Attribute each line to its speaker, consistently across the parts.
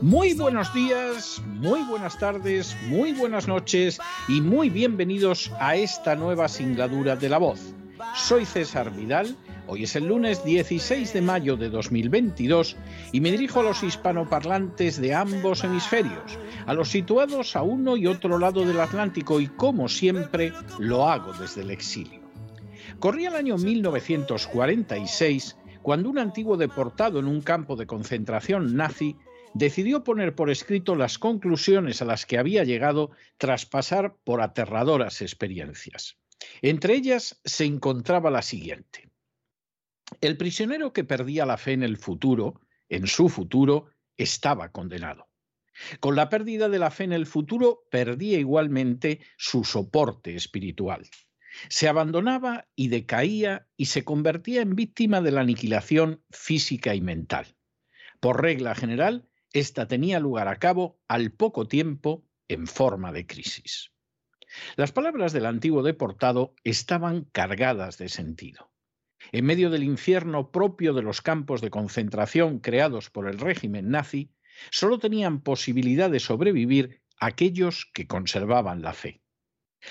Speaker 1: muy buenos días, muy buenas tardes, muy buenas noches y muy bienvenidos a esta nueva singladura de la voz. Soy César Vidal, hoy es el lunes 16 de mayo de 2022 y me dirijo a los hispanoparlantes de ambos hemisferios, a los situados a uno y otro lado del Atlántico y como siempre lo hago desde el exilio. Corría el año 1946 cuando un antiguo deportado en un campo de concentración nazi decidió poner por escrito las conclusiones a las que había llegado tras pasar por aterradoras experiencias. Entre ellas se encontraba la siguiente. El prisionero que perdía la fe en el futuro, en su futuro, estaba condenado. Con la pérdida de la fe en el futuro, perdía igualmente su soporte espiritual. Se abandonaba y decaía y se convertía en víctima de la aniquilación física y mental. Por regla general, esta tenía lugar a cabo al poco tiempo en forma de crisis. Las palabras del antiguo deportado estaban cargadas de sentido. En medio del infierno propio de los campos de concentración creados por el régimen nazi, solo tenían posibilidad de sobrevivir aquellos que conservaban la fe.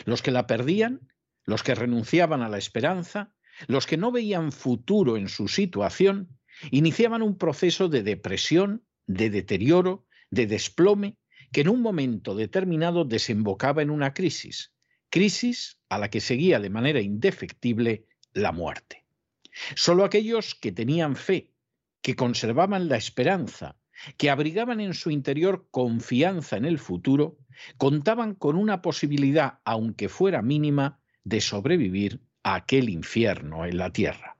Speaker 1: Los que la perdían los que renunciaban a la esperanza, Los que no veían futuro en su situación iniciaban un proceso de depresión, de deterioro, de desplome, que en un momento determinado desembocaba en una crisis, crisis a la que seguía de manera indefectible la muerte. Solo aquellos que tenían fe, que conservaban la esperanza, que abrigaban en su interior confianza en el futuro, contaban con una posibilidad, aunque fuera mínima, de sobrevivir a aquel infierno en la tierra.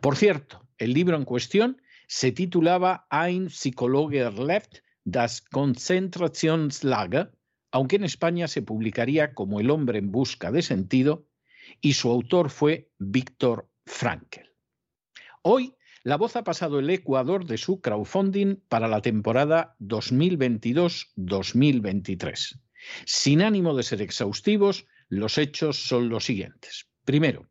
Speaker 1: Por cierto, el libro en cuestión se titulaba Ein Psychologer lebt das Konzentrationslager, aunque en España se publicaría como El hombre en busca de sentido, y su autor fue Víctor Frankel. Hoy, La Voz ha pasado el Ecuador de su crowdfunding para la temporada 2022-2023. Sin ánimo de ser exhaustivos, los hechos son los siguientes. Primero,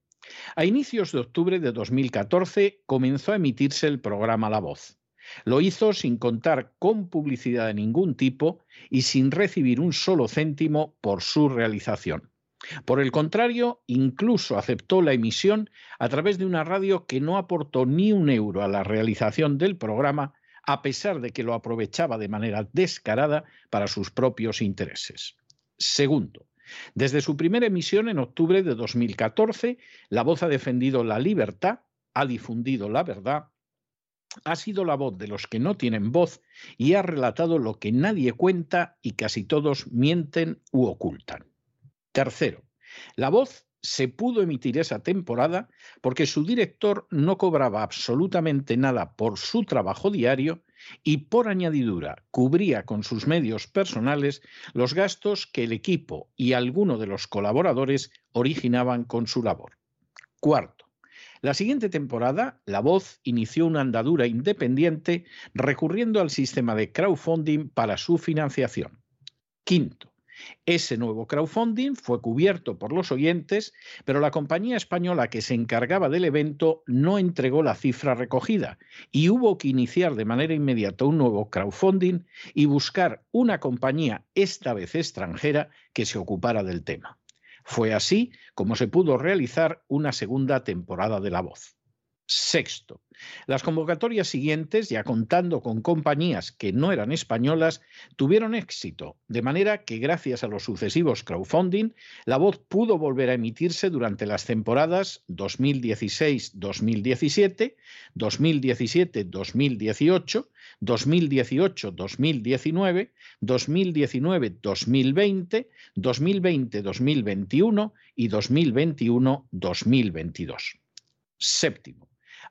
Speaker 1: a inicios de octubre de 2014 comenzó a emitirse el programa La Voz. Lo hizo sin contar con publicidad de ningún tipo y sin recibir un solo céntimo por su realización. Por el contrario, incluso aceptó la emisión a través de una radio que no aportó ni un euro a la realización del programa, a pesar de que lo aprovechaba de manera descarada para sus propios intereses. Segundo, desde su primera emisión en octubre de 2014, La Voz ha defendido la libertad, ha difundido la verdad, ha sido la voz de los que no tienen voz y ha relatado lo que nadie cuenta y casi todos mienten u ocultan. Tercero, La Voz se pudo emitir esa temporada porque su director no cobraba absolutamente nada por su trabajo diario y por añadidura cubría con sus medios personales los gastos que el equipo y alguno de los colaboradores originaban con su labor. Cuarto, la siguiente temporada, La Voz inició una andadura independiente recurriendo al sistema de crowdfunding para su financiación. Quinto, ese nuevo crowdfunding fue cubierto por los oyentes, pero la compañía española que se encargaba del evento no entregó la cifra recogida y hubo que iniciar de manera inmediata un nuevo crowdfunding y buscar una compañía, esta vez extranjera, que se ocupara del tema. Fue así como se pudo realizar una segunda temporada de La Voz. Sexto, las convocatorias siguientes, ya contando con compañías que no eran españolas, tuvieron éxito, de manera que gracias a los sucesivos crowdfunding, la voz pudo volver a emitirse durante las temporadas 2016-2017, 2017-2018, 2018-2019, 2019-2020, 2020-2021 y 2021-2022. Séptimo,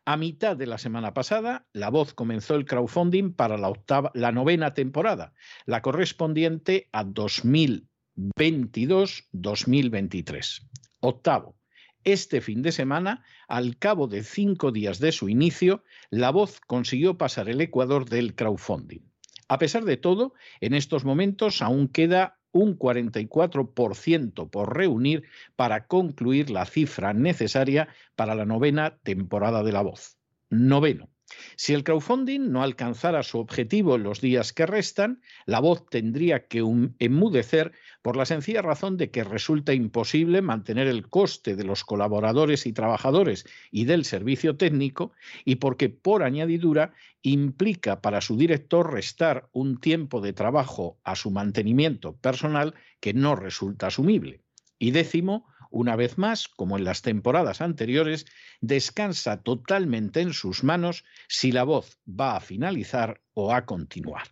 Speaker 1: a mitad de la semana pasada, La Voz comenzó el crowdfunding para la, octava, la novena temporada, la correspondiente a 2022-2023. Octavo, este fin de semana, al cabo de cinco días de su inicio, La Voz consiguió pasar el Ecuador del crowdfunding. A pesar de todo, en estos momentos aún queda un 44% por reunir para concluir la cifra necesaria para la novena temporada de La Voz. Noveno. Si el crowdfunding no alcanzara su objetivo en los días que restan, la voz tendría que enmudecer por la sencilla razón de que resulta imposible mantener el coste de los colaboradores y trabajadores y del servicio técnico y porque por añadidura implica para su director restar un tiempo de trabajo a su mantenimiento personal que no resulta asumible. Y décimo, una vez más, como en las temporadas anteriores, descansa totalmente en sus manos si la voz va a finalizar o a continuar.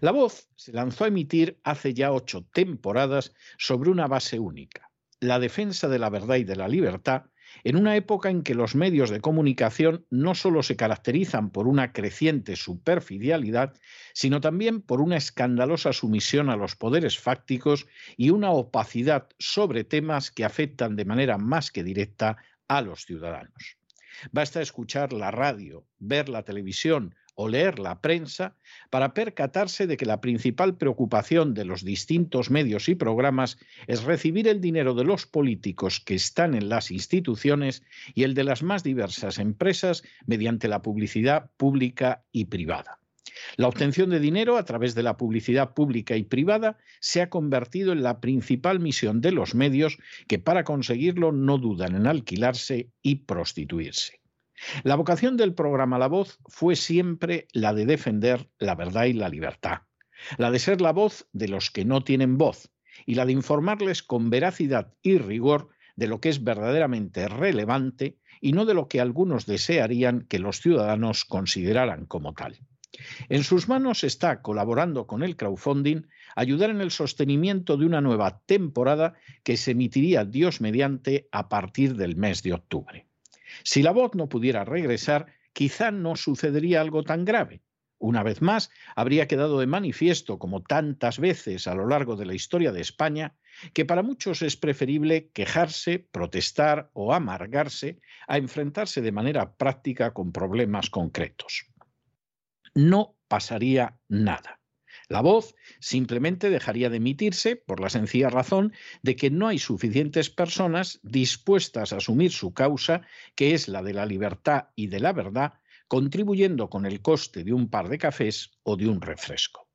Speaker 1: La voz se lanzó a emitir hace ya ocho temporadas sobre una base única, la defensa de la verdad y de la libertad, en una época en que los medios de comunicación no solo se caracterizan por una creciente superficialidad, sino también por una escandalosa sumisión a los poderes fácticos y una opacidad sobre temas que afectan de manera más que directa a los ciudadanos. Basta escuchar la radio, ver la televisión o leer la prensa para percatarse de que la principal preocupación de los distintos medios y programas es recibir el dinero de los políticos que están en las instituciones y el de las más diversas empresas mediante la publicidad pública y privada. La obtención de dinero a través de la publicidad pública y privada se ha convertido en la principal misión de los medios que para conseguirlo no dudan en alquilarse y prostituirse. La vocación del programa La Voz fue siempre la de defender la verdad y la libertad, la de ser la voz de los que no tienen voz y la de informarles con veracidad y rigor de lo que es verdaderamente relevante y no de lo que algunos desearían que los ciudadanos consideraran como tal. En sus manos está, colaborando con el crowdfunding, ayudar en el sostenimiento de una nueva temporada que se emitiría Dios mediante a partir del mes de octubre. Si la voz no pudiera regresar, quizá no sucedería algo tan grave. Una vez más, habría quedado de manifiesto, como tantas veces a lo largo de la historia de España, que para muchos es preferible quejarse, protestar o amargarse a enfrentarse de manera práctica con problemas concretos. No pasaría nada. La voz simplemente dejaría de emitirse por la sencilla razón de que no hay suficientes personas dispuestas a asumir su causa, que es la de la libertad y de la verdad, contribuyendo con el coste de un par de cafés o de un refresco.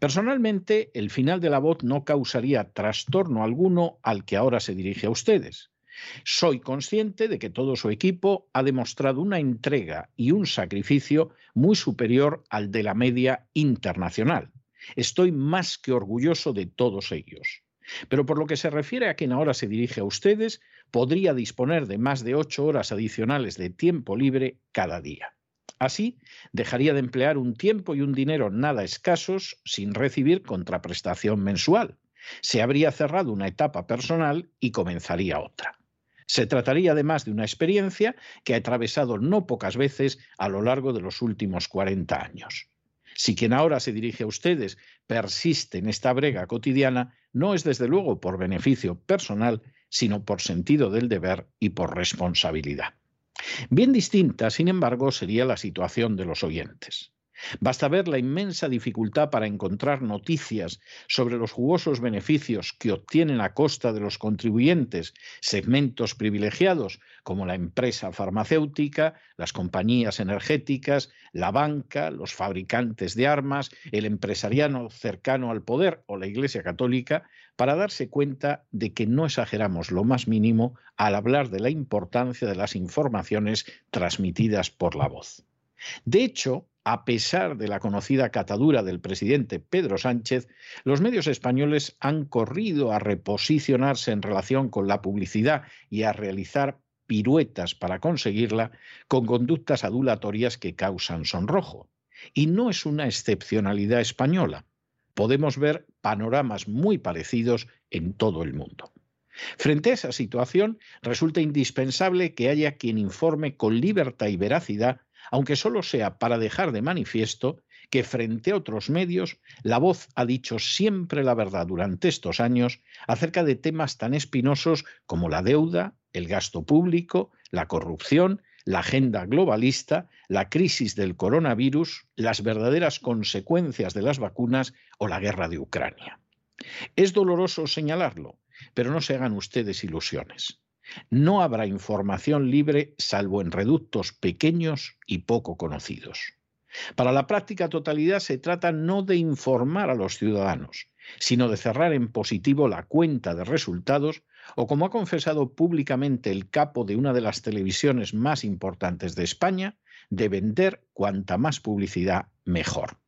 Speaker 1: Personalmente, el final de la voz no causaría trastorno alguno al que ahora se dirige a ustedes. Soy consciente de que todo su equipo ha demostrado una entrega y un sacrificio muy superior al de la media internacional. Estoy más que orgulloso de todos ellos. Pero por lo que se refiere a quien ahora se dirige a ustedes, podría disponer de más de ocho horas adicionales de tiempo libre cada día. Así, dejaría de emplear un tiempo y un dinero nada escasos sin recibir contraprestación mensual. Se habría cerrado una etapa personal y comenzaría otra. Se trataría además de una experiencia que ha atravesado no pocas veces a lo largo de los últimos 40 años. Si quien ahora se dirige a ustedes persiste en esta brega cotidiana, no es desde luego por beneficio personal, sino por sentido del deber y por responsabilidad. Bien distinta, sin embargo, sería la situación de los oyentes. Basta ver la inmensa dificultad para encontrar noticias sobre los jugosos beneficios que obtienen a costa de los contribuyentes segmentos privilegiados como la empresa farmacéutica, las compañías energéticas, la banca, los fabricantes de armas, el empresariano cercano al poder o la Iglesia Católica, para darse cuenta de que no exageramos lo más mínimo al hablar de la importancia de las informaciones transmitidas por la voz. De hecho, a pesar de la conocida catadura del presidente Pedro Sánchez, los medios españoles han corrido a reposicionarse en relación con la publicidad y a realizar piruetas para conseguirla con conductas adulatorias que causan sonrojo. Y no es una excepcionalidad española. Podemos ver panoramas muy parecidos en todo el mundo. Frente a esa situación, resulta indispensable que haya quien informe con libertad y veracidad aunque solo sea para dejar de manifiesto que frente a otros medios, la voz ha dicho siempre la verdad durante estos años acerca de temas tan espinosos como la deuda, el gasto público, la corrupción, la agenda globalista, la crisis del coronavirus, las verdaderas consecuencias de las vacunas o la guerra de Ucrania. Es doloroso señalarlo, pero no se hagan ustedes ilusiones. No habrá información libre salvo en reductos pequeños y poco conocidos. Para la práctica totalidad se trata no de informar a los ciudadanos, sino de cerrar en positivo la cuenta de resultados o, como ha confesado públicamente el capo de una de las televisiones más importantes de España, de vender cuanta más publicidad mejor.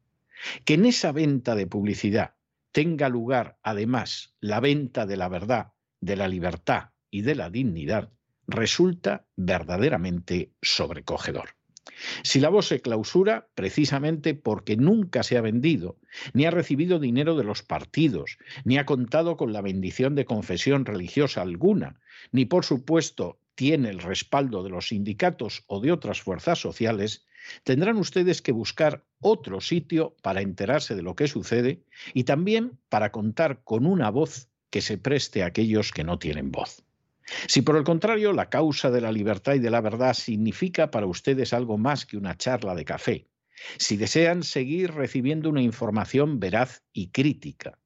Speaker 1: Que en esa venta de publicidad tenga lugar, además, la venta de la verdad, de la libertad, y de la dignidad resulta verdaderamente sobrecogedor. Si la voz se clausura, precisamente porque nunca se ha vendido, ni ha recibido dinero de los partidos, ni ha contado con la bendición de confesión religiosa alguna, ni por supuesto tiene el respaldo de los sindicatos o de otras fuerzas sociales, tendrán ustedes que buscar otro sitio para enterarse de lo que sucede y también para contar con una voz que se preste a aquellos que no tienen voz. Si por el contrario la causa de la libertad y de la verdad significa para ustedes algo más que una charla de café, si desean seguir recibiendo una información veraz y crítica,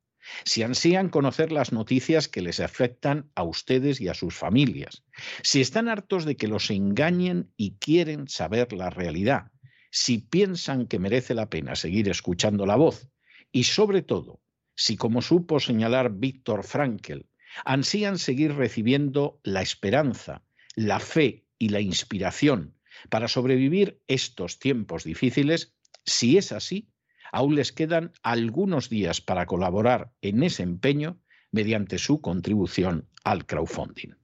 Speaker 1: si ansían conocer las noticias que les afectan a ustedes y a sus familias, si están hartos de que los engañen y quieren saber la realidad, si piensan que merece la pena seguir escuchando la voz. Y sobre todo, si como supo señalar Víctor Frankel, ansían seguir recibiendo la esperanza, la fe y la inspiración para sobrevivir estos tiempos difíciles, si es así, aún les quedan algunos días para colaborar en ese empeño mediante su contribución al crowdfunding.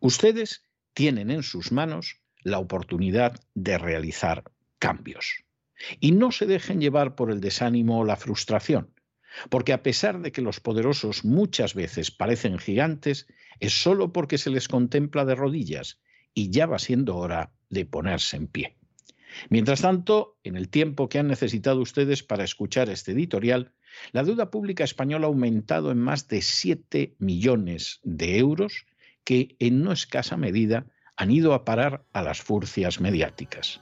Speaker 1: Ustedes tienen en sus manos la oportunidad de realizar cambios. Y no se dejen llevar por el desánimo o la frustración, porque a pesar de que los poderosos muchas veces parecen gigantes, es solo porque se les contempla de rodillas y ya va siendo hora de ponerse en pie. Mientras tanto, en el tiempo que han necesitado ustedes para escuchar este editorial, la deuda pública española ha aumentado en más de 7 millones de euros que en no escasa medida han ido a parar a las furcias mediáticas.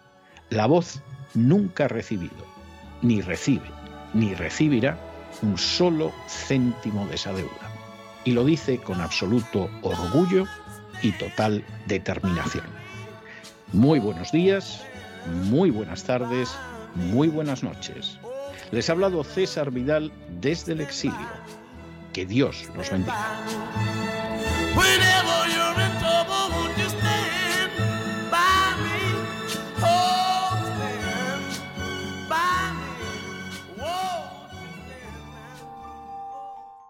Speaker 1: La voz nunca ha recibido, ni recibe, ni recibirá un solo céntimo de esa deuda. Y lo dice con absoluto orgullo y total determinación. Muy buenos días, muy buenas tardes, muy buenas noches. Les ha hablado César Vidal desde el exilio. Que Dios los bendiga.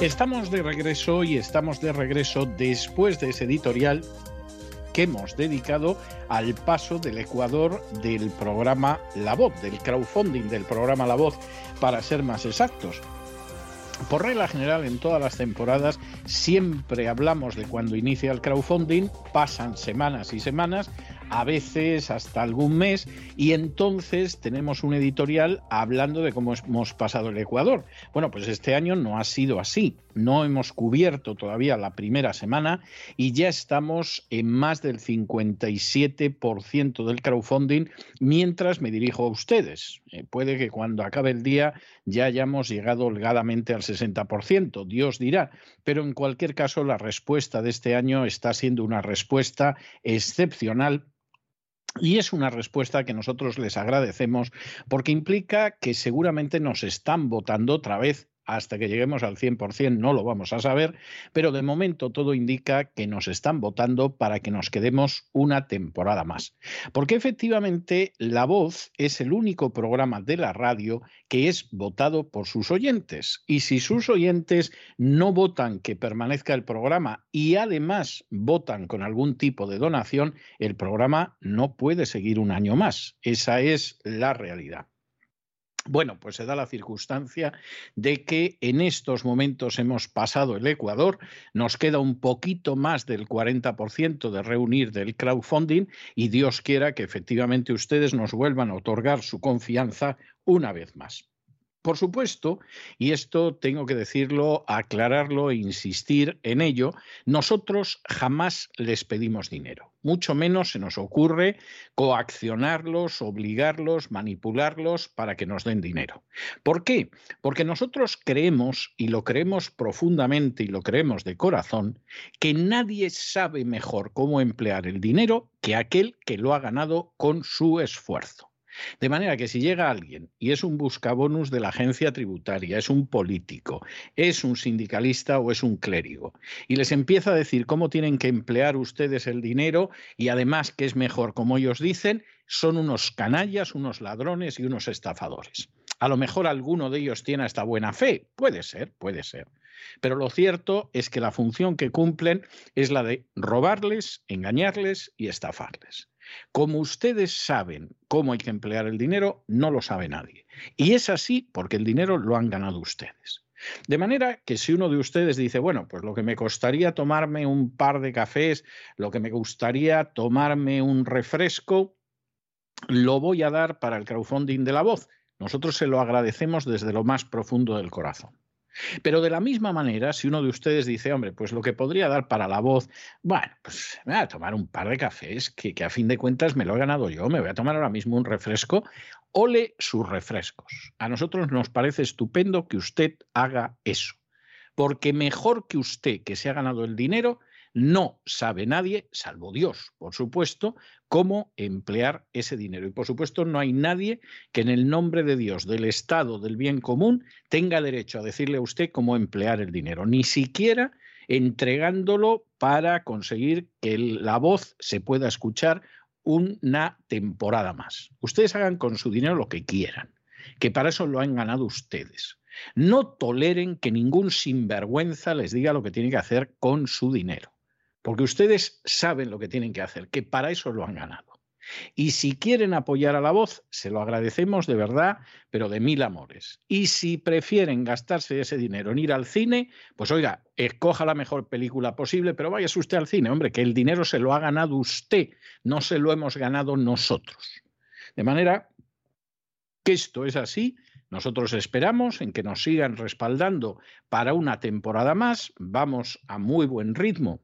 Speaker 1: Estamos de regreso y estamos de regreso después de ese editorial que hemos dedicado al paso del Ecuador del programa La Voz, del crowdfunding del programa La Voz, para ser más exactos. Por regla general, en todas las temporadas siempre hablamos de cuando inicia el crowdfunding, pasan semanas y semanas, a veces hasta algún mes, y entonces tenemos un editorial hablando de cómo hemos pasado el Ecuador. Bueno, pues este año no ha sido así. No hemos cubierto todavía la primera semana y ya estamos en más del 57% del crowdfunding mientras me dirijo a ustedes. Eh, puede que cuando acabe el día ya hayamos llegado holgadamente al 60%, Dios dirá, pero en cualquier caso la respuesta de este año está siendo una respuesta excepcional y es una respuesta que nosotros les agradecemos porque implica que seguramente nos están votando otra vez hasta que lleguemos al 100% no lo vamos a saber, pero de momento todo indica que nos están votando para que nos quedemos una temporada más. Porque efectivamente La Voz es el único programa de la radio que es votado por sus oyentes. Y si sus oyentes no votan que permanezca el programa y además votan con algún tipo de donación, el programa no puede seguir un año más. Esa es la realidad. Bueno, pues se da la circunstancia de que en estos momentos hemos pasado el Ecuador, nos queda un poquito más del 40% de reunir del crowdfunding y Dios quiera que efectivamente ustedes nos vuelvan a otorgar su confianza una vez más. Por supuesto, y esto tengo que decirlo, aclararlo e insistir en ello, nosotros jamás les pedimos dinero. Mucho menos se nos ocurre coaccionarlos, obligarlos, manipularlos para que nos den dinero. ¿Por qué? Porque nosotros creemos, y lo creemos profundamente y lo creemos de corazón, que nadie sabe mejor cómo emplear el dinero que aquel que lo ha ganado con su esfuerzo. De manera que si llega alguien y es un buscabonus de la agencia tributaria, es un político, es un sindicalista o es un clérigo, y les empieza a decir cómo tienen que emplear ustedes el dinero y además que es mejor como ellos dicen, son unos canallas, unos ladrones y unos estafadores. A lo mejor alguno de ellos tiene esta buena fe, puede ser, puede ser. Pero lo cierto es que la función que cumplen es la de robarles, engañarles y estafarles. Como ustedes saben cómo hay que emplear el dinero, no lo sabe nadie. Y es así porque el dinero lo han ganado ustedes. De manera que si uno de ustedes dice, bueno, pues lo que me costaría tomarme un par de cafés, lo que me gustaría tomarme un refresco, lo voy a dar para el crowdfunding de la voz. Nosotros se lo agradecemos desde lo más profundo del corazón. Pero de la misma manera, si uno de ustedes dice, hombre, pues lo que podría dar para la voz, bueno, pues me voy a tomar un par de cafés, que, que a fin de cuentas me lo he ganado yo, me voy a tomar ahora mismo un refresco, ole sus refrescos. A nosotros nos parece estupendo que usted haga eso, porque mejor que usted que se ha ganado el dinero, no sabe nadie, salvo Dios, por supuesto, cómo emplear ese dinero. Y por supuesto no hay nadie que en el nombre de Dios, del Estado, del bien común, tenga derecho a decirle a usted cómo emplear el dinero, ni siquiera entregándolo para conseguir que la voz se pueda escuchar una temporada más. Ustedes hagan con su dinero lo que quieran, que para eso lo han ganado ustedes. No toleren que ningún sinvergüenza les diga lo que tiene que hacer con su dinero porque ustedes saben lo que tienen que hacer, que para eso lo han ganado. Y si quieren apoyar a la voz, se lo agradecemos de verdad, pero de mil amores. Y si prefieren gastarse ese dinero en ir al cine, pues oiga, escoja la mejor película posible, pero váyase usted al cine, hombre, que el dinero se lo ha ganado usted, no se lo hemos ganado nosotros. De manera que esto es así. Nosotros esperamos en que nos sigan respaldando para una temporada más. Vamos a muy buen ritmo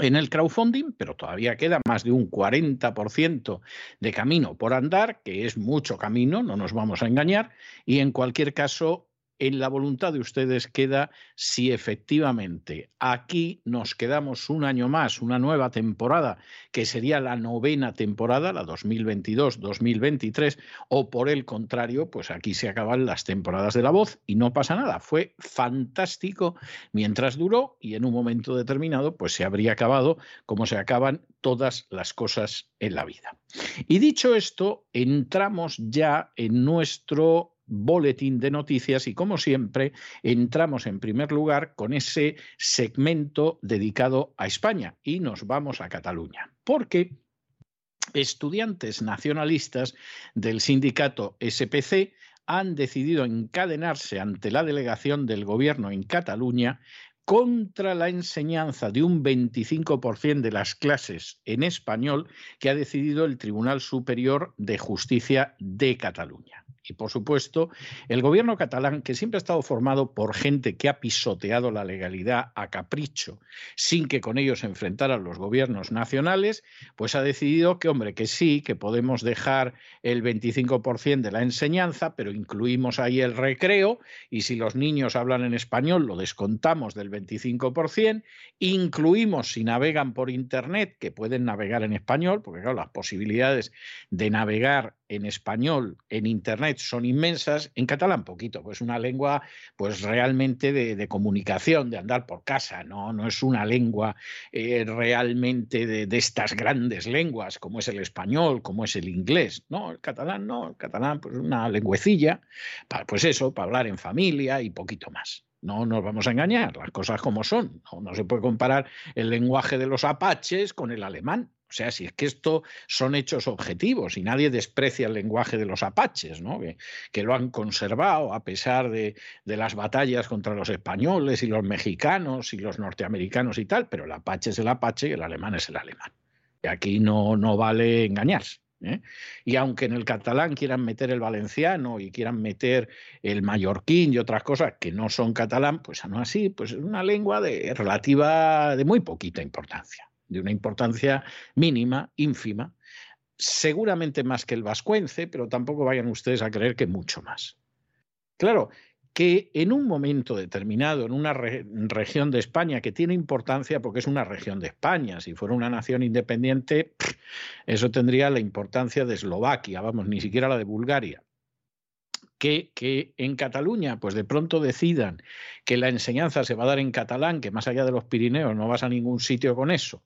Speaker 1: en el crowdfunding, pero todavía queda más de un 40% de camino por andar, que es mucho camino, no nos vamos a engañar, y en cualquier caso en la voluntad de ustedes queda si efectivamente aquí nos quedamos un año más, una nueva temporada, que sería la novena temporada, la 2022-2023, o por el contrario, pues aquí se acaban las temporadas de la voz y no pasa nada. Fue fantástico mientras duró y en un momento determinado, pues se habría acabado como se acaban todas las cosas en la vida. Y dicho esto, entramos ya en nuestro boletín de noticias y como siempre entramos en primer lugar con ese segmento dedicado a España y nos vamos a Cataluña. Porque estudiantes nacionalistas del sindicato SPC han decidido encadenarse ante la delegación del gobierno en Cataluña contra la enseñanza de un 25% de las clases en español que ha decidido el Tribunal Superior de Justicia de Cataluña. Y por supuesto, el gobierno catalán, que siempre ha estado formado por gente que ha pisoteado la legalidad a capricho, sin que con ellos se enfrentaran los gobiernos nacionales, pues ha decidido que, hombre, que sí, que podemos dejar el 25% de la enseñanza, pero incluimos ahí el recreo, y si los niños hablan en español, lo descontamos del 25%, incluimos si navegan por Internet, que pueden navegar en español, porque claro, las posibilidades de navegar en español en Internet son inmensas, en catalán poquito, pues una lengua pues realmente de, comunicación, de andar por casa, no, no es una lengua eh, realmente de, estas grandes lenguas como es el español, como es el inglés, no, el catalán no, el catalán pues una lengüecilla, para, pues eso, para hablar en familia y poquito más. No nos vamos a engañar, las cosas como son. no se puede comparar el lenguaje de los apaches con el alemán. O sea, si es que esto son hechos objetivos y nadie desprecia el lenguaje de los apaches, ¿no? que, lo han conservado a pesar de, de, las batallas contra los españoles y los mexicanos y los norteamericanos y tal, pero el apache es el apache y el alemán es el alemán. Y aquí no, no vale engañarse. ¿Eh? Y aunque en el catalán quieran meter el valenciano y quieran meter el mallorquín y otras cosas que no son catalán, pues no así, pues es una lengua de relativa de muy poquita importancia de una importancia mínima, ínfima, seguramente más que el vascuence, pero tampoco vayan ustedes a creer que mucho más. Claro, que en un momento determinado, en una región de España que tiene importancia porque es una región de España, si fuera una nación independiente, eso tendría la importancia de Eslovaquia, vamos, ni siquiera la de Bulgaria que, en Cataluña pues de pronto decidan que la enseñanza se va a dar en catalán, que más allá de los Pirineos no vas a ningún sitio con eso,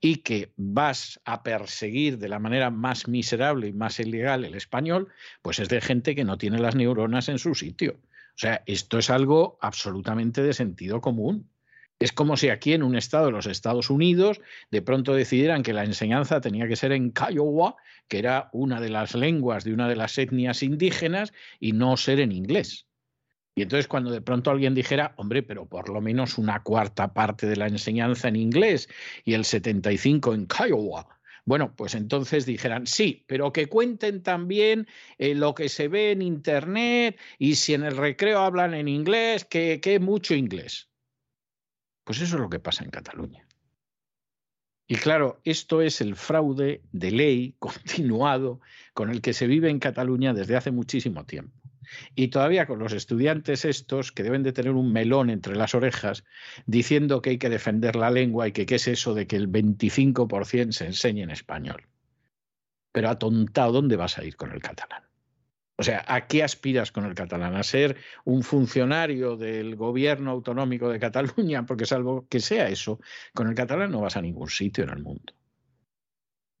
Speaker 1: y que vas a perseguir de la manera más miserable y más ilegal el español, pues es de gente que no tiene las neuronas en su sitio. O sea, esto es algo absolutamente de sentido común. Es como si aquí en un estado de los Estados Unidos de pronto decidieran que la enseñanza tenía que ser en Kiowa, que era una de las lenguas de una de las etnias indígenas, y no ser en inglés. Y entonces cuando de pronto alguien dijera, hombre, pero por lo menos una cuarta parte de la enseñanza en inglés y el 75 en Kiowa, Bueno, pues entonces dijeran, sí, pero que cuenten también eh, lo que se ve en Internet y si en el recreo hablan en inglés, que, que mucho inglés. Pues eso es lo que pasa en Cataluña. Y claro, esto es el fraude de ley continuado con el que se vive en Cataluña desde hace muchísimo tiempo. Y todavía con los estudiantes estos que deben de tener un melón entre las orejas diciendo que hay que defender la lengua y que qué es eso de que el 25% se enseñe en español. Pero atontado, ¿dónde vas a ir con el catalán? O sea, ¿a qué aspiras con el catalán? ¿A ser un funcionario del gobierno autonómico de Cataluña? Porque salvo que sea eso, con el catalán no vas a ningún sitio en el mundo.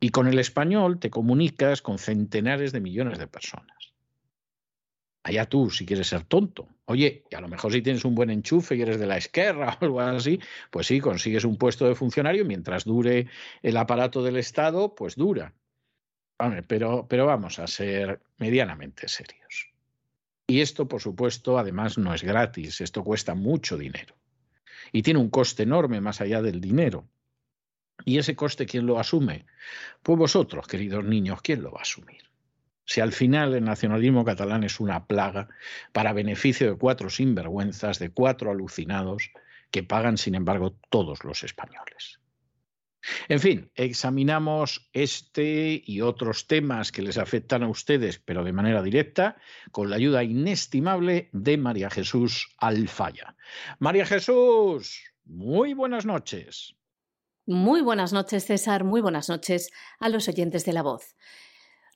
Speaker 1: Y con el español te comunicas con centenares de millones de personas. Allá tú, si quieres ser tonto. Oye, y a lo mejor si tienes un buen enchufe y eres de la izquierda o algo así, pues sí, consigues un puesto de funcionario mientras dure el aparato del Estado, pues dura pero, pero vamos a ser medianamente serios. Y esto, por supuesto, además no es gratis, esto cuesta mucho dinero. Y tiene un coste enorme más allá del dinero. ¿Y ese coste quién lo asume? Pues vosotros, queridos niños, ¿quién lo va a asumir? Si al final el nacionalismo catalán es una plaga para beneficio de cuatro sinvergüenzas, de cuatro alucinados, que pagan, sin embargo, todos los españoles. En fin, examinamos este y otros temas que les afectan a ustedes, pero de manera directa, con la ayuda inestimable de María Jesús Alfaya. María Jesús, muy buenas noches.
Speaker 2: Muy buenas noches, César. Muy buenas noches a los oyentes de la voz.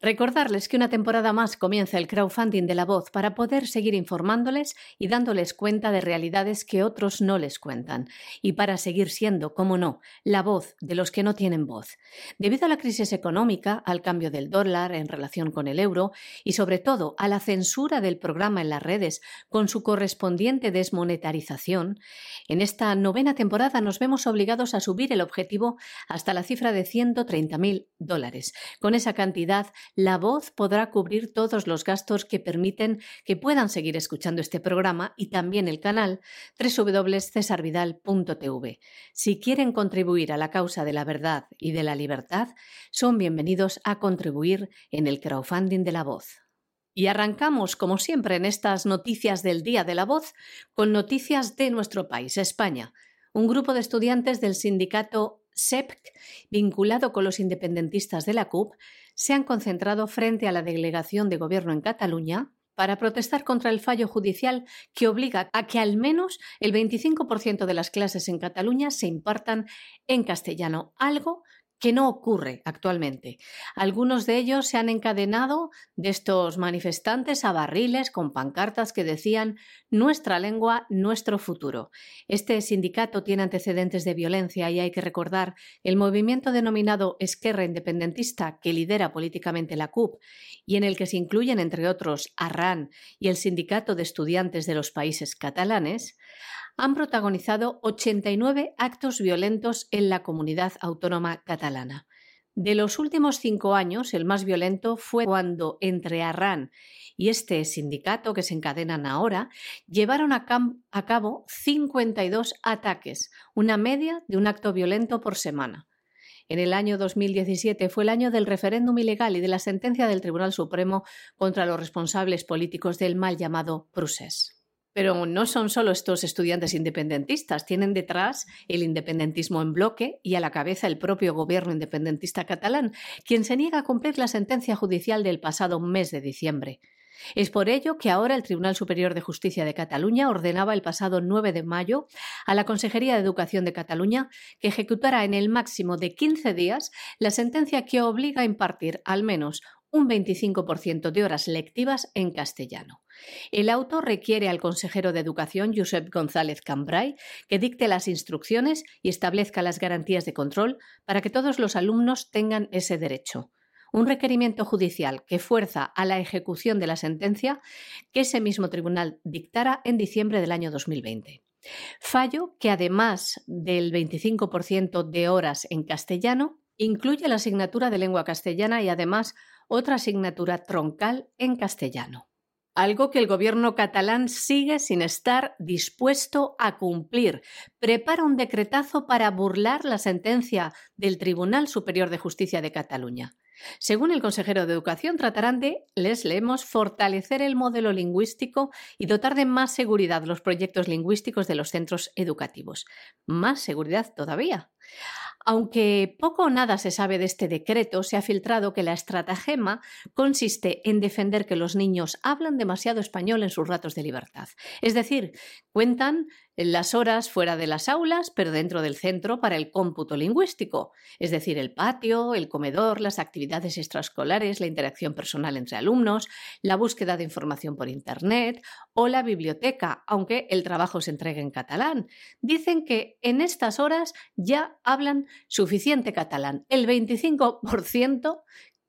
Speaker 2: Recordarles que una temporada más comienza el crowdfunding de la voz para poder seguir informándoles y dándoles cuenta de realidades que otros no les cuentan, y para seguir siendo, como no, la voz de los que no tienen voz. Debido a la crisis económica, al cambio del dólar en relación con el euro y sobre todo a la censura del programa en las redes con su correspondiente desmonetarización, en esta novena temporada nos vemos obligados a subir el objetivo hasta la cifra de 130.000 dólares. Con esa cantidad la voz podrá cubrir todos los gastos que permiten que puedan seguir escuchando este programa y también el canal www.cesarvidal.tv. Si quieren contribuir a la causa de la verdad y de la libertad, son bienvenidos a contribuir en el crowdfunding de la voz. Y arrancamos, como siempre, en estas noticias del Día de la Voz, con noticias de nuestro país, España. Un grupo de estudiantes del sindicato SEPC, vinculado con los independentistas de la CUP, se han concentrado frente a la delegación de gobierno en Cataluña para protestar contra el fallo judicial que obliga a que al menos el 25% de las clases en Cataluña se impartan en castellano, algo que no ocurre actualmente. Algunos de ellos se han encadenado de estos manifestantes a barriles con pancartas que decían nuestra lengua, nuestro futuro. Este sindicato tiene antecedentes de violencia y hay que recordar el movimiento denominado Esquerra Independentista que lidera políticamente la CUP y en el que se incluyen entre otros Arran y el Sindicato de Estudiantes de los Países Catalanes, han protagonizado 89 actos violentos en la comunidad autónoma catalana. De los últimos cinco años, el más violento fue cuando entre Arran y este sindicato que se encadenan ahora llevaron a, a, cabo 52 ataques, una media de un acto violento por semana. En el año 2017 fue el año del referéndum ilegal y de la sentencia del Tribunal Supremo contra los responsables políticos del mal llamado procés. Pero no son solo estos estudiantes independentistas, tienen detrás el independentismo en bloque y a la cabeza el propio gobierno independentista catalán, quien se niega a cumplir la sentencia judicial del pasado mes de diciembre. Es por ello que ahora el Tribunal Superior de Justicia de Cataluña ordenaba el pasado 9 de mayo a la Consejería de Educación de Cataluña que ejecutara en el máximo de 15 días la sentencia que obliga a impartir al menos un 25% de horas lectivas en castellano. El auto requiere al consejero de Educación, Josep González Cambrai, que dicte las instrucciones y establezca las garantías de control para que todos los alumnos tengan ese derecho. Un requerimiento judicial que fuerza a la ejecución de la sentencia que ese mismo tribunal dictara en diciembre del año 2020. Fallo que, además del 25% de horas en castellano, incluye la asignatura de lengua castellana y además otra asignatura troncal en castellano. algo que el gobierno catalán sigue sin estar dispuesto a cumplir. Prepara un decretazo para burlar la sentencia del Tribunal Superior de Justicia de Cataluña. Según el consejero de Educación, tratarán de, les leemos, fortalecer el modelo lingüístico y dotar de más seguridad los proyectos lingüísticos de los centros educativos. Más seguridad todavía. Aunque poco o nada se sabe de este decreto, se ha filtrado que la estratagema consiste en defender que los niños hablan demasiado español en sus ratos de libertad. Es decir, cuentan las horas fuera de las aulas, pero dentro del centro para el cómputo lingüístico, es decir, el patio, el comedor, las actividades extraescolares, la interacción personal entre alumnos, la búsqueda de información por Internet o la biblioteca, aunque el trabajo se entregue en catalán. Dicen que en estas horas ya hablan suficiente catalán, el 25%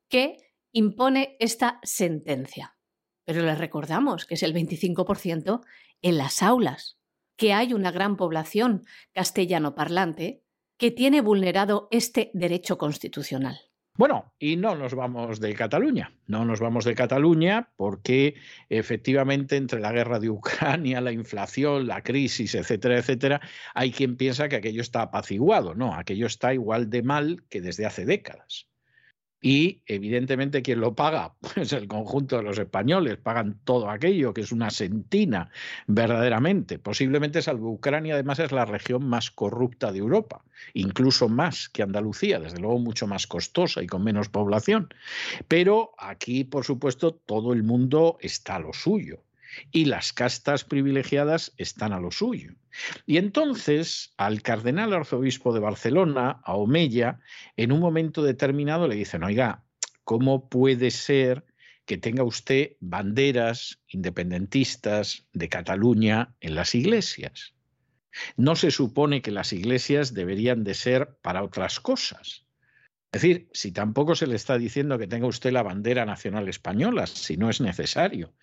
Speaker 2: que impone esta sentencia. Pero les recordamos que es el 25% en las aulas que hay una gran población castellano parlante que tiene vulnerado este derecho constitucional.
Speaker 1: Bueno, y no nos vamos de Cataluña, no nos vamos de Cataluña porque efectivamente entre la guerra de Ucrania, la inflación, la crisis, etcétera, etcétera, hay quien piensa que aquello está apaciguado. No, aquello está igual de mal que desde hace décadas. Y evidentemente, ¿quién lo paga? Pues el conjunto de los españoles pagan todo aquello, que es una sentina verdaderamente. Posiblemente, salvo Ucrania, además es la región más corrupta de Europa, incluso más que Andalucía, desde luego mucho más costosa y con menos población. Pero aquí, por supuesto, todo el mundo está a lo suyo y las castas privilegiadas están a lo suyo. Y entonces al cardenal arzobispo de Barcelona, a Omeya, en un momento determinado le dicen, oiga, ¿cómo puede ser que tenga usted banderas independentistas de Cataluña en las iglesias? No se supone que las iglesias deberían de ser para otras cosas. Es decir, si tampoco se le está diciendo que tenga usted la bandera nacional española, si no es necesario,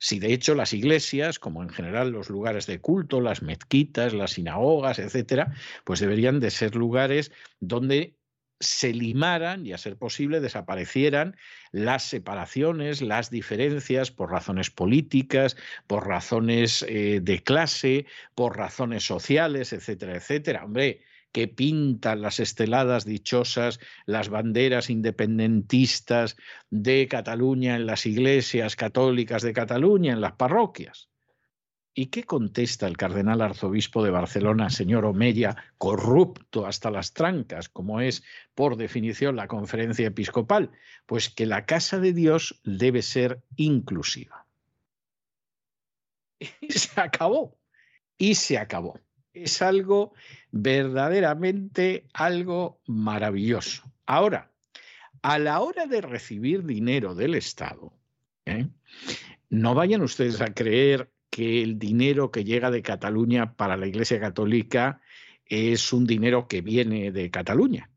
Speaker 1: si de hecho las iglesias, como en general los lugares de culto, las mezquitas, las sinagogas, etcétera, pues deberían de ser lugares donde se limaran y a ser posible desaparecieran las separaciones, las diferencias por razones políticas, por razones eh, de clase, por razones sociales, etcétera, etcétera. Hombre, que pintan las esteladas dichosas, las banderas independentistas de Cataluña en las iglesias católicas de Cataluña, en las parroquias. ¿Y qué contesta el cardenal arzobispo de Barcelona, señor Omeya, corrupto hasta las trancas, como es por definición la conferencia episcopal? Pues que la casa de Dios debe ser inclusiva. Y se acabó. Y se acabó es algo verdaderamente algo maravilloso. Ahora, a la hora de recibir dinero del Estado, ¿eh? no vayan ustedes a creer que el dinero que llega de Cataluña para la Iglesia Católica es un dinero que viene de Cataluña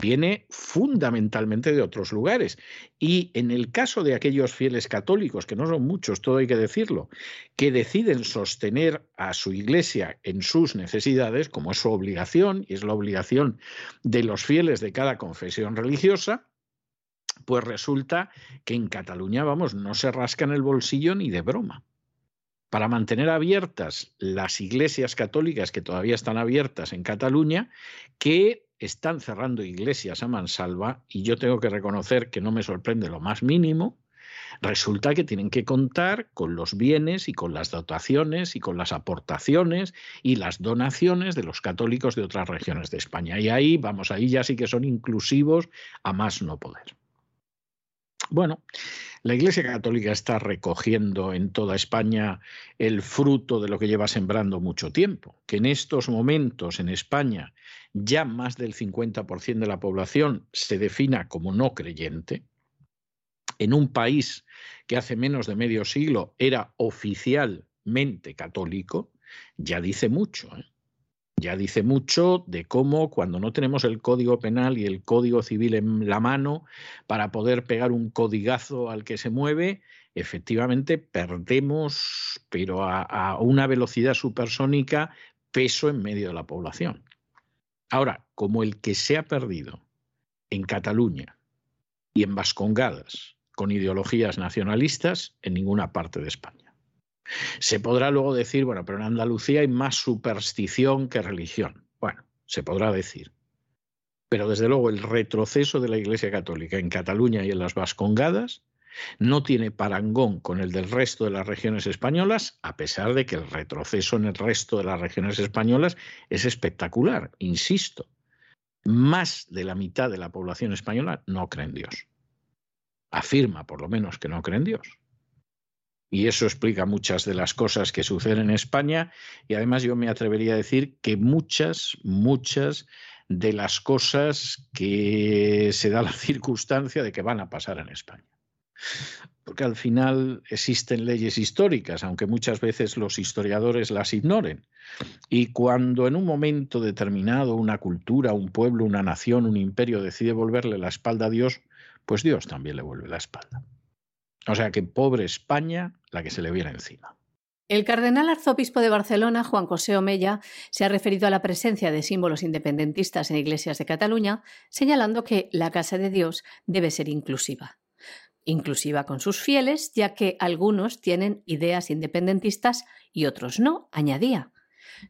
Speaker 1: viene fundamentalmente de otros lugares. Y en el caso de aquellos fieles católicos, que no son muchos, todo hay que decirlo, que deciden sostener a su iglesia en sus necesidades, como es su obligación, y es la obligación de los fieles de cada confesión religiosa, pues resulta que en Cataluña, vamos, no se rascan el bolsillo ni de broma. Para mantener abiertas las iglesias católicas que todavía están abiertas en Cataluña, que están cerrando iglesias a mansalva y yo tengo que reconocer que no me sorprende lo más mínimo, resulta que tienen que contar con los bienes y con las dotaciones y con las aportaciones y las donaciones de los católicos de otras regiones de España. Y ahí, vamos, ahí ya sí que son inclusivos a más no poder. Bueno, la Iglesia Católica está recogiendo en toda España el fruto de lo que lleva sembrando mucho tiempo, que en estos momentos en España ya más del 50% de la población se defina como no creyente, en un país que hace menos de medio siglo era oficialmente católico, ya dice mucho. ¿eh? Ya dice mucho de cómo cuando no tenemos el Código Penal y el Código Civil en la mano para poder pegar un codigazo al que se mueve, efectivamente perdemos, pero a, a una velocidad supersónica, peso en medio de la población. Ahora, como el que se ha perdido en Cataluña y en Vascongadas, con ideologías nacionalistas en ninguna parte de España. Se podrá luego decir, bueno, pero en Andalucía hay más superstición que religión. Bueno, se podrá decir. Pero desde luego el retroceso de la Iglesia Católica en Cataluña y en las Vascongadas no tiene parangón con el del resto de las regiones españolas, a pesar de que el retroceso en el resto de las regiones españolas es espectacular, insisto. Más de la mitad de la población española no cree en Dios. Afirma, por lo menos, que no cree en Dios. Y eso explica muchas de las cosas que suceden en España y además yo me atrevería a decir que muchas, muchas de las cosas que se da la circunstancia de que van a pasar en España porque al final existen leyes históricas, aunque muchas veces los historiadores las ignoren. Y cuando en un momento determinado una cultura, un pueblo, una nación, un imperio decide volverle la espalda a Dios, pues Dios también le vuelve la espalda. O sea que pobre España la que se le viene encima.
Speaker 2: El cardenal arzobispo de Barcelona, Juan José Omella, se ha referido a la presencia de símbolos independentistas en iglesias de Cataluña, señalando que la Casa de Dios debe ser inclusiva inclusiva con sus fieles, ya que algunos tienen ideas independentistas y otros no, añadía.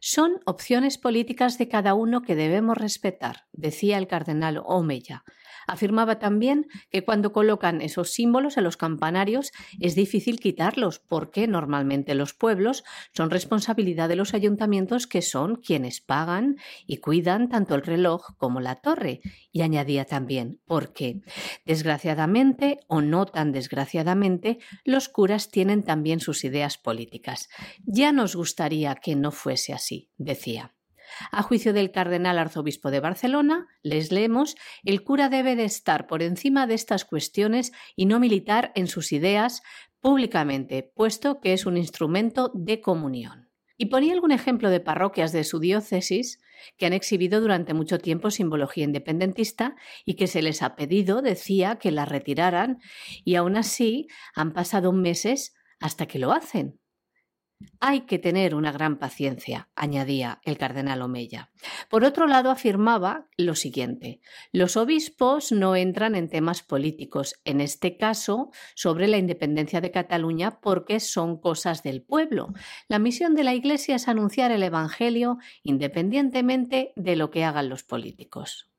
Speaker 2: Son opciones políticas de cada uno que debemos respetar, decía el cardenal Omeya, Afirmaba también que cuando colocan esos símbolos en los campanarios es difícil quitarlos porque normalmente los pueblos son responsabilidad de los ayuntamientos que son quienes pagan y cuidan tanto el reloj como la torre. Y añadía también porque, desgraciadamente o no tan desgraciadamente, los curas tienen también sus ideas políticas. Ya nos gustaría que no fuese así, decía. A juicio del cardenal arzobispo de Barcelona, les leemos, el cura debe de estar por encima de estas cuestiones y no militar en sus ideas públicamente, puesto que es un instrumento de comunión. Y ponía algún ejemplo de parroquias de su diócesis que han exhibido durante mucho tiempo simbología independentista y que se les ha pedido, decía, que la retiraran y aún así han pasado meses hasta que lo hacen. Hay que tener una gran paciencia, añadía el cardenal Omeya. Por otro lado, afirmaba lo siguiente los obispos no entran en temas políticos, en este caso sobre la independencia de Cataluña, porque son cosas del pueblo. La misión de la Iglesia es anunciar el Evangelio independientemente de lo que hagan los políticos.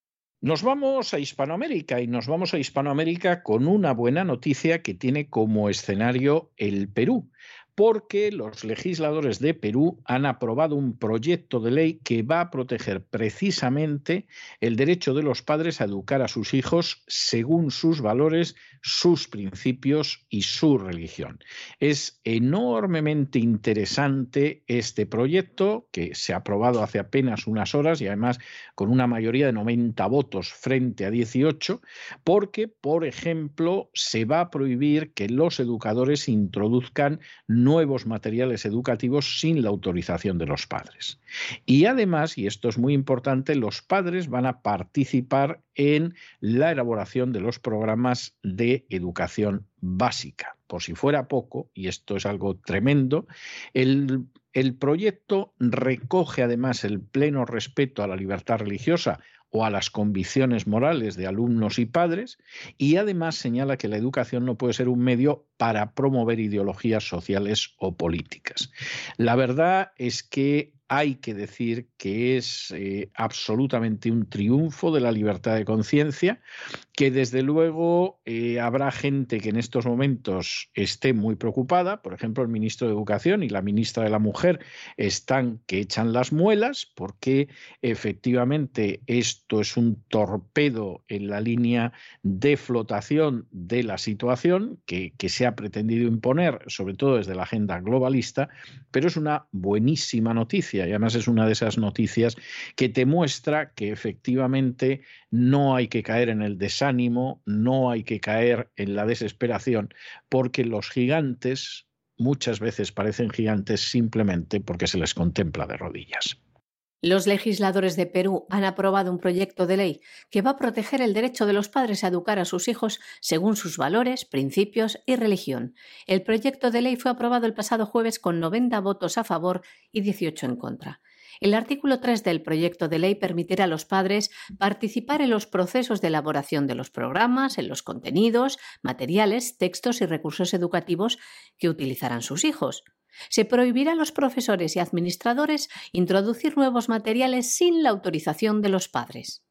Speaker 1: Nos vamos a Hispanoamérica y nos vamos a Hispanoamérica con una buena noticia que tiene como escenario el Perú porque los legisladores de Perú han aprobado un proyecto de ley que va a proteger precisamente el derecho de los padres a educar a sus hijos según sus valores, sus principios y su religión. Es enormemente interesante este proyecto que se ha aprobado hace apenas unas horas y además con una mayoría de 90 votos frente a 18, porque, por ejemplo, se va a prohibir que los educadores introduzcan nuevos materiales educativos sin la autorización de los padres. Y además, y esto es muy importante, los padres van a participar en la elaboración de los programas de educación básica. Por si fuera poco, y esto es algo tremendo, el, el proyecto recoge además el pleno respeto a la libertad religiosa o a las convicciones morales de alumnos y padres, y además señala que la educación no puede ser un medio para promover ideologías sociales o políticas. La verdad es que hay que decir que es eh, absolutamente un triunfo de la libertad de conciencia, que desde luego eh, habrá gente que en estos momentos esté muy preocupada, por ejemplo el ministro de Educación y la ministra de la Mujer están que echan las muelas porque efectivamente esto es un torpedo en la línea de flotación de la situación que, que se ha pretendido imponer, sobre todo desde la agenda globalista, pero es una buenísima noticia y además es una de esas noticias que te muestra que efectivamente no hay que caer en el desánimo, no hay que caer en la desesperación, porque los gigantes muchas veces parecen gigantes simplemente porque se les contempla de rodillas.
Speaker 2: Los legisladores de Perú han aprobado un proyecto de ley que va a proteger el derecho de los padres a educar a sus hijos según sus valores, principios y religión. El proyecto de ley fue aprobado el pasado jueves con 90 votos a favor y 18 en contra. El artículo 3 del proyecto de ley permitirá a los padres participar en los procesos de elaboración de los programas, en los contenidos, materiales, textos y recursos educativos que utilizarán sus hijos. Se prohibirá a los profesores y administradores introducir nuevos materiales sin la autorización de los padres.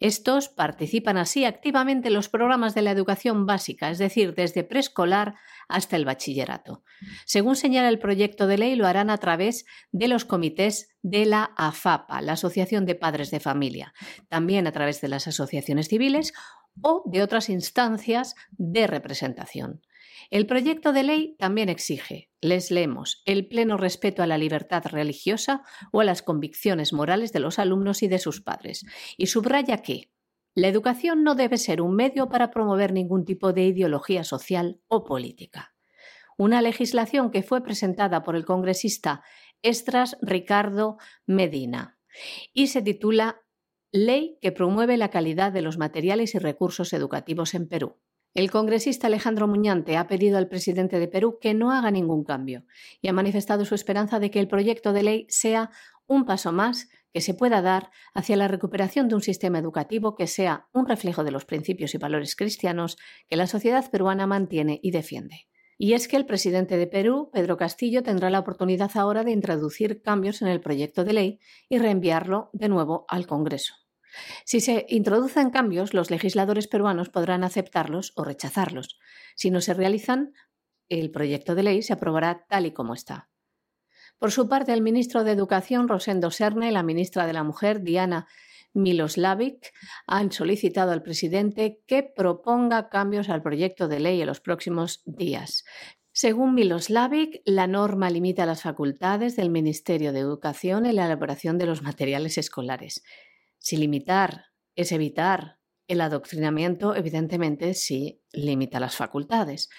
Speaker 2: Estos participan así activamente en los programas de la educación básica, es decir, desde preescolar hasta el bachillerato. Según señala el proyecto de ley, lo harán a través de los comités de la AFAPA, la Asociación de Padres de Familia, también a través de las asociaciones civiles o de otras instancias de representación. El proyecto de ley también exige, les leemos, el pleno respeto a la libertad religiosa o a las convicciones morales de los alumnos y de sus padres, y subraya que la educación no debe ser un medio para promover ningún tipo de ideología social o política. Una legislación que fue presentada por el congresista Estras Ricardo Medina y se titula Ley que promueve la calidad de los materiales y recursos educativos en Perú. El congresista Alejandro Muñante ha pedido al presidente de Perú que no haga ningún cambio y ha manifestado su esperanza de que el proyecto de ley sea un paso más que se pueda dar hacia la recuperación de un sistema educativo que sea un reflejo de los principios y valores cristianos que la sociedad peruana mantiene y defiende. Y es que el presidente de Perú, Pedro Castillo, tendrá la oportunidad ahora de introducir cambios en el proyecto de ley y reenviarlo de nuevo al Congreso. Si se introducen cambios, los legisladores peruanos podrán aceptarlos o rechazarlos. Si no se realizan, el proyecto de ley se aprobará tal y como está. Por su parte, el ministro de Educación, Rosendo Serne, y la ministra de la Mujer, Diana Miloslavic, han solicitado al presidente que proponga cambios al proyecto de ley en los próximos días. Según Miloslavic, la norma limita las facultades del Ministerio de Educación en la elaboración de los materiales escolares. Si limitar es evitar el adoctrinamiento, evidentemente sí limita las facultades.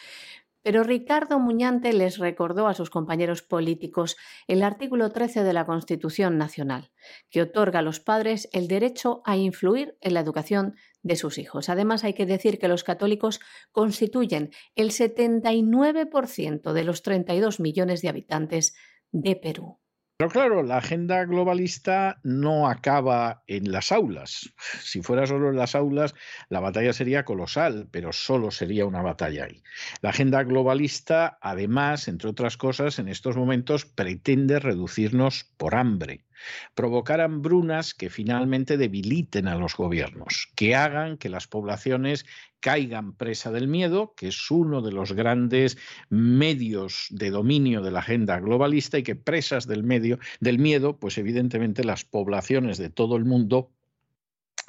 Speaker 2: Pero Ricardo Muñante les recordó a sus compañeros políticos el artículo 13 de la Constitución Nacional, que otorga a los padres el derecho a influir en la educación de sus hijos. Además, hay que decir que los católicos constituyen el 79% de los 32 millones de habitantes de Perú.
Speaker 1: Pero claro, la agenda globalista no acaba en las aulas. Si fuera solo en las aulas, la batalla sería colosal, pero solo sería una batalla ahí. La agenda globalista, además, entre otras cosas, en estos momentos pretende reducirnos por hambre provocar hambrunas que finalmente debiliten a los gobiernos, que hagan que las poblaciones caigan presa del miedo, que es uno de los grandes medios de dominio de la agenda globalista y que presas del medio del miedo, pues evidentemente las poblaciones de todo el mundo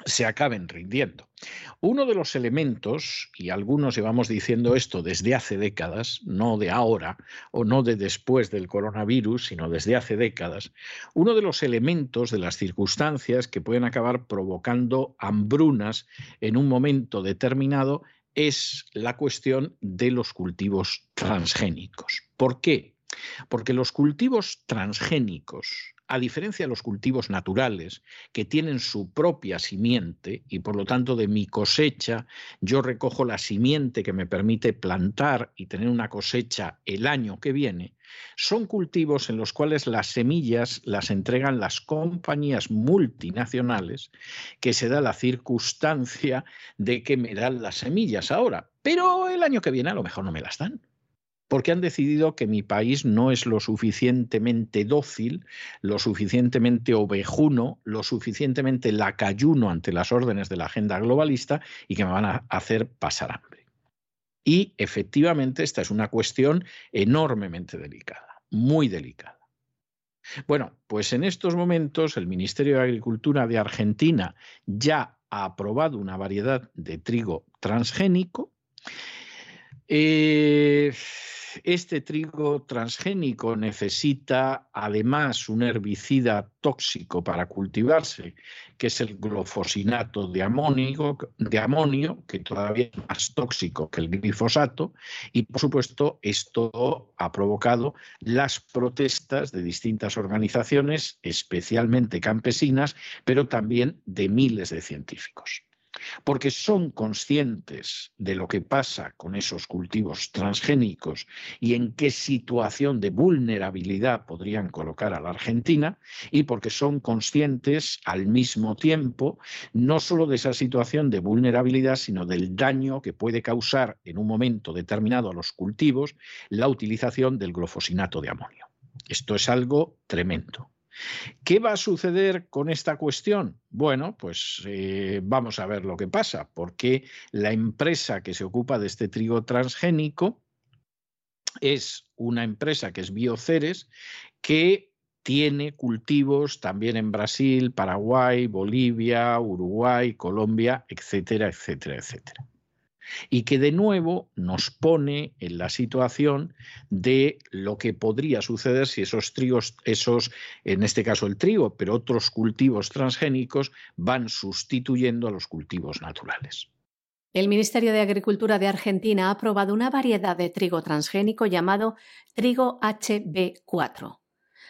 Speaker 1: se acaben rindiendo. Uno de los elementos, y algunos llevamos diciendo esto desde hace décadas, no de ahora o no de después del coronavirus, sino desde hace décadas, uno de los elementos de las circunstancias que pueden acabar provocando hambrunas en un momento determinado es la cuestión de los cultivos transgénicos. ¿Por qué? Porque los cultivos transgénicos a diferencia de los cultivos naturales, que tienen su propia simiente y por lo tanto de mi cosecha, yo recojo la simiente que me permite plantar y tener una cosecha el año que viene, son cultivos en los cuales las semillas las entregan las compañías multinacionales que se da la circunstancia de que me dan las semillas ahora, pero el año que viene a lo mejor no me las dan porque han decidido que mi país no es lo suficientemente dócil, lo suficientemente ovejuno, lo suficientemente lacayuno ante las órdenes de la agenda globalista y que me van a hacer pasar hambre. Y efectivamente esta es una cuestión enormemente delicada, muy delicada. Bueno, pues en estos momentos el Ministerio de Agricultura de Argentina ya ha aprobado una variedad de trigo transgénico. Eh, este trigo transgénico necesita además un herbicida tóxico para cultivarse, que es el glufosinato de amonio, de amonio, que todavía es más tóxico que el glifosato, y por supuesto esto ha provocado las protestas de distintas organizaciones, especialmente campesinas, pero también de miles de científicos. Porque son conscientes de lo que pasa con esos cultivos transgénicos y en qué situación de vulnerabilidad podrían colocar a la Argentina, y porque son conscientes al mismo tiempo no solo de esa situación de vulnerabilidad, sino del daño que puede causar en un momento determinado a los cultivos la utilización del glofosinato de amonio. Esto es algo tremendo. ¿Qué va a suceder con esta cuestión? Bueno, pues eh, vamos a ver lo que pasa, porque la empresa que se ocupa de este trigo transgénico es una empresa que es Bioceres, que tiene cultivos también en Brasil, Paraguay, Bolivia, Uruguay, Colombia, etcétera, etcétera, etcétera y que de nuevo nos pone en la situación de lo que podría suceder si esos trigos, esos, en este caso el trigo, pero otros cultivos transgénicos van sustituyendo a los cultivos naturales.
Speaker 2: El Ministerio de Agricultura de Argentina ha aprobado una variedad de trigo transgénico llamado trigo HB4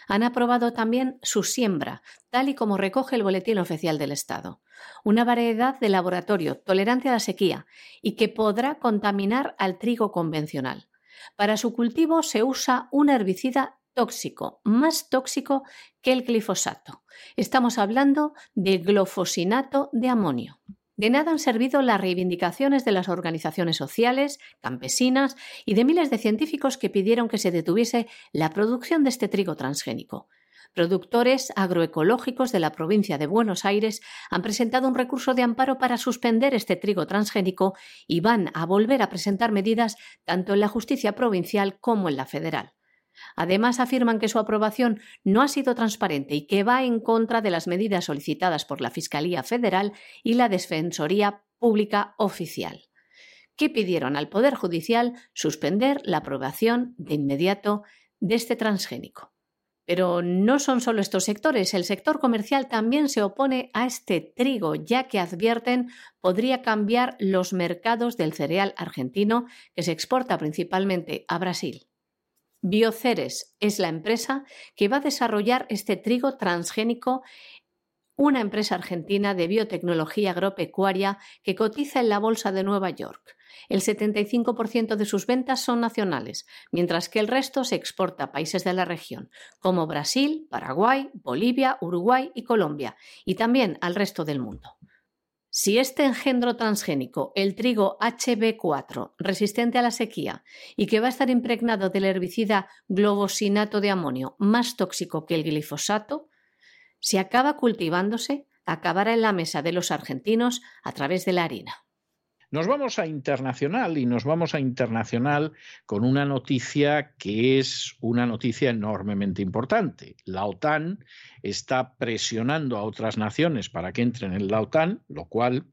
Speaker 2: han aprobado también su siembra, tal y como recoge el Boletín Oficial del Estado. Una variedad de laboratorio tolerante a la sequía y que podrá contaminar al trigo convencional. Para su cultivo se usa un herbicida tóxico, más tóxico que el glifosato. Estamos hablando de glofosinato de amonio. De nada han servido las reivindicaciones de las organizaciones sociales, campesinas y de miles de científicos que pidieron que se detuviese la producción de este trigo transgénico. Productores agroecológicos de la provincia de Buenos Aires han presentado un recurso de amparo para suspender este trigo transgénico y van a volver a presentar medidas tanto en la justicia provincial como en la federal. Además, afirman que su aprobación no ha sido transparente y que va en contra de las medidas solicitadas por la Fiscalía Federal y la Defensoría Pública Oficial, que pidieron al Poder Judicial suspender la aprobación de inmediato de este transgénico. Pero no son solo estos sectores, el sector comercial también se opone a este trigo, ya que advierten podría cambiar los mercados del cereal argentino que se exporta principalmente a Brasil. Bioceres es la empresa que va a desarrollar este trigo transgénico, una empresa argentina de biotecnología agropecuaria que cotiza en la Bolsa de Nueva York. El 75% de sus ventas son nacionales, mientras que el resto se exporta a países de la región, como Brasil, Paraguay, Bolivia, Uruguay y Colombia, y también al resto del mundo. Si este engendro transgénico, el trigo HB4, resistente a la sequía y que va a estar impregnado del herbicida globosinato de amonio más tóxico que el glifosato, si acaba cultivándose, acabará en la mesa de los argentinos a través de la harina.
Speaker 1: Nos vamos a internacional y nos vamos a internacional con una noticia que es una noticia enormemente importante. La OTAN está presionando a otras naciones para que entren en la OTAN, lo cual,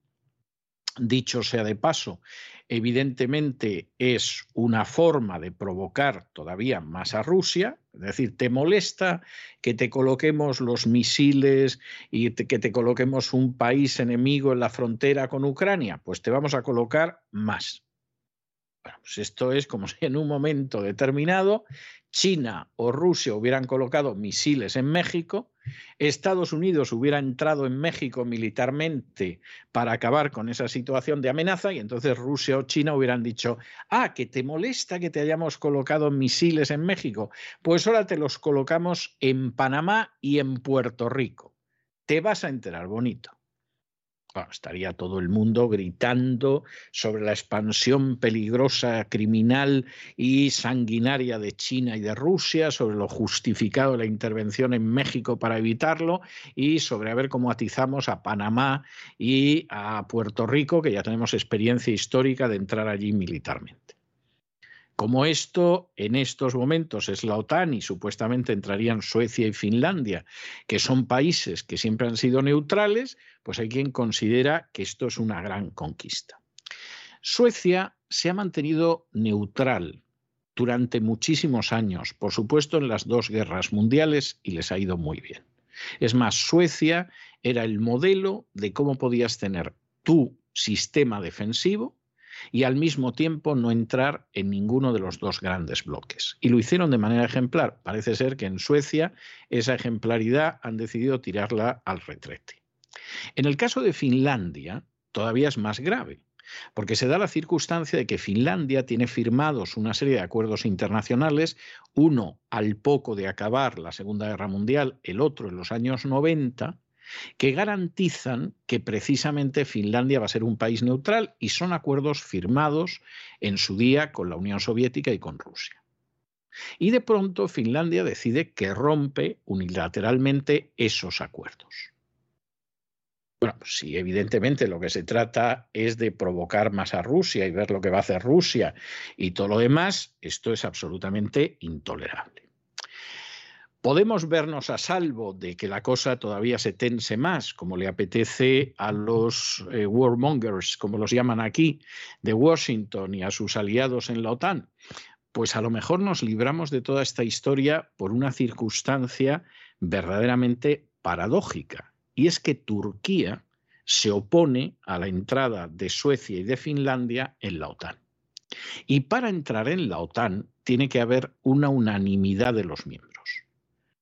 Speaker 1: dicho sea de paso, evidentemente es una forma de provocar todavía más a Rusia, es decir, te molesta que te coloquemos los misiles y que te coloquemos un país enemigo en la frontera con Ucrania, pues te vamos a colocar más. Bueno, pues esto es como si en un momento determinado China o Rusia hubieran colocado misiles en México, Estados Unidos hubiera entrado en México militarmente para acabar con esa situación de amenaza y entonces Rusia o China hubieran dicho, ah, que te molesta que te hayamos colocado misiles en México, pues ahora te los colocamos en Panamá y en Puerto Rico. Te vas a enterar bonito estaría todo el mundo gritando sobre la expansión peligrosa, criminal y sanguinaria de China y de Rusia, sobre lo justificado de la intervención en México para evitarlo y sobre a ver cómo atizamos a Panamá y a Puerto Rico, que ya tenemos experiencia histórica de entrar allí militarmente. Como esto en estos momentos es la OTAN y supuestamente entrarían Suecia y Finlandia, que son países que siempre han sido neutrales, pues hay quien considera que esto es una gran conquista. Suecia se ha mantenido neutral durante muchísimos años, por supuesto en las dos guerras mundiales, y les ha ido muy bien. Es más, Suecia era el modelo de cómo podías tener tu sistema defensivo y al mismo tiempo no entrar en ninguno de los dos grandes bloques. Y lo hicieron de manera ejemplar. Parece ser que en Suecia esa ejemplaridad han decidido tirarla al retrete. En el caso de Finlandia, todavía es más grave, porque se da la circunstancia de que Finlandia tiene firmados una serie de acuerdos internacionales, uno al poco de acabar la Segunda Guerra Mundial, el otro en los años 90, que garantizan que precisamente Finlandia va a ser un país neutral y son acuerdos firmados en su día con la Unión Soviética y con Rusia. Y de pronto Finlandia decide que rompe unilateralmente esos acuerdos. Bueno, pues si evidentemente lo que se trata es de provocar más a Rusia y ver lo que va a hacer Rusia y todo lo demás, esto es absolutamente intolerable. Podemos vernos a salvo de que la cosa todavía se tense más, como le apetece a los eh, warmongers, como los llaman aquí, de Washington y a sus aliados en la OTAN. Pues a lo mejor nos libramos de toda esta historia por una circunstancia verdaderamente paradójica y es que Turquía se opone a la entrada de Suecia y de Finlandia en la OTAN. Y para entrar en la OTAN tiene que haber una unanimidad de los miembros.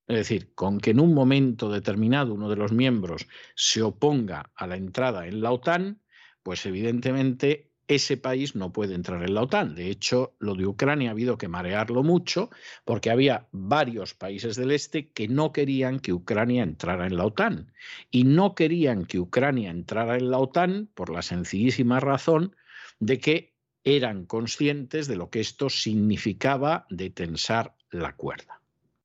Speaker 1: Es decir, con que en un momento determinado uno de los miembros se oponga a la entrada en la OTAN, pues evidentemente ese país no puede entrar en la OTAN. De hecho, lo de Ucrania ha habido que marearlo mucho porque había varios países del este que no querían que Ucrania entrara en la OTAN. Y no querían que Ucrania entrara en la OTAN por la sencillísima razón de que eran conscientes de lo que esto significaba de tensar la cuerda.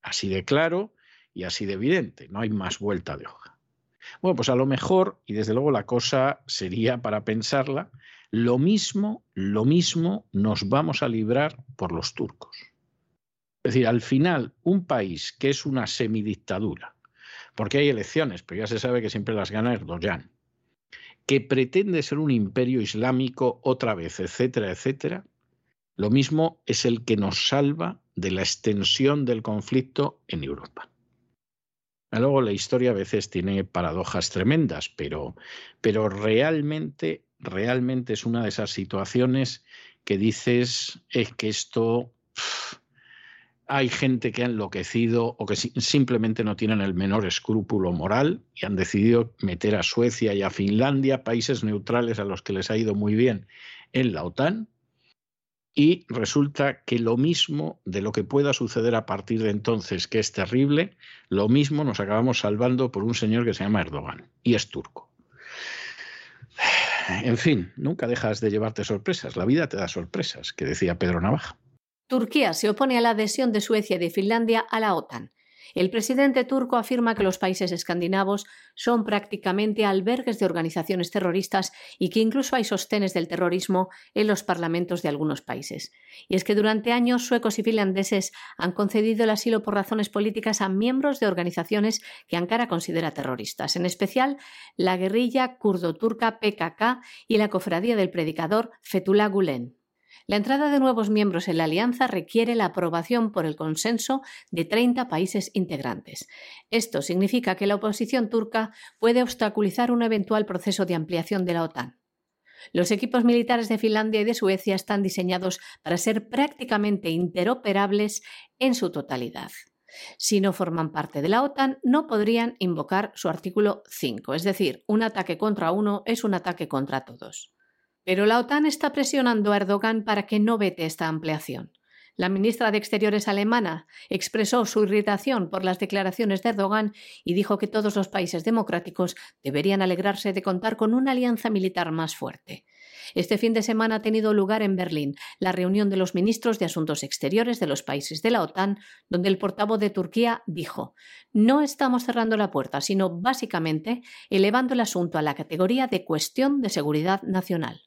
Speaker 1: Así de claro y así de evidente, no hay más vuelta de hoja. Bueno, pues a lo mejor, y desde luego la cosa sería para pensarla, lo mismo, lo mismo nos vamos a librar por los turcos. Es decir, al final, un país que es una semidictadura, porque hay elecciones, pero ya se sabe que siempre las gana Erdogan, que pretende ser un imperio islámico otra vez, etcétera, etcétera, lo mismo es el que nos salva de la extensión del conflicto en Europa. Luego la historia a veces tiene paradojas tremendas, pero, pero realmente realmente es una de esas situaciones que dices es que esto hay gente que ha enloquecido o que simplemente no tienen el menor escrúpulo moral y han decidido meter a Suecia y a Finlandia, países neutrales a los que les ha ido muy bien en la OTAN. Y resulta que lo mismo de lo que pueda suceder a partir de entonces, que es terrible, lo mismo nos acabamos salvando por un señor que se llama Erdogan y es turco en fin, nunca dejas de llevarte sorpresas. La vida te da sorpresas, que decía Pedro Navaja.
Speaker 2: Turquía se opone a la adhesión de Suecia y de Finlandia a la OTAN. El presidente turco afirma que los países escandinavos son prácticamente albergues de organizaciones terroristas y que incluso hay sostenes del terrorismo en los parlamentos de algunos países. Y es que durante años suecos y finlandeses han concedido el asilo por razones políticas a miembros de organizaciones que Ankara considera terroristas, en especial la guerrilla kurdo-turca PKK y la cofradía del predicador Fethullah Gulen. La entrada de nuevos miembros en la alianza requiere la aprobación por el consenso de 30 países integrantes. Esto significa que la oposición turca puede obstaculizar un eventual proceso de ampliación de la OTAN. Los equipos militares de Finlandia y de Suecia están diseñados para ser prácticamente interoperables en su totalidad. Si no forman parte de la OTAN, no podrían invocar su artículo 5, es decir, un ataque contra uno es un ataque contra todos. Pero la OTAN está presionando a Erdogan para que no vete esta ampliación. La ministra de Exteriores alemana expresó su irritación por las declaraciones de Erdogan y dijo que todos los países democráticos deberían alegrarse de contar con una alianza militar más fuerte. Este fin de semana ha tenido lugar en Berlín la reunión de los ministros de Asuntos Exteriores de los países de la OTAN, donde el portavoz de Turquía dijo No estamos cerrando la puerta, sino básicamente elevando el asunto a la categoría de cuestión de seguridad nacional.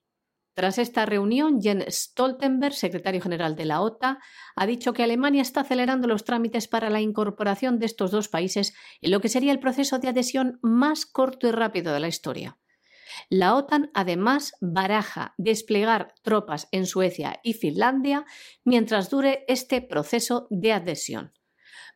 Speaker 2: Tras esta reunión, Jens Stoltenberg, secretario general de la OTA, ha dicho que Alemania está acelerando los trámites para la incorporación de estos dos países en lo que sería el proceso de adhesión más corto y rápido de la historia. La OTAN además baraja desplegar tropas en Suecia y Finlandia mientras dure este proceso de adhesión.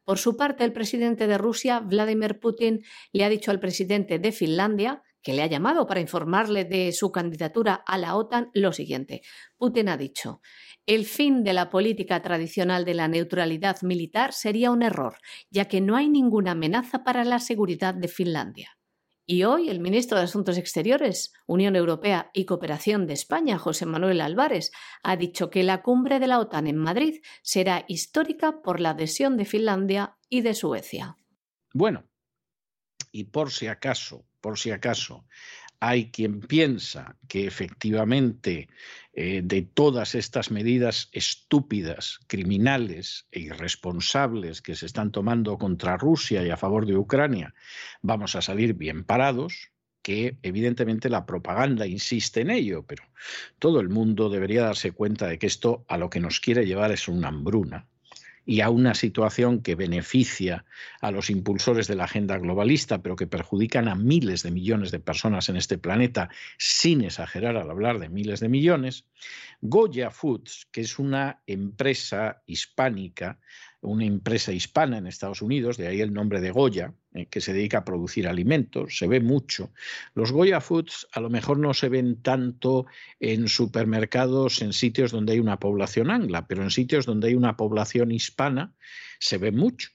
Speaker 2: Por su parte, el presidente de Rusia, Vladimir Putin, le ha dicho al presidente de Finlandia que le ha llamado para informarle de su candidatura a la OTAN, lo siguiente. Putin ha dicho, el fin de la política tradicional de la neutralidad militar sería un error, ya que no hay ninguna amenaza para la seguridad de Finlandia. Y hoy el ministro de Asuntos Exteriores, Unión Europea y Cooperación de España, José Manuel Álvarez, ha dicho que la cumbre de la OTAN en Madrid será histórica por la adhesión de Finlandia y de Suecia.
Speaker 1: Bueno, y por si acaso, por si acaso, hay quien piensa que efectivamente eh, de todas estas medidas estúpidas, criminales e irresponsables que se están tomando contra Rusia y a favor de Ucrania, vamos a salir bien parados, que evidentemente la propaganda insiste en ello, pero todo el mundo debería darse cuenta de que esto a lo que nos quiere llevar es una hambruna y a una situación que beneficia a los impulsores de la agenda globalista, pero que perjudican a miles de millones de personas en este planeta, sin exagerar al hablar de miles de millones, Goya Foods, que es una empresa hispánica, una empresa hispana en Estados Unidos, de ahí el nombre de Goya, eh, que se dedica a producir alimentos, se ve mucho. Los Goya Foods a lo mejor no se ven tanto en supermercados, en sitios donde hay una población angla, pero en sitios donde hay una población hispana se ve mucho.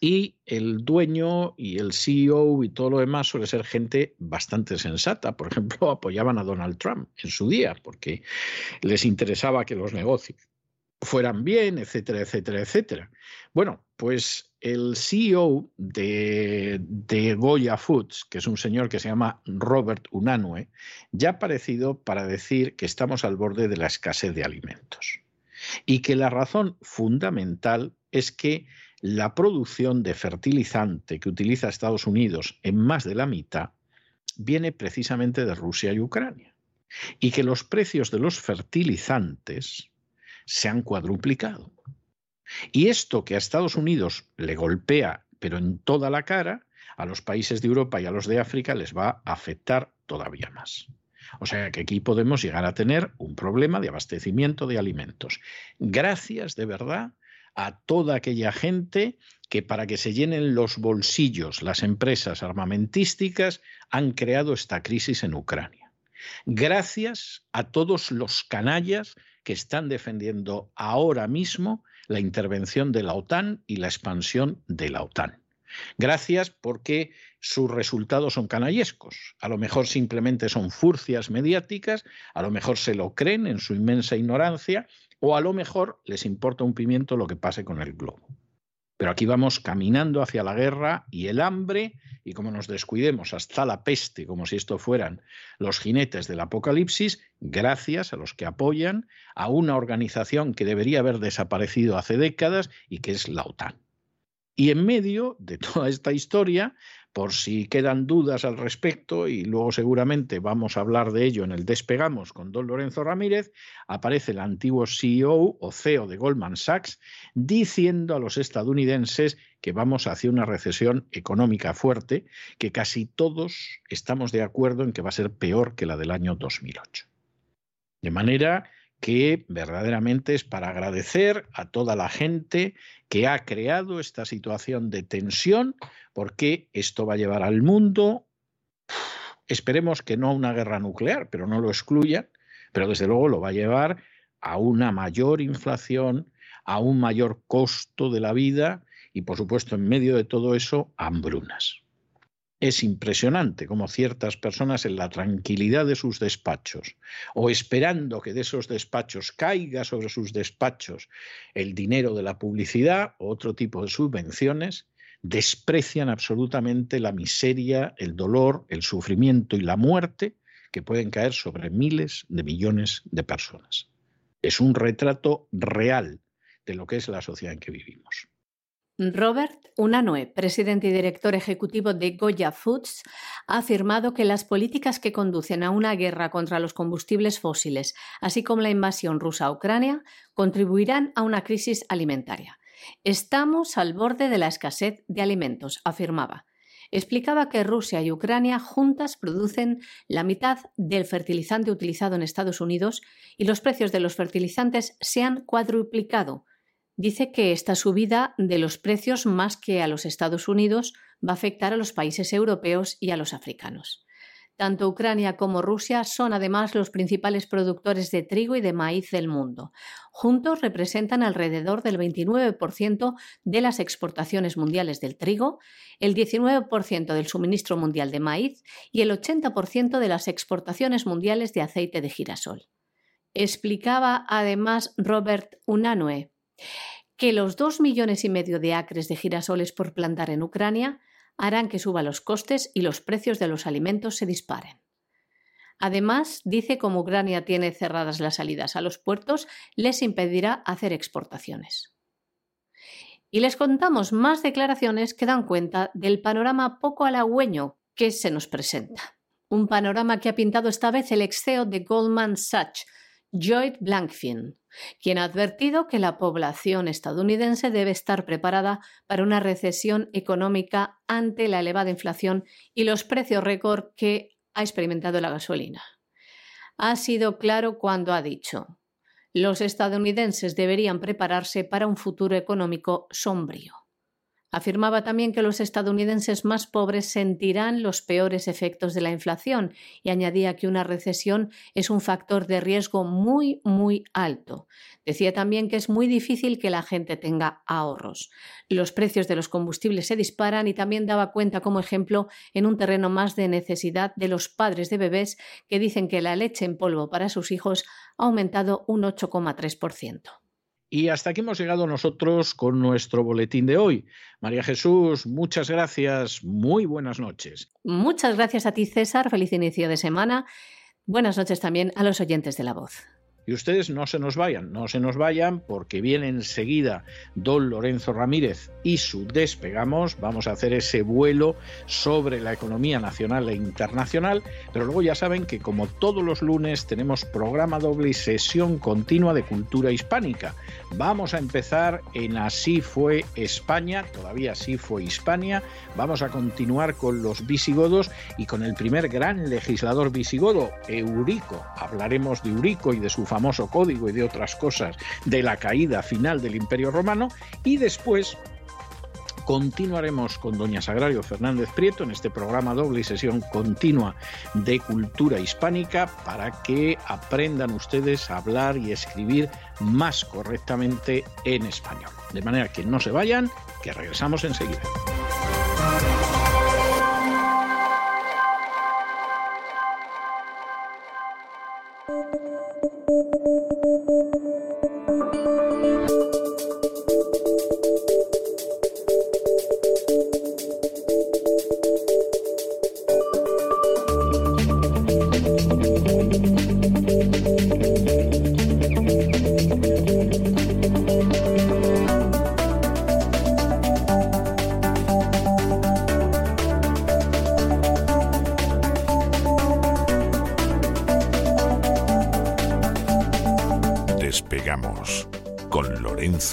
Speaker 1: Y el dueño y el CEO y todo lo demás suele ser gente bastante sensata. Por ejemplo, apoyaban a Donald Trump en su día porque les interesaba que los negocios fueran bien, etcétera, etcétera, etcétera. Bueno, pues el CEO de, de, Goya Foods, que es un señor que se llama Robert Unanue, ya ha aparecido para decir que estamos al borde de la escasez de alimentos y que la razón fundamental es que la producción de fertilizante que utiliza Estados Unidos en más de la mitad viene precisamente de Rusia y Ucrania y que los precios de los fertilizantes se han cuadruplicado. Y esto que a Estados Unidos le golpea, pero en toda la cara, a los países de Europa y a los de África les va a afectar todavía más. O sea que aquí podemos llegar a tener un problema de abastecimiento de alimentos. Gracias de verdad a toda aquella gente que para que se llenen los bolsillos las empresas armamentísticas han creado esta crisis en Ucrania. Gracias a todos los canallas que están defendiendo ahora mismo la intervención de la OTAN y la expansión de la OTAN. Gracias porque sus resultados son canallescos. A lo mejor simplemente son furcias mediáticas, a lo mejor se lo creen en su inmensa ignorancia o a lo mejor les importa un pimiento lo que pase con el globo. Pero aquí vamos caminando hacia la guerra y el hambre, y como nos descuidemos hasta la peste, como si esto fueran los jinetes del apocalipsis, gracias a los que apoyan a una organización que debería haber desaparecido hace décadas y que es la OTAN. Y en medio de toda esta historia por si quedan dudas al respecto, y luego seguramente vamos a hablar de ello en el Despegamos con don Lorenzo Ramírez, aparece el antiguo CEO o CEO de Goldman Sachs diciendo a los estadounidenses que vamos hacia una recesión económica fuerte, que casi todos estamos de acuerdo en que va a ser peor que la del año 2008. De manera que verdaderamente es para agradecer a toda la gente que ha creado esta situación de tensión, porque esto va a llevar al mundo, esperemos que no a una guerra nuclear, pero no lo excluya, pero desde luego lo va a llevar a una mayor inflación, a un mayor costo de la vida y, por supuesto, en medio de todo eso, hambrunas. Es impresionante cómo ciertas personas en la tranquilidad de sus despachos o esperando que de esos despachos caiga sobre sus despachos el dinero de la publicidad o otro tipo de subvenciones, desprecian absolutamente la miseria, el dolor, el sufrimiento y la muerte que pueden caer sobre miles de millones de personas. Es un retrato real de lo que es la sociedad en que vivimos.
Speaker 2: Robert Unanue, presidente y director ejecutivo de Goya Foods, ha afirmado que las políticas que conducen a una guerra contra los combustibles fósiles, así como la invasión rusa a Ucrania, contribuirán a una crisis alimentaria. Estamos al borde de la escasez de alimentos, afirmaba. Explicaba que Rusia y Ucrania juntas producen la mitad del fertilizante utilizado en Estados Unidos y los precios de los fertilizantes se han cuadruplicado dice que esta subida de los precios más que a los Estados Unidos va a afectar a los países europeos y a los africanos. Tanto Ucrania como Rusia son además los principales productores de trigo y de maíz del mundo. Juntos representan alrededor del 29% de las exportaciones mundiales del trigo, el 19% del suministro mundial de maíz y el 80% de las exportaciones mundiales de aceite de girasol. Explicaba además Robert Unanue que los dos millones y medio de acres de girasoles por plantar en Ucrania harán que suban los costes y los precios de los alimentos se disparen. Además, dice como Ucrania tiene cerradas las salidas a los puertos, les impedirá hacer exportaciones. Y les contamos más declaraciones que dan cuenta del panorama poco halagüeño que se nos presenta. Un panorama que ha pintado esta vez el ex CEO de Goldman Sachs, Lloyd Blankfein, quien ha advertido que la población estadounidense debe estar preparada para una recesión económica ante la elevada inflación y los precios récord que ha experimentado la gasolina. Ha sido claro cuando ha dicho, los estadounidenses deberían prepararse para un futuro económico sombrío. Afirmaba también que los estadounidenses más pobres sentirán los peores efectos de la inflación y añadía que una recesión es un factor de riesgo muy, muy alto. Decía también que es muy difícil que la gente tenga ahorros. Los precios de los combustibles se disparan y también daba cuenta como ejemplo en un terreno más de necesidad de los padres de bebés que dicen que la leche en polvo para sus hijos ha aumentado un 8,3%.
Speaker 1: Y hasta aquí hemos llegado nosotros con nuestro boletín de hoy. María Jesús, muchas gracias. Muy buenas noches.
Speaker 2: Muchas gracias a ti, César. Feliz inicio de semana. Buenas noches también a los oyentes de la voz.
Speaker 1: Y ustedes no se nos vayan, no se nos vayan porque viene enseguida don Lorenzo Ramírez y su despegamos. Vamos a hacer ese vuelo sobre la economía nacional e internacional, pero luego ya saben que como todos los lunes tenemos programa doble y sesión continua de cultura hispánica. Vamos a empezar en Así fue España, todavía así fue Hispania. Vamos a continuar con los visigodos y con el primer gran legislador visigodo, Eurico. Hablaremos de Eurico y de su familia famoso código y de otras cosas de la caída final del Imperio Romano y después continuaremos con doña Sagrario Fernández Prieto en este programa doble y sesión continua de cultura hispánica para que aprendan ustedes a hablar y escribir más correctamente en español. De manera que no se vayan, que regresamos enseguida.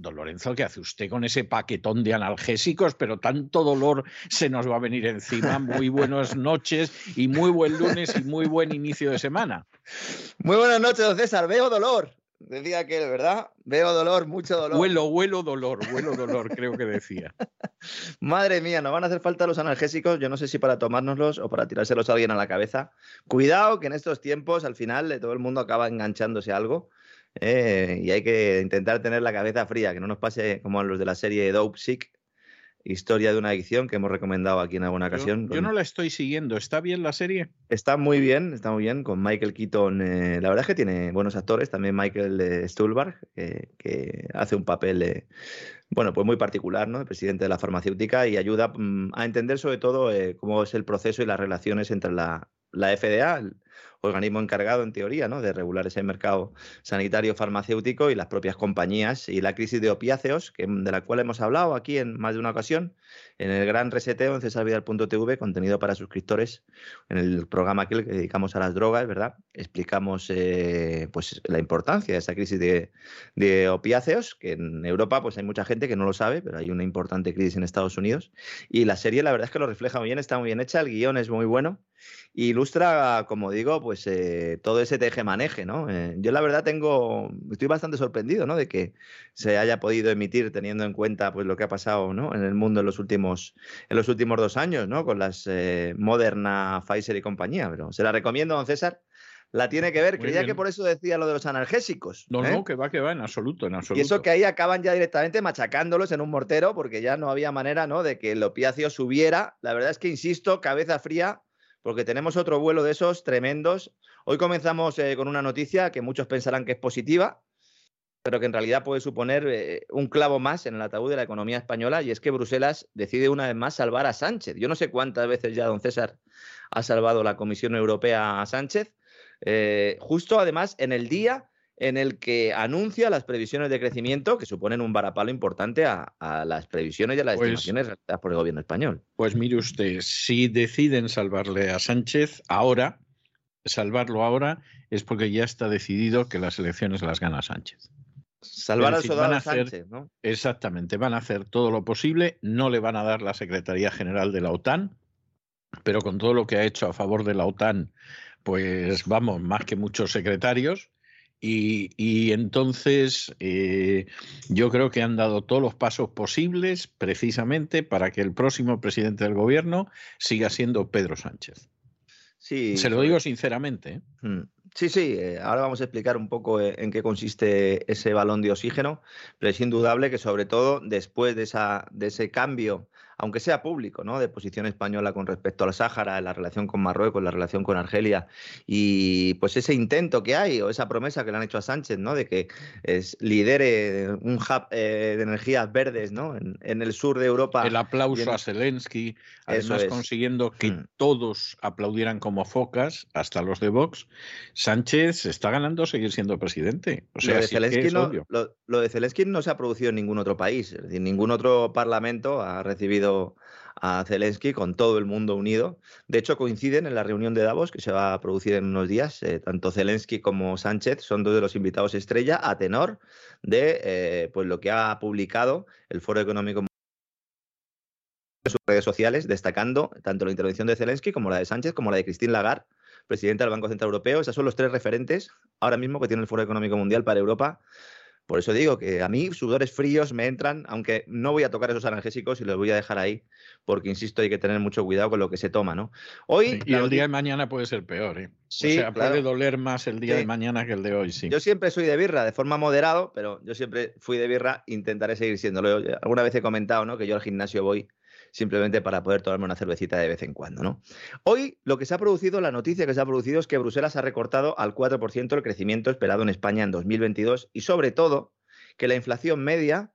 Speaker 1: Don Lorenzo, ¿qué hace usted con ese paquetón de analgésicos? Pero tanto dolor se nos va a venir encima. Muy buenas noches y muy buen lunes y muy buen inicio de semana.
Speaker 3: Muy buenas noches, don César. Veo dolor. Decía aquel, ¿verdad? Veo dolor, mucho dolor.
Speaker 1: Huelo, huelo dolor, huelo dolor, creo que decía.
Speaker 3: Madre mía, nos van a hacer falta los analgésicos. Yo no sé si para tomárnoslos o para tirárselos a alguien a la cabeza. Cuidado que en estos tiempos, al final, todo el mundo acaba enganchándose a algo. Eh, y hay que intentar tener la cabeza fría, que no nos pase como a los de la serie Dope Sick, historia de una adicción que hemos recomendado aquí en alguna ocasión.
Speaker 1: Yo, no la estoy siguiendo. ¿Está bien la serie?
Speaker 3: Está muy bien, está muy bien, con Michael Keaton. Eh, la verdad es que tiene buenos actores, también Michael eh, Stuhlbarg, que hace un papel, bueno, pues muy particular, ¿no? El presidente de la farmacéutica y ayuda mm, a entender sobre todo cómo es el proceso y las relaciones entre la, la FDA, organismo encargado, en teoría, ¿no? de regular ese mercado sanitario farmacéutico y las propias compañías y la crisis de opiáceos, que, de la cual hemos hablado aquí en más de una ocasión, en el gran reseteo en cesarvidal.tv, contenido para suscriptores, en el programa aquel que dedicamos a las drogas, ¿verdad? Explicamos eh, pues, la importancia de esa crisis de, de opiáceos, que en Europa pues, hay mucha gente que no lo sabe, pero hay una importante crisis en Estados Unidos. Y la serie, la verdad es que lo refleja muy bien, está muy bien hecha, el guion es muy bueno ilustra, como digo, pues eh, todo ese teje-maneje, ¿no? Eh, yo la verdad tengo, estoy bastante sorprendido, ¿no? De que se haya podido emitir teniendo en cuenta, pues lo que ha pasado, ¿no? En el mundo en los últimos, en los últimos dos años, ¿no? Con las eh, Moderna, Pfizer y compañía, pero se la recomiendo, don César. La tiene que ver, creía que por eso decía lo de los analgésicos.
Speaker 1: No, no, que va, que va, en absoluto, en absoluto.
Speaker 3: Y eso que ahí acaban ya directamente machacándolos en un mortero, porque ya no había manera, ¿no? De que el opiáceo subiera. La verdad es que, insisto, cabeza fría, porque tenemos otro vuelo de esos tremendos. Hoy comenzamos eh, con una noticia que muchos pensarán que es positiva, pero que en realidad puede suponer eh, un clavo más en el ataúd de la economía española, y es que Bruselas decide una vez más salvar a Sánchez. Yo no sé cuántas veces ya don César ha salvado la Comisión Europea a Sánchez, eh, justo además en el día en el que anuncia las previsiones de crecimiento que suponen un varapalo importante a, las previsiones y a las pues estimaciones realizadas por el gobierno español.
Speaker 1: Pues mire usted, si deciden salvarle a Sánchez ahora, salvarlo ahora es porque ya está decidido que las elecciones las gana Sánchez.
Speaker 3: Salvar al soldado Sánchez, ¿no?
Speaker 1: Exactamente, van a hacer todo lo posible, no le van a dar la Secretaría General de la OTAN, pero con todo lo que ha hecho a favor de la OTAN, pues vamos, más que muchos secretarios, y, entonces eh, yo creo que han dado todos los pasos posibles precisamente para que el próximo presidente del gobierno siga siendo Pedro Sánchez. Sí, Se lo digo sinceramente. ¿eh?
Speaker 3: Mm. Sí, sí, eh, ahora vamos a explicar un poco en qué consiste ese balón de oxígeno, pero es indudable que sobre todo después de, esa, de ese cambio aunque sea público, ¿no? de posición española con respecto al Sáhara, la relación con Marruecos, la relación con Argelia, y pues ese intento que hay o esa promesa que le han hecho a Sánchez, ¿no? de que es, lidere un hub eh, de energías verdes ¿no? En, el sur de Europa.
Speaker 1: El aplauso a Zelensky, además consiguiendo que mm. todos aplaudieran como focas, hasta los de Vox, Sánchez está ganando seguir siendo presidente. O sea,
Speaker 3: lo, de Zelensky no, lo de Zelensky no se ha producido en ningún otro país, es decir, ningún otro parlamento ha recibido a Zelensky con todo el mundo unido. De hecho, coinciden en la reunión de Davos que se va a producir en unos días. Eh, tanto Zelensky como Sánchez son dos de los invitados estrella a tenor de eh, pues lo que ha publicado el Foro Económico en sus redes sociales, destacando tanto la intervención de Zelensky como la de Sánchez, como la de Christine Lagarde, presidenta del Banco Central Europeo. Esos son los tres referentes ahora mismo que tiene el Foro Económico Mundial para Europa por eso digo que a mí sudores fríos me entran, aunque no voy a tocar esos analgésicos y los voy a dejar ahí, porque insisto, hay que tener mucho cuidado con lo que se toma, ¿no?
Speaker 1: Hoy. y el día de mañana puede ser peor, ¿eh? Sí, o sea, puede doler más el día de mañana que el de hoy, sí.
Speaker 3: Yo siempre soy de birra, de forma moderado, pero yo siempre fui de birra, intentaré seguir siéndolo. Alguna vez he comentado, ¿no? Que yo al gimnasio voy simplemente para poder tomarme una cervecita de vez en cuando. ¿no? Hoy lo que se ha producido, la noticia que se ha producido es que Bruselas ha recortado al 4% el crecimiento esperado en España en 2022 y sobre todo que la inflación media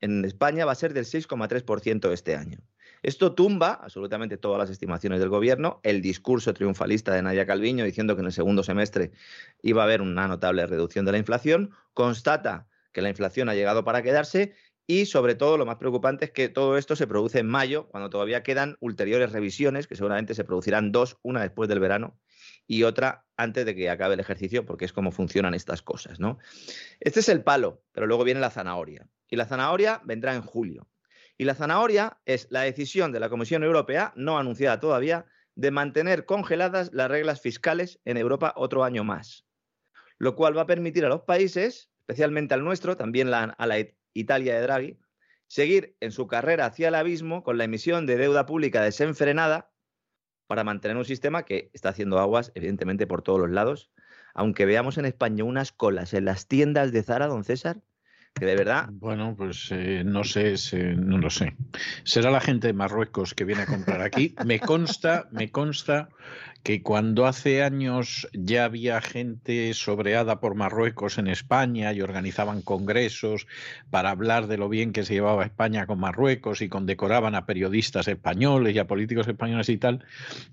Speaker 3: en España va a ser del 6,3% este año. Esto tumba absolutamente todas las estimaciones del gobierno, el discurso triunfalista de Nadia Calviño diciendo que en el segundo semestre iba a haber una notable reducción de la inflación, constata que la inflación ha llegado para quedarse y sobre todo, lo más preocupante es que todo esto se produce en mayo, cuando todavía quedan ulteriores revisiones, que seguramente se producirán dos, una después del verano y otra antes de que acabe el ejercicio, porque es como funcionan estas cosas, ¿no? Este es el palo, pero luego viene la zanahoria. Y la zanahoria vendrá en julio. Y la zanahoria es la decisión de la Comisión Europea, no anunciada todavía, de mantener congeladas las reglas fiscales en Europa otro año más. Lo cual va a permitir a los países, especialmente al nuestro, también a la Italia de Draghi, seguir en su carrera hacia el abismo con la emisión de deuda pública desenfrenada para mantener un sistema que está haciendo aguas, evidentemente, por todos los lados. Aunque veamos en España unas colas en las tiendas de Zara, don César, que de verdad.
Speaker 1: Bueno, pues eh, no sé, no lo sé. Será la gente de Marruecos que viene a comprar aquí. Me consta, me consta que cuando hace años ya había gente sobreada por Marruecos en España y organizaban congresos para hablar de lo bien que se llevaba España con Marruecos y condecoraban a periodistas españoles y a políticos españoles y tal,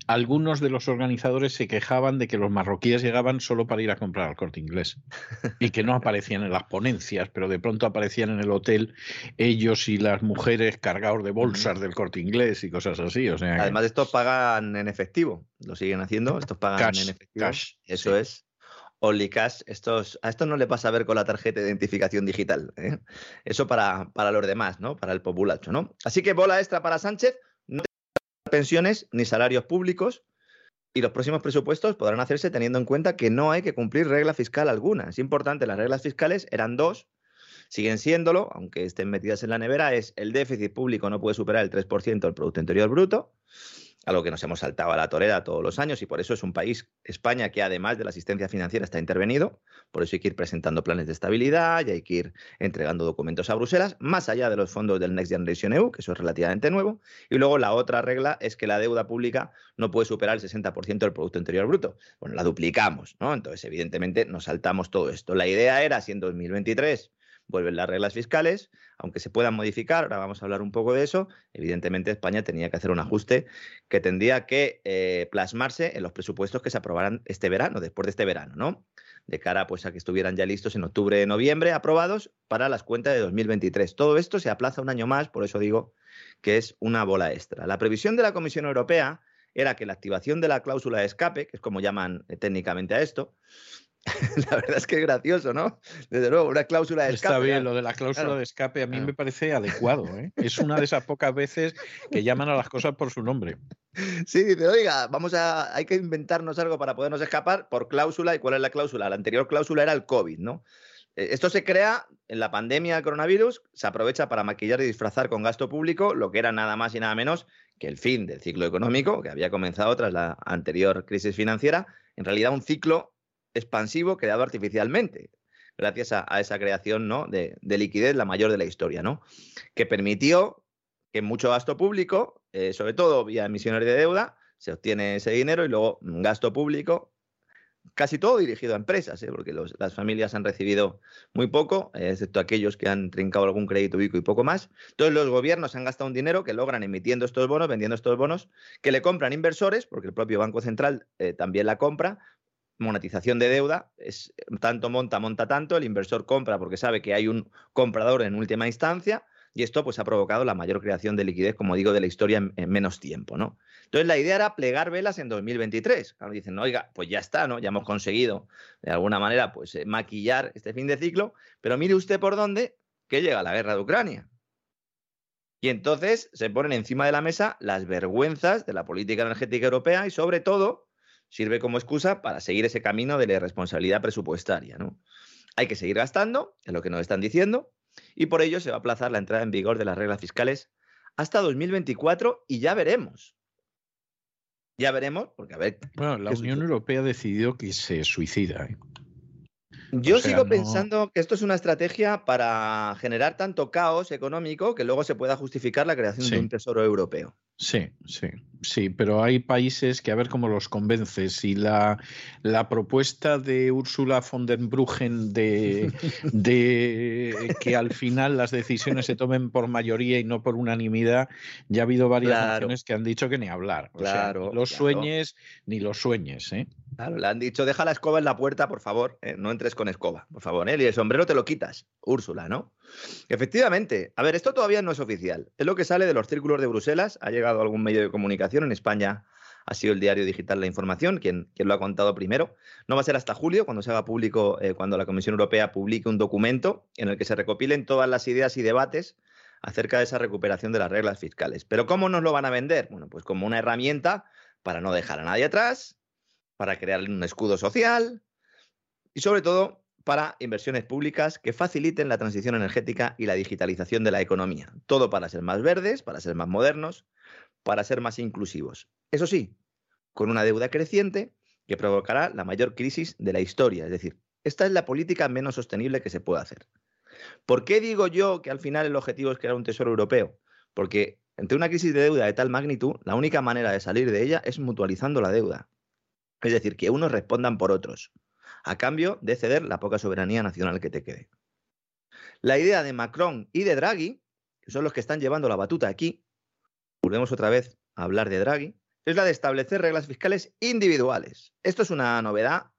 Speaker 1: algunos de los organizadores se quejaban de que los marroquíes llegaban solo para ir a comprar al corte inglés y que no aparecían en las ponencias, pero de pronto aparecían en el hotel ellos y las mujeres cargados de bolsas del corte inglés y cosas así. O sea,
Speaker 3: Además, estos pagan en efectivo, lo siguen haciendo, estos pagan en efectivo. Eso es. Only Cash, estos, a esto no le pasa a ver con la tarjeta de identificación digital. ¿eh? Eso para, para los demás, ¿no? Para el populacho, ¿no? Así que bola extra para Sánchez, no pensiones ni salarios públicos, y los próximos presupuestos podrán hacerse teniendo en cuenta que no hay que cumplir regla fiscal alguna. Es importante, las reglas fiscales eran dos, siguen siéndolo, aunque estén metidas en la nevera, es el déficit público no puede superar el 3% del Producto Interior Bruto, algo que nos hemos saltado a la torera todos los años y por eso es un país, España, que además de la asistencia financiera está intervenido, por eso hay que ir presentando planes de estabilidad y hay que ir entregando documentos a Bruselas, más allá de los fondos del Next Generation EU, que eso es relativamente nuevo, y luego la otra regla es que la deuda pública no puede superar el 60% del Producto Interior Bruto. Bueno, la duplicamos, ¿no? Entonces, evidentemente, nos saltamos todo esto. La idea era, si en 2023 vuelven las reglas fiscales, aunque se puedan modificar, ahora vamos a hablar un poco de eso, evidentemente España tenía que hacer un ajuste que tendría que eh, plasmarse en los presupuestos que se aprobaran este verano, después de este verano, ¿no? De cara pues, a que estuvieran ya listos en octubre, noviembre, aprobados para las cuentas de 2023. Todo esto se aplaza un año más, por eso digo que es una bola extra. La previsión de la Comisión Europea era que la activación de la cláusula de escape, que es como llaman eh, técnicamente a esto, la verdad es que es gracioso, ¿no? Desde luego, una cláusula de escape.
Speaker 1: Está bien, lo de la cláusula de escape a mí me parece adecuado. ¿eh? Es una de esas pocas veces que llaman a las cosas por su nombre.
Speaker 3: Sí, dice, oiga, vamos a, hay que inventarnos algo para podernos escapar por cláusula. ¿Y cuál es la cláusula? La anterior cláusula era el COVID, ¿no? Eh, esto se crea en la pandemia del coronavirus, se aprovecha para maquillar y disfrazar con gasto público lo que era nada más y nada menos que el fin del ciclo económico que había comenzado tras la anterior crisis financiera, en realidad un ciclo expansivo creado artificialmente, gracias a, esa creación ¿no? de, liquidez, la mayor de la historia, ¿no? que permitió que mucho gasto público, eh, sobre todo vía emisiones de deuda, se obtiene ese dinero y luego gasto público casi todo dirigido a empresas, ¿eh? porque las familias han recibido muy poco, eh, excepto aquellos que han trincado algún crédito ubico y poco más. Entonces los gobiernos han gastado un dinero que logran emitiendo estos bonos, vendiendo estos bonos, que le compran inversores, porque el propio Banco Central también la compra, monetización de deuda, es tanto monta, monta tanto, el inversor compra porque sabe que hay un comprador en última instancia y esto pues ha provocado la mayor creación de liquidez, como digo, de la historia en, menos tiempo, ¿no? Entonces la idea era plegar velas en 2023. Claro, dicen, oiga, pues ya está, ¿no? Ya hemos conseguido de alguna manera pues eh, maquillar este fin de ciclo, pero mire usted por dónde que llega la guerra de Ucrania. Y entonces se ponen encima de la mesa las vergüenzas de la política energética europea y sobre todo sirve como excusa para seguir ese camino de la irresponsabilidad presupuestaria. ¿no? Hay que seguir gastando, es lo que nos están diciendo, y por ello se va a aplazar la entrada en vigor de las reglas fiscales hasta 2024 y ya veremos. Ya veremos, porque a ver.
Speaker 1: Bueno, la Unión Europea decidió que se suicida. ¿eh?
Speaker 3: Yo sigo pensando que esto es una estrategia para generar tanto caos económico que luego se pueda justificar la creación de un tesoro europeo.
Speaker 1: Sí, sí, sí, pero hay países que a ver cómo los convences. Y la, la propuesta de Ursula von der Bruggen de, de que al final las decisiones se tomen por mayoría y no por unanimidad, ya ha habido varias naciones que han dicho que ni hablar. claro, los sueñes ni los sueñes. ¿eh?
Speaker 3: Claro, le han dicho, deja la escoba en la puerta, por favor, ¿eh? no entres con escoba, por favor, ¿eh? y el sombrero te lo quitas, Úrsula, ¿no? Efectivamente, a ver, esto todavía no es oficial, es lo que sale de los círculos de Bruselas, ha llegado algún medio de comunicación, en España ha sido el diario digital La Información quien, quien lo ha contado primero. No va a ser hasta julio, cuando se haga público, eh, cuando la Comisión Europea publique un documento en el que se recopilen todas las ideas y debates acerca de esa recuperación de las reglas fiscales. Pero ¿cómo nos lo van a vender? Bueno, pues como una herramienta para no dejar a nadie atrás, para crear un escudo social y sobre todo para inversiones públicas que faciliten la transición energética y la digitalización de la economía. Todo para ser más verdes, para ser más modernos, para ser más inclusivos. Eso sí, con una deuda creciente que provocará la mayor crisis de la historia. Es decir, esta es la política menos sostenible que se puede hacer. ¿Por qué digo yo que al final el objetivo es crear un tesoro europeo? Porque ante una crisis de deuda de tal magnitud, la única manera de salir de ella es mutualizando la deuda. Es decir, que unos respondan por otros, a cambio de ceder la poca soberanía nacional que te quede. La idea de Macron y de Draghi, que son los que están llevando la batuta aquí, volvemos otra vez a hablar de Draghi, es la de establecer reglas fiscales individuales. Esto es una novedad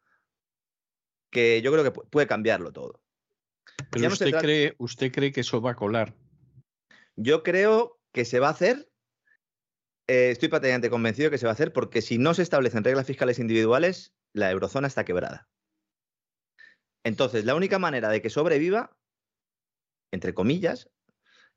Speaker 3: que yo creo que puede cambiarlo todo.
Speaker 1: Pero usted, cree, ¿usted cree que eso va a colar?
Speaker 3: Yo creo que se va a hacer eh, estoy prácticamente convencido que se va a hacer porque si no se establecen reglas fiscales individuales, la eurozona está quebrada. Entonces, la única manera de que sobreviva, entre comillas,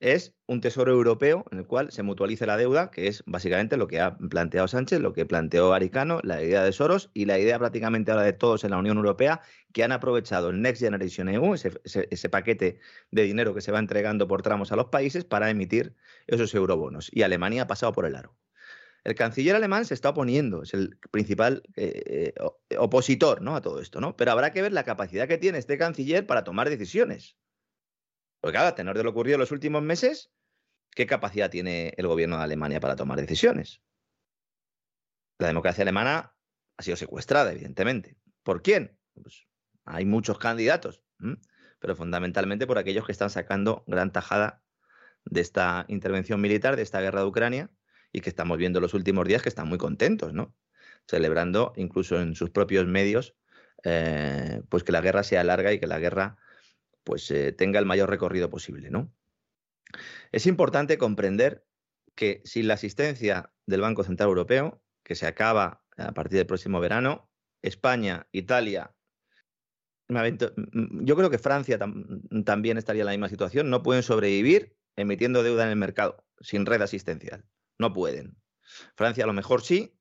Speaker 3: es un tesoro europeo en el cual se mutualice la deuda, que es básicamente lo que ha planteado Sánchez, lo que planteó Aricano, la idea de Soros y la idea prácticamente ahora de todos en la Unión Europea, que han aprovechado el Next Generation EU, ese, paquete de dinero que se va entregando por tramos a los países para emitir esos eurobonos. Y Alemania ha pasado por el aro. El canciller alemán se está oponiendo, es el principal eh, eh, opositor ¿no? a todo esto, ¿no? Pero habrá que ver la capacidad que tiene este canciller para tomar decisiones. Porque claro, a tenor de lo ocurrido en los últimos meses, ¿qué capacidad tiene el gobierno de Alemania para tomar decisiones? La democracia alemana ha sido secuestrada, evidentemente. ¿Por quién? Pues hay muchos candidatos, pero fundamentalmente por aquellos que están sacando gran tajada de esta intervención militar, de esta guerra de Ucrania, y que estamos viendo los últimos días que están muy contentos, ¿no? Celebrando incluso en sus propios medios, eh, pues que la guerra sea larga y que la guerra pues eh, tenga el mayor recorrido posible, ¿no? Es importante comprender que sin la asistencia del Banco Central Europeo, que se acaba a partir del próximo verano, España, Italia, yo creo que Francia también estaría en la misma situación, no pueden sobrevivir emitiendo deuda en el mercado sin red asistencial. No pueden. Francia a lo mejor sí,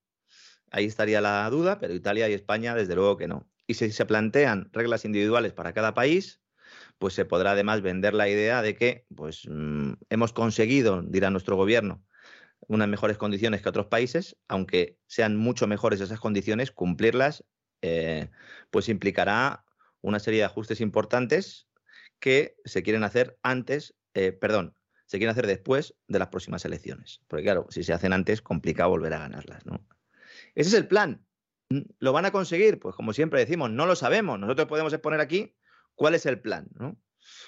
Speaker 3: ahí estaría la duda, pero Italia y España desde luego que no. Y si se plantean reglas individuales para cada país, pues se podrá además vender la idea de que pues, mm, hemos conseguido, dirá nuestro gobierno, unas mejores condiciones que otros países, aunque sean mucho mejores esas condiciones, cumplirlas eh, pues implicará una serie de ajustes importantes que se quieren hacer antes, eh, perdón, se quieren hacer después de las próximas elecciones. Porque claro, si se hacen antes, complica volver a ganarlas, ¿no? Ese es el plan. ¿Lo van a conseguir? Pues como siempre decimos, no lo sabemos. Nosotros podemos exponer aquí ¿Cuál es el plan?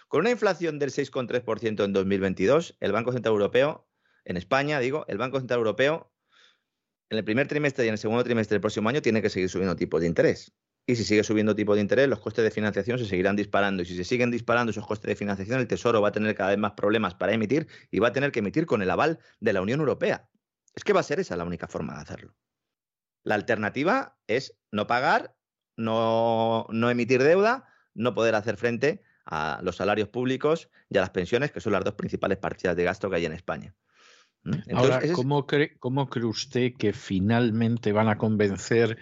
Speaker 3: Con una inflación del 6,3% en 2022, el Banco Central Europeo, en España, digo, el Banco Central Europeo, en el primer trimestre y en el segundo trimestre del próximo año, tiene que seguir subiendo tipos de interés. Y si sigue subiendo tipo de interés, los costes de financiación se seguirán disparando. Y si se siguen disparando esos costes de financiación, el Tesoro va a tener cada vez más problemas para emitir y va a tener que emitir con el aval de la Unión Europea. Es que va a ser esa la única forma de hacerlo. La alternativa es no pagar, no, no emitir deuda no poder hacer frente a los salarios públicos y a las pensiones, que son las dos principales partidas de gasto que hay en España.
Speaker 1: Ahora, ¿cómo, cree, ¿cómo cree usted que finalmente van a convencer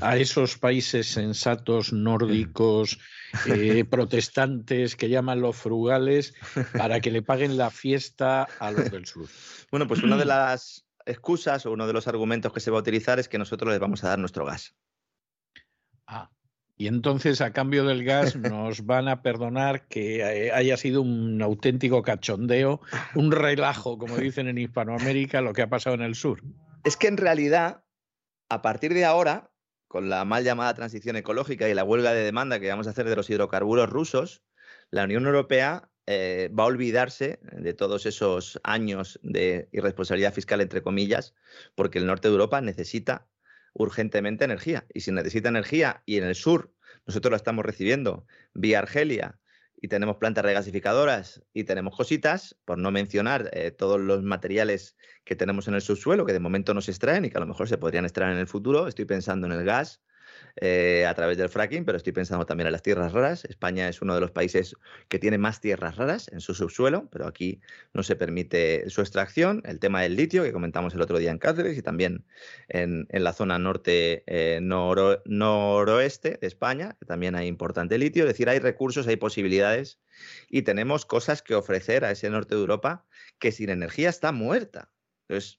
Speaker 1: a esos países sensatos nórdicos, eh, protestantes, que llaman los frugales, para que le paguen la fiesta a los del sur?
Speaker 3: Bueno, pues una de las excusas o uno de los argumentos que se va a utilizar es que nosotros les vamos a dar nuestro gas.
Speaker 1: Ah. Y entonces, a cambio del gas, nos van a perdonar que eh, haya sido un auténtico cachondeo, un relajo, como dicen en Hispanoamérica, lo que ha pasado en el sur.
Speaker 3: Es que en realidad, a partir de ahora, con la mal llamada transición ecológica y la huelga de demanda que vamos a hacer de los hidrocarburos rusos, la Unión Europea eh, va a olvidarse de todos esos años de irresponsabilidad fiscal, entre comillas, porque el norte de Europa necesita urgentemente energía. Y si necesita energía y en el sur nosotros la estamos recibiendo vía Argelia y tenemos plantas regasificadoras y tenemos cositas, por no mencionar eh, todos los materiales que tenemos en el subsuelo que de momento no se extraen y que a lo mejor se podrían extraer en el futuro. Estoy pensando en el gas, eh, a través del fracking, pero estoy pensando también en las tierras raras. España es uno de los países que tiene más tierras raras en su subsuelo, pero aquí no se permite su extracción. El tema del litio, que comentamos el otro día en Cáceres y también en, la zona norte eh, noroeste de España, que también hay importante litio. Es decir, hay recursos, hay posibilidades y tenemos cosas que ofrecer a ese norte de Europa que sin energía está muerta. Entonces,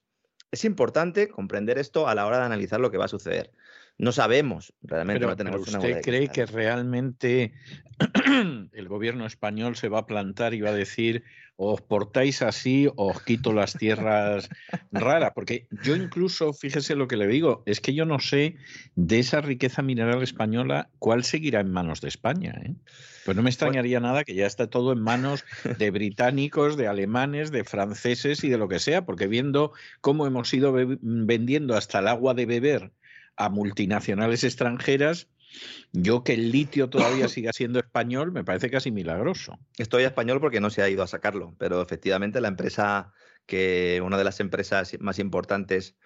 Speaker 3: es importante comprender esto a la hora de analizar lo que va a suceder. No sabemos, realmente
Speaker 1: pero,
Speaker 3: no tenemos
Speaker 1: pero ¿Usted cree que realmente el gobierno español se va a plantar y va a decir os portáis así o os quito las tierras raras? Porque yo incluso, fíjese lo que le digo, es que yo no sé de esa riqueza mineral española cuál seguirá en manos de España. ¿eh? Pues no me extrañaría nada que ya está todo en manos de británicos, de alemanes, de franceses y de lo que sea, porque viendo cómo hemos ido vendiendo hasta el agua de beber a multinacionales extranjeras, yo que el litio todavía siga siendo español me parece casi milagroso.
Speaker 3: Estoy español porque no se ha ido a sacarlo, pero efectivamente la empresa que una de las empresas más importantes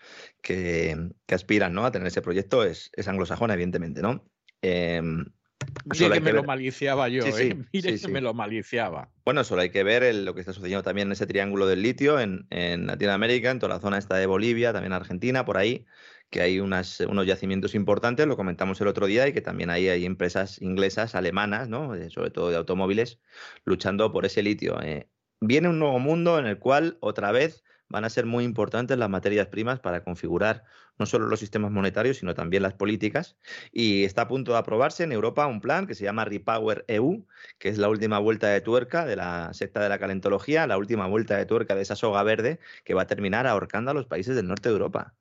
Speaker 3: que, aspiran ¿no? a tener ese proyecto es, es anglosajona, evidentemente, ¿no?
Speaker 1: Eh, Mire que me lo maliciaba yo, ¿eh? Mire que me lo maliciaba.
Speaker 3: Bueno, solo hay que ver lo que está sucediendo también en ese triángulo del litio en, en Latinoamérica, en toda la zona esta de Bolivia, también Argentina, por ahí que hay unas, unos yacimientos importantes, lo comentamos el otro día, y que también ahí hay empresas inglesas, alemanas, ¿no? Eh, sobre todo de automóviles, luchando por ese litio. Eh. Viene un nuevo mundo en el cual otra vez van a ser muy importantes las materias primas para configurar no solo los sistemas monetarios, sino también las políticas. Y está a punto de aprobarse en Europa un plan que se llama Repower EU, que es la última vuelta de tuerca de la secta de la calentología, la última vuelta de tuerca de esa soga verde que va a terminar ahorcando a los países del norte de Europa.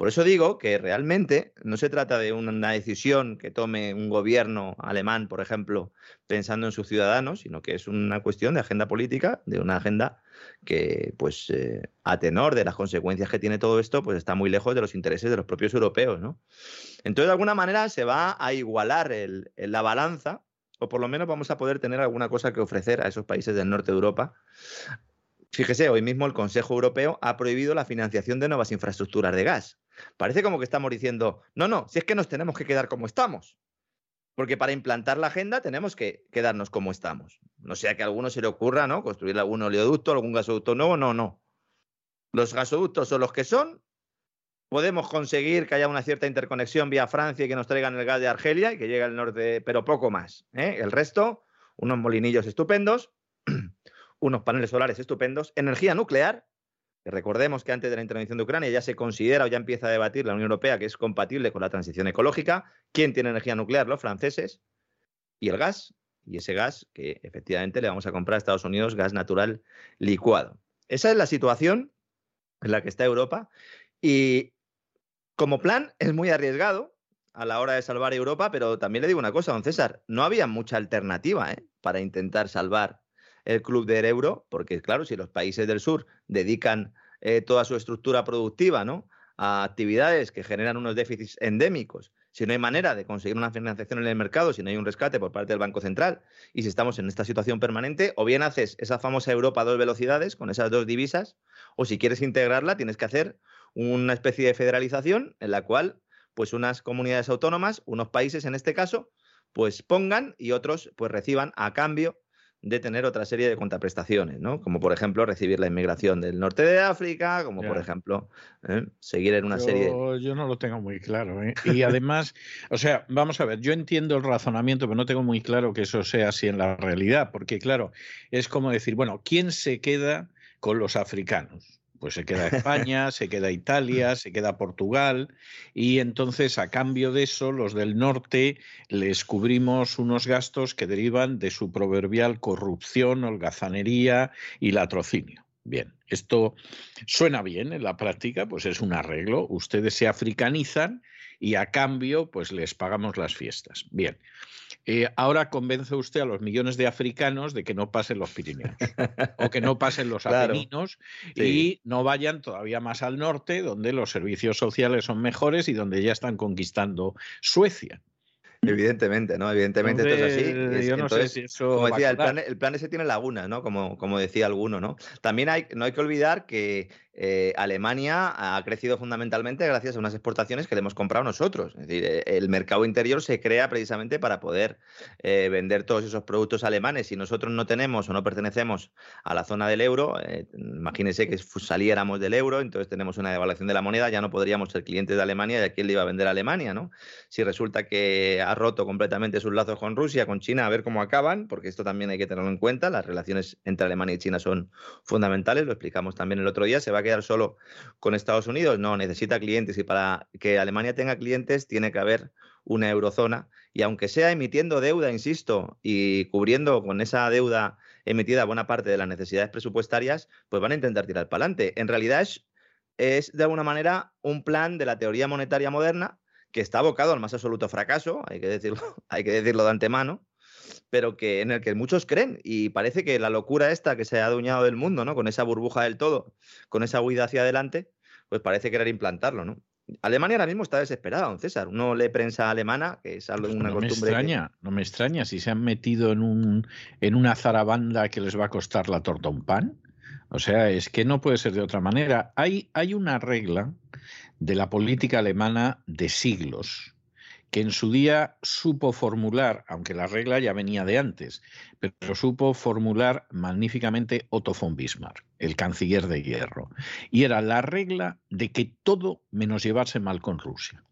Speaker 3: Por eso digo que realmente no se trata de una decisión que tome un gobierno alemán, por ejemplo, pensando en sus ciudadanos, sino que es una cuestión de agenda política, de una agenda que, pues, eh, a tenor de las consecuencias que tiene todo esto, pues está muy lejos de los intereses de los propios europeos. Entonces, de alguna manera se va a igualar la balanza, o por lo menos vamos a poder tener alguna cosa que ofrecer a esos países del norte de Europa Fíjese, hoy mismo el Consejo Europeo ha prohibido la financiación de nuevas infraestructuras de gas. Parece como que estamos diciendo, no, no, si es que nos tenemos que quedar como estamos. Porque para implantar la agenda tenemos que quedarnos como estamos. No sea que a alguno se le ocurra, ¿no? Construir algún oleoducto, algún gasoducto nuevo, no, no. Los gasoductos son los que son. Podemos conseguir que haya una cierta interconexión vía Francia y que nos traigan el gas de Argelia y que llegue al norte, pero poco más. ¿eh? El resto, unos molinillos estupendos, unos paneles solares estupendos, energía nuclear, recordemos que antes de la intervención de Ucrania ya se considera o ya empieza a debatir la Unión Europea que es compatible con la transición ecológica. ¿Quién tiene energía nuclear? Los franceses. Y el gas. Y ese gas que efectivamente le vamos a comprar a Estados Unidos, gas natural licuado. Esa es la situación en la que está Europa. Y como plan es muy arriesgado a la hora de salvar Europa, pero también le digo una cosa, don César, no había mucha alternativa ¿eh? para intentar salvar el club del euro, porque claro, si los países del sur dedican eh, toda su estructura productiva ¿no? a actividades que generan unos déficits endémicos, si no hay manera de conseguir una financiación en el mercado, si no hay un rescate por parte del Banco Central y si estamos en esta situación permanente, o bien haces esa famosa Europa a dos velocidades con esas dos divisas, o si quieres integrarla, tienes que hacer una especie de federalización en la cual pues unas comunidades autónomas, unos países en este caso, pues pongan y otros pues reciban a cambio de tener otra serie de contraprestaciones, ¿no? Como por ejemplo recibir la inmigración del norte de África, como por ejemplo ¿eh? seguir en una serie.
Speaker 1: Yo no lo tengo muy claro. ¿eh? Y además, o sea, vamos a ver, yo entiendo el razonamiento, pero no tengo muy claro que eso sea así en la realidad, porque claro, es como decir, bueno, ¿quién se queda con los africanos? Pues se queda España, se queda Italia, se queda Portugal y entonces a cambio de eso los del norte les cubrimos unos gastos que derivan de su proverbial corrupción, holgazanería y latrocinio. Bien, esto suena bien en la práctica, pues es un arreglo. Ustedes se africanizan y a cambio pues les pagamos las fiestas. Bien, eh, ahora convence usted a los millones de africanos de que no pasen los Pirineos o que no pasen los Apeninos y no vayan todavía más al norte, donde los servicios sociales son mejores y donde ya están conquistando Suecia.
Speaker 3: Evidentemente, ¿no? Evidentemente esto es así. yo no sé si eso como decía, el plan, el plan, ese tiene lagunas, ¿no? Como, como decía alguno, ¿no? También hay, no hay que olvidar que eh, Alemania ha crecido fundamentalmente gracias a unas exportaciones que le hemos comprado nosotros. Es decir, eh, el mercado interior se crea precisamente para poder eh, vender todos esos productos alemanes. Si nosotros no tenemos o no pertenecemos a la zona del euro, imagínense que saliéramos del euro, entonces tenemos una devaluación de la moneda, ya no podríamos ser clientes de Alemania y a quién le iba a vender Alemania, ¿no? Si resulta que ha roto completamente sus lazos con Rusia, con China, a ver cómo acaban, porque esto también hay que tenerlo en cuenta. Las relaciones entre Alemania y China son fundamentales, lo explicamos también el otro día. ¿Se va a quedar solo con Estados Unidos? No, necesita clientes y para que Alemania tenga clientes tiene que haber una eurozona y aunque sea emitiendo deuda, insisto, y cubriendo con esa deuda emitida buena parte de las necesidades presupuestarias, pues van a intentar tirar para adelante. En realidad es, es de alguna manera un plan de la teoría monetaria moderna que está abocado al más absoluto fracaso, hay que decirlo, hay que decirlo de antemano, pero que en el que muchos creen y parece que la locura esta que se ha adueñado del mundo, ¿no? Con esa burbuja del todo, con esa huida hacia adelante, pues parece querer implantarlo, ¿no? Alemania ahora mismo está desesperada, don César. Uno lee prensa alemana, que es algo
Speaker 1: Pues
Speaker 3: una
Speaker 1: no me
Speaker 3: costumbre. que-
Speaker 1: extraña, no me extraña si se han metido en un en una zarabanda que les va a costar la torta un pan. O sea, es que no puede ser de otra manera. Hay, hay una regla de la política alemana de siglos que en su día supo formular, aunque la regla ya venía de antes, pero supo formular magníficamente Otto von Bismarck, el canciller de hierro. Y era la regla de que todo menos llevarse mal con Rusia.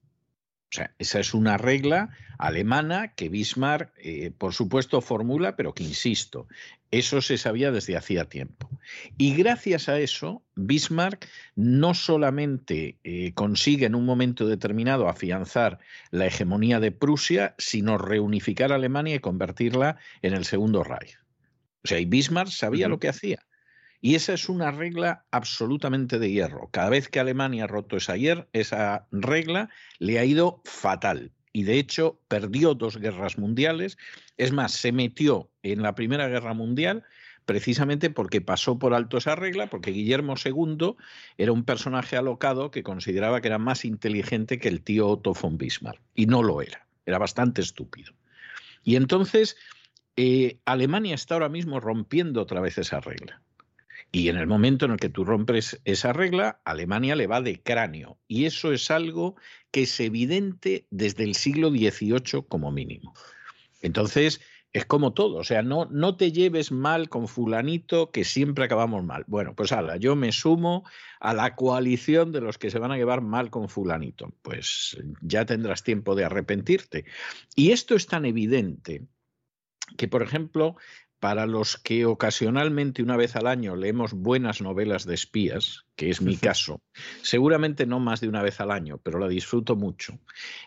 Speaker 1: O sea, esa es una regla alemana que Bismarck, eh, por supuesto, formula, pero que, insisto, eso se sabía desde hacía tiempo. Y gracias a eso, Bismarck no solamente eh, consigue en un momento determinado afianzar la hegemonía de Prusia, sino reunificar a Alemania y convertirla en el Segundo Reich. O sea, y Bismarck sabía lo que hacía. Y esa es una regla absolutamente de hierro. Cada vez que Alemania ha roto esa, hier- esa regla, le ha ido fatal. Y de hecho perdió dos guerras mundiales. Es más, se metió en la Primera Guerra Mundial precisamente porque pasó por alto esa regla, porque Guillermo II era un personaje alocado que consideraba que era más inteligente que el tío Otto von Bismarck. Y no lo era. Era bastante estúpido. Y entonces eh, Alemania está ahora mismo rompiendo otra vez esa regla. Y en el momento en el que tú rompes esa regla, Alemania le va de cráneo. Y eso es algo que es evidente desde el siglo XVIII como mínimo. Entonces, es como todo. O sea, no, no te lleves mal con fulanito que siempre acabamos mal. Bueno, pues ala, yo me sumo a la coalición de los que se van a llevar mal con fulanito. Pues ya tendrás tiempo de arrepentirte. Y esto es tan evidente que, por ejemplo, para los que ocasionalmente una vez al año leemos buenas novelas de espías, que es mi caso, seguramente no más de una vez al año, pero la disfruto mucho.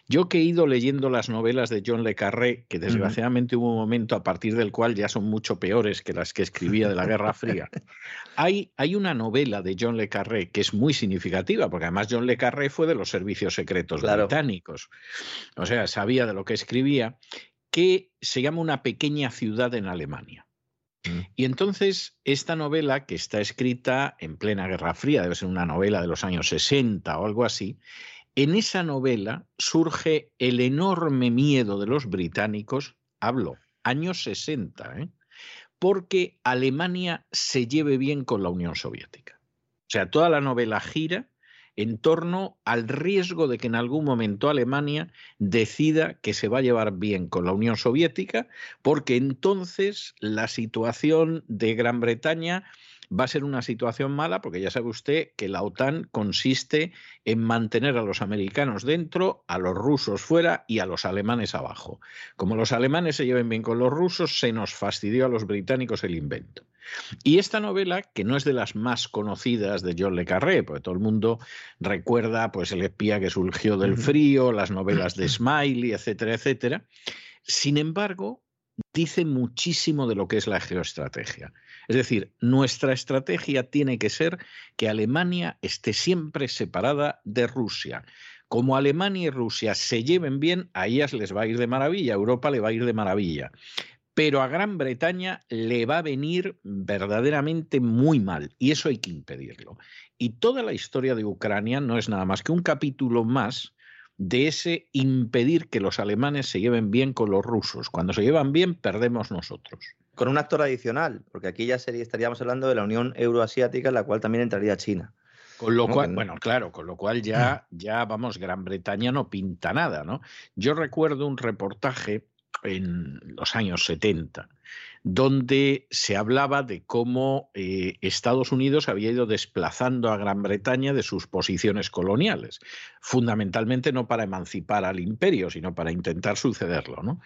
Speaker 1: Yo que he ido leyendo las novelas de John Le Carré, que desgraciadamente hubo un momento a partir del cual ya son mucho peores que las que escribía de la Guerra Fría, hay, hay una novela de John Le Carré que es muy significativa, porque además John Le Carré fue de los servicios secretos
Speaker 3: Claro.
Speaker 1: británicos, o sea, sabía de lo que escribía que se llama Una pequeña ciudad en Alemania. Y entonces esta novela, que está escrita en plena Guerra Fría, debe ser una novela de los años 60 o algo así, en esa novela surge el enorme miedo de los británicos, hablo, años 60, ¿eh? porque Alemania se lleve bien con la Unión Soviética. O sea, toda la novela gira en torno al riesgo de que en algún momento Alemania decida que se va a llevar bien con la Unión Soviética, porque entonces la situación de Gran Bretaña va a ser una situación mala, porque ya sabe usted que la OTAN consiste en mantener a los americanos dentro, a los rusos fuera y a los alemanes abajo. Como los alemanes se lleven bien con los rusos, se nos fastidió a los británicos el invento. Y esta novela, que no es de las más conocidas de John Le Carré, porque todo el mundo recuerda pues el espía que surgió del frío, las novelas de Smiley, etcétera, etcétera. Sin embargo, dice muchísimo de lo que es la geoestrategia. Es decir, nuestra estrategia tiene que ser que Alemania esté siempre separada de Rusia. Como Alemania y Rusia se lleven bien, a ellas les va a ir de maravilla, a Europa le va a ir de maravilla pero a Gran Bretaña le va a venir verdaderamente muy mal y eso hay que impedirlo. Y toda la historia de Ucrania no es nada más que un capítulo más de ese impedir que los alemanes se lleven bien con los rusos. Cuando se llevan bien, perdemos nosotros.
Speaker 3: Con un actor adicional, porque aquí ya sería, estaríamos hablando de la Unión Euroasiática, en la cual también entraría China.
Speaker 1: Con lo cual, bueno, claro, con lo cual ya, ya, vamos, Gran Bretaña no pinta nada, ¿no? Yo recuerdo un reportaje en los años 70 donde se hablaba de cómo eh, Estados Unidos había ido desplazando a Gran Bretaña de sus posiciones coloniales, fundamentalmente no para emancipar al imperio, sino para intentar sucederlo. ¿no?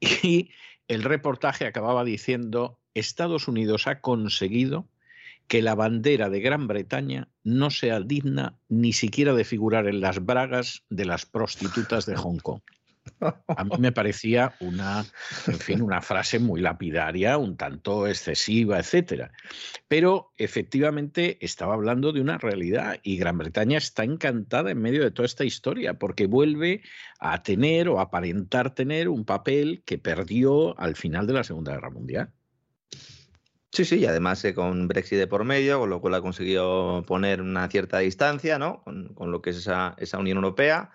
Speaker 1: Y el reportaje acababa diciendo, Estados Unidos ha conseguido que la bandera de Gran Bretaña no sea digna ni siquiera de figurar en las bragas de las prostitutas de Hong Kong. A mí me parecía una, en fin, una frase muy lapidaria, un tanto excesiva, etcétera. Pero efectivamente estaba hablando de una realidad y Gran Bretaña está encantada en medio de toda esta historia porque vuelve a tener o aparentar tener un papel que perdió al final de la Segunda Guerra Mundial.
Speaker 3: Sí, sí, y además eh, con Brexit de por medio, con lo cual ha conseguido poner una cierta distancia ¿no? con, con lo que es esa, esa Unión Europea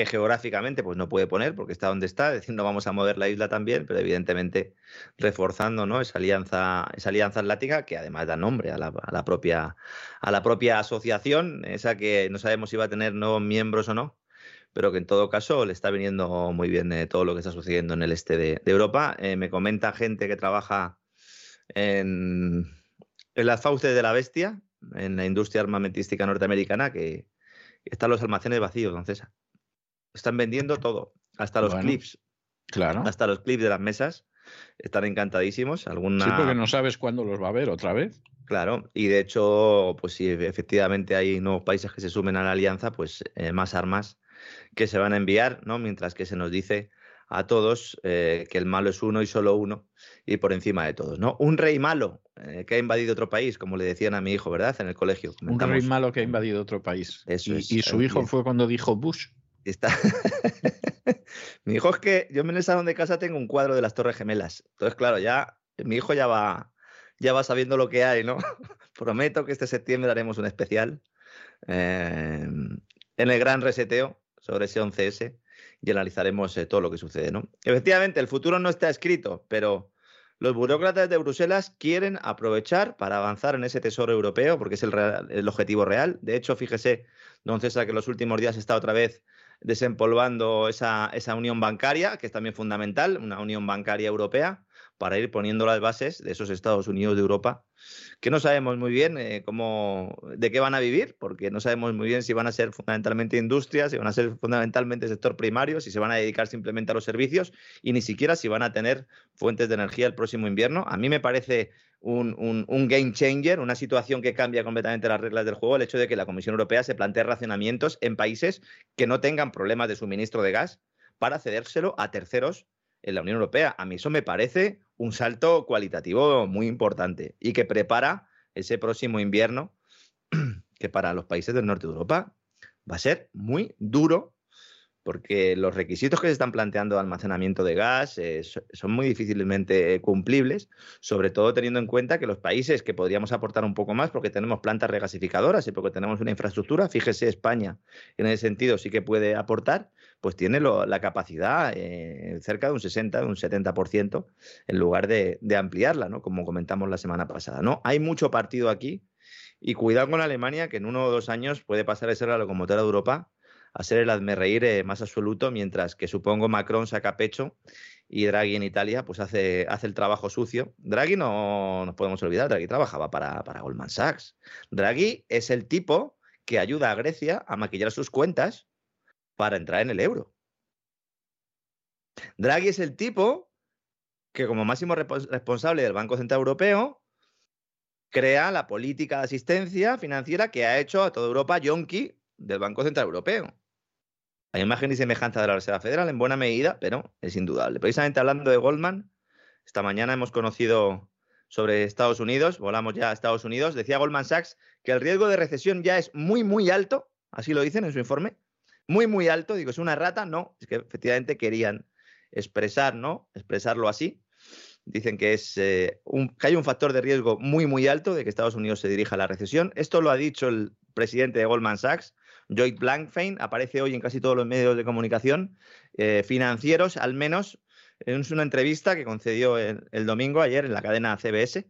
Speaker 3: que geográficamente pues no puede poner porque está donde está, no vamos a mover la isla también, pero evidentemente reforzando ¿no? esa, alianza, esa alianza atlántica que además da nombre a la, propia, a la propia asociación, esa que no sabemos si va a tener nuevos miembros o no, pero que en todo caso le está viniendo muy bien eh, todo lo que está sucediendo en el este de, de Europa. Eh, me comenta gente que trabaja en, en las fauces de la bestia, en la industria armamentística norteamericana, que están los almacenes vacíos, don César. Están vendiendo todo, hasta los bueno, clips.
Speaker 1: Claro.
Speaker 3: Hasta los clips de las mesas. Están encantadísimos. Alguna...
Speaker 1: Sí, porque no sabes cuándo los va a ver otra vez.
Speaker 3: Claro, y de hecho, pues si efectivamente hay nuevos países que se sumen a la alianza, pues eh, más armas que se van a enviar, ¿no? Mientras que se nos dice a todos eh, que el malo es uno y solo uno y por encima de todos, ¿no? Un rey malo eh, que ha invadido otro país, como le decían a mi hijo, ¿verdad? En el colegio.
Speaker 1: Comentamos. Un rey malo que ha invadido otro país.
Speaker 3: Eso
Speaker 1: y,
Speaker 3: es,
Speaker 1: y su hijo fue cuando dijo Bush.
Speaker 3: Mi hijo es que yo en el salón de casa tengo un cuadro de las Torres Gemelas. Entonces, claro, ya mi hijo ya va, ya va sabiendo lo que hay, ¿no? Prometo que este septiembre haremos un especial eh, en el gran reseteo sobre ese 11S y analizaremos eh, todo lo que sucede, ¿no? Efectivamente, el futuro no está escrito, pero los burócratas de Bruselas quieren aprovechar para avanzar en ese tesoro europeo, porque es el, el objetivo real. De hecho, fíjese, don César, que en los últimos días está otra vez desempolvando esa, esa unión bancaria, que es también fundamental, una unión bancaria europea, para ir poniendo las bases de esos Estados Unidos de Europa, que no sabemos muy bien eh, cómo, de qué van a vivir, porque no sabemos muy bien si van a ser fundamentalmente industrias, si van a ser fundamentalmente sector primario, si se van a dedicar simplemente a los servicios y ni siquiera si van a tener fuentes de energía el próximo invierno. A mí me parece un, un, un, game changer, una situación que cambia completamente las reglas del juego, el hecho de que la Comisión Europea se plantee racionamientos en países que no tengan problemas de suministro de gas para cedérselo a terceros en la Unión Europea. A mí eso me parece un salto cualitativo muy importante y que prepara ese próximo invierno que para los países del norte de Europa va a ser muy duro porque los requisitos que se están planteando de almacenamiento de gas eh, son muy difícilmente cumplibles, sobre todo teniendo en cuenta que los países que podríamos aportar un poco más, porque tenemos plantas regasificadoras y porque tenemos una infraestructura, fíjese España en ese sentido sí que puede aportar, pues tiene la capacidad eh, cerca de un 60, de un 70%, en lugar de, de ampliarla, ¿no? como comentamos la semana pasada. ¿no? Hay mucho partido aquí y cuidado con Alemania, que en uno o dos años puede pasar de ser la locomotora de Europa a ser el hazmerreír eh, más absoluto, mientras que supongo Macron saca pecho y Draghi en Italia pues hace, hace el trabajo sucio. Draghi no nos podemos olvidar, Draghi trabajaba para, para Goldman Sachs. Draghi es el tipo que ayuda a Grecia a maquillar sus cuentas para entrar en el euro. Draghi es el tipo que como máximo responsable del Banco Central Europeo crea la política de asistencia financiera que ha hecho a toda Europa yonki del Banco Central Europeo. Hay imagen y semejanza de la Reserva Federal en buena medida, pero es indudable. Precisamente hablando de Goldman, esta mañana hemos conocido sobre Estados Unidos, volamos ya a Estados Unidos, decía Goldman Sachs que el riesgo de recesión ya es muy, muy alto, así lo dicen en su informe, muy, muy alto, digo, es una rata, no, es que efectivamente querían expresar, ¿no? Expresarlo así. Dicen que, es, eh, un, que hay un factor de riesgo muy, muy alto de que Estados Unidos se dirija a la recesión. Esto lo ha dicho el presidente de Goldman Sachs, Lloyd Blankfein, aparece hoy en casi todos los medios de comunicación eh, financieros, al menos en una entrevista que concedió el, el, domingo, ayer, en la cadena CBS.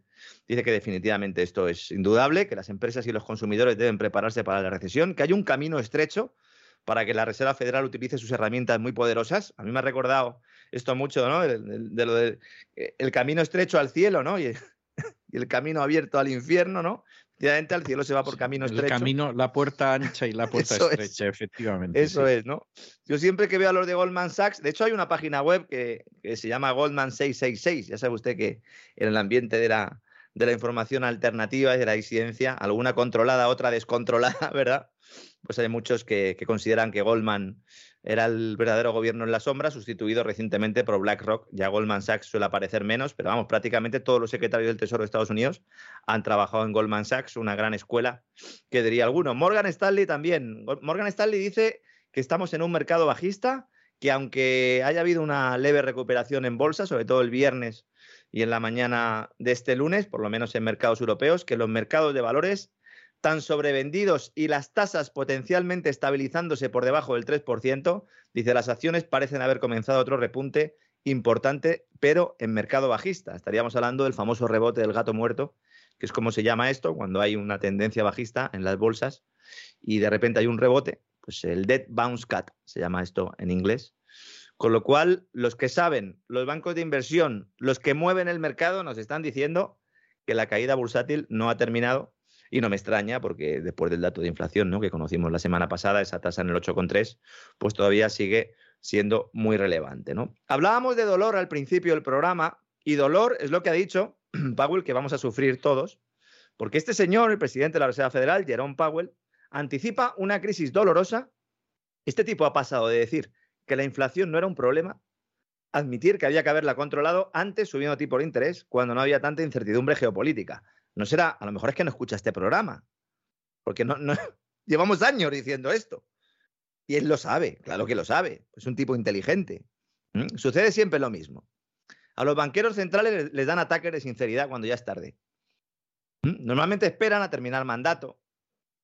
Speaker 3: Dice que definitivamente esto es indudable, que las empresas y los consumidores deben prepararse para la recesión, que hay un camino estrecho para que la Reserva Federal utilice sus herramientas muy poderosas. A mí me ha recordado esto mucho, ¿no? De, lo del el camino estrecho al cielo, ¿no? Y, el camino abierto al infierno, ¿no? Efectivamente, al cielo se va por camino estrecho.
Speaker 1: El camino, la puerta ancha y la puerta estrecha, efectivamente.
Speaker 3: Eso es, ¿no? Yo siempre que veo a los de Goldman Sachs, de hecho hay una página web que, que se llama Goldman 666, ya sabe usted que en el ambiente de la, de la información alternativa y de la disidencia, alguna controlada, otra descontrolada, ¿verdad? Pues hay muchos que, consideran que Goldman era el verdadero gobierno en la sombra, sustituido recientemente por BlackRock. Ya Goldman Sachs suele aparecer menos, pero vamos, prácticamente todos los secretarios del Tesoro de Estados Unidos han trabajado en Goldman Sachs, una gran escuela, que diría alguno. Morgan Stanley también. Morgan Stanley dice que estamos en un mercado bajista, que aunque haya habido una leve recuperación en bolsa, sobre todo el viernes y en la mañana de este lunes, por lo menos en mercados europeos, que los mercados de valores tan sobrevendidos y las tasas potencialmente estabilizándose por debajo del 3%, dice las acciones parecen haber comenzado otro repunte importante, pero en mercado bajista. Estaríamos hablando del famoso rebote del gato muerto, que es como se llama esto, cuando hay una tendencia bajista en las bolsas y de repente hay un rebote, pues el dead bounce cut se llama esto en inglés, con lo cual, los que saben, los bancos de inversión, los que mueven el mercado, nos están diciendo que la caída bursátil no ha terminado. Y no me extraña, porque después del dato de inflación ¿no? que conocimos la semana pasada, esa tasa en el 8,3, pues todavía sigue siendo muy relevante. ¿no? Hablábamos de dolor al principio del programa, y dolor es lo que ha dicho Powell que vamos a sufrir todos, porque este señor, el presidente de la Reserva Federal, Jerome Powell, anticipa una crisis dolorosa. Este tipo ha pasado de decir que la inflación no era un problema, admitir que había que haberla controlado antes subiendo tipo de interés cuando no había tanta incertidumbre geopolítica. No será, a lo mejor es que no escucha este programa, porque no, no llevamos años diciendo esto. Y él lo sabe, claro que lo sabe, es un tipo inteligente. Sucede siempre lo mismo. A los banqueros centrales les dan ataques de sinceridad cuando ya es tarde. Normalmente esperan a terminar el mandato,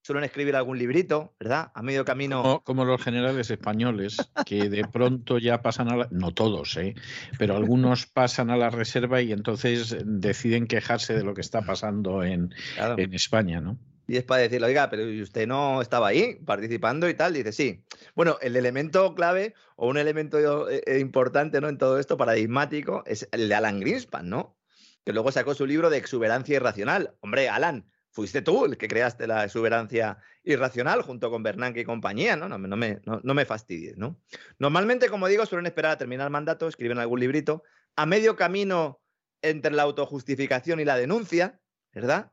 Speaker 3: suelen escribir algún librito, ¿verdad? A medio camino.
Speaker 1: Como, los generales españoles, que de pronto ya pasan a la. No todos, ¿eh? Pero algunos pasan a la reserva y entonces deciden quejarse de lo que está pasando en, en España, ¿no?
Speaker 3: Y es para decirle, oiga, pero usted no estaba ahí participando y tal. Dice, sí. Bueno, el elemento clave o un elemento eh, eh, importante ¿no? en todo esto, paradigmático, es el de Alan Greenspan, ¿no? Que luego sacó su libro de exuberancia irracional. Hombre, Alan, fuiste tú el que creaste la exuberancia irracional junto con Bernanke y compañía, ¿no? No, me, no, me fastidies, ¿no? Normalmente, como digo, suelen esperar a terminar el mandato, escriben algún librito, a medio camino entre la autojustificación y la denuncia, ¿verdad?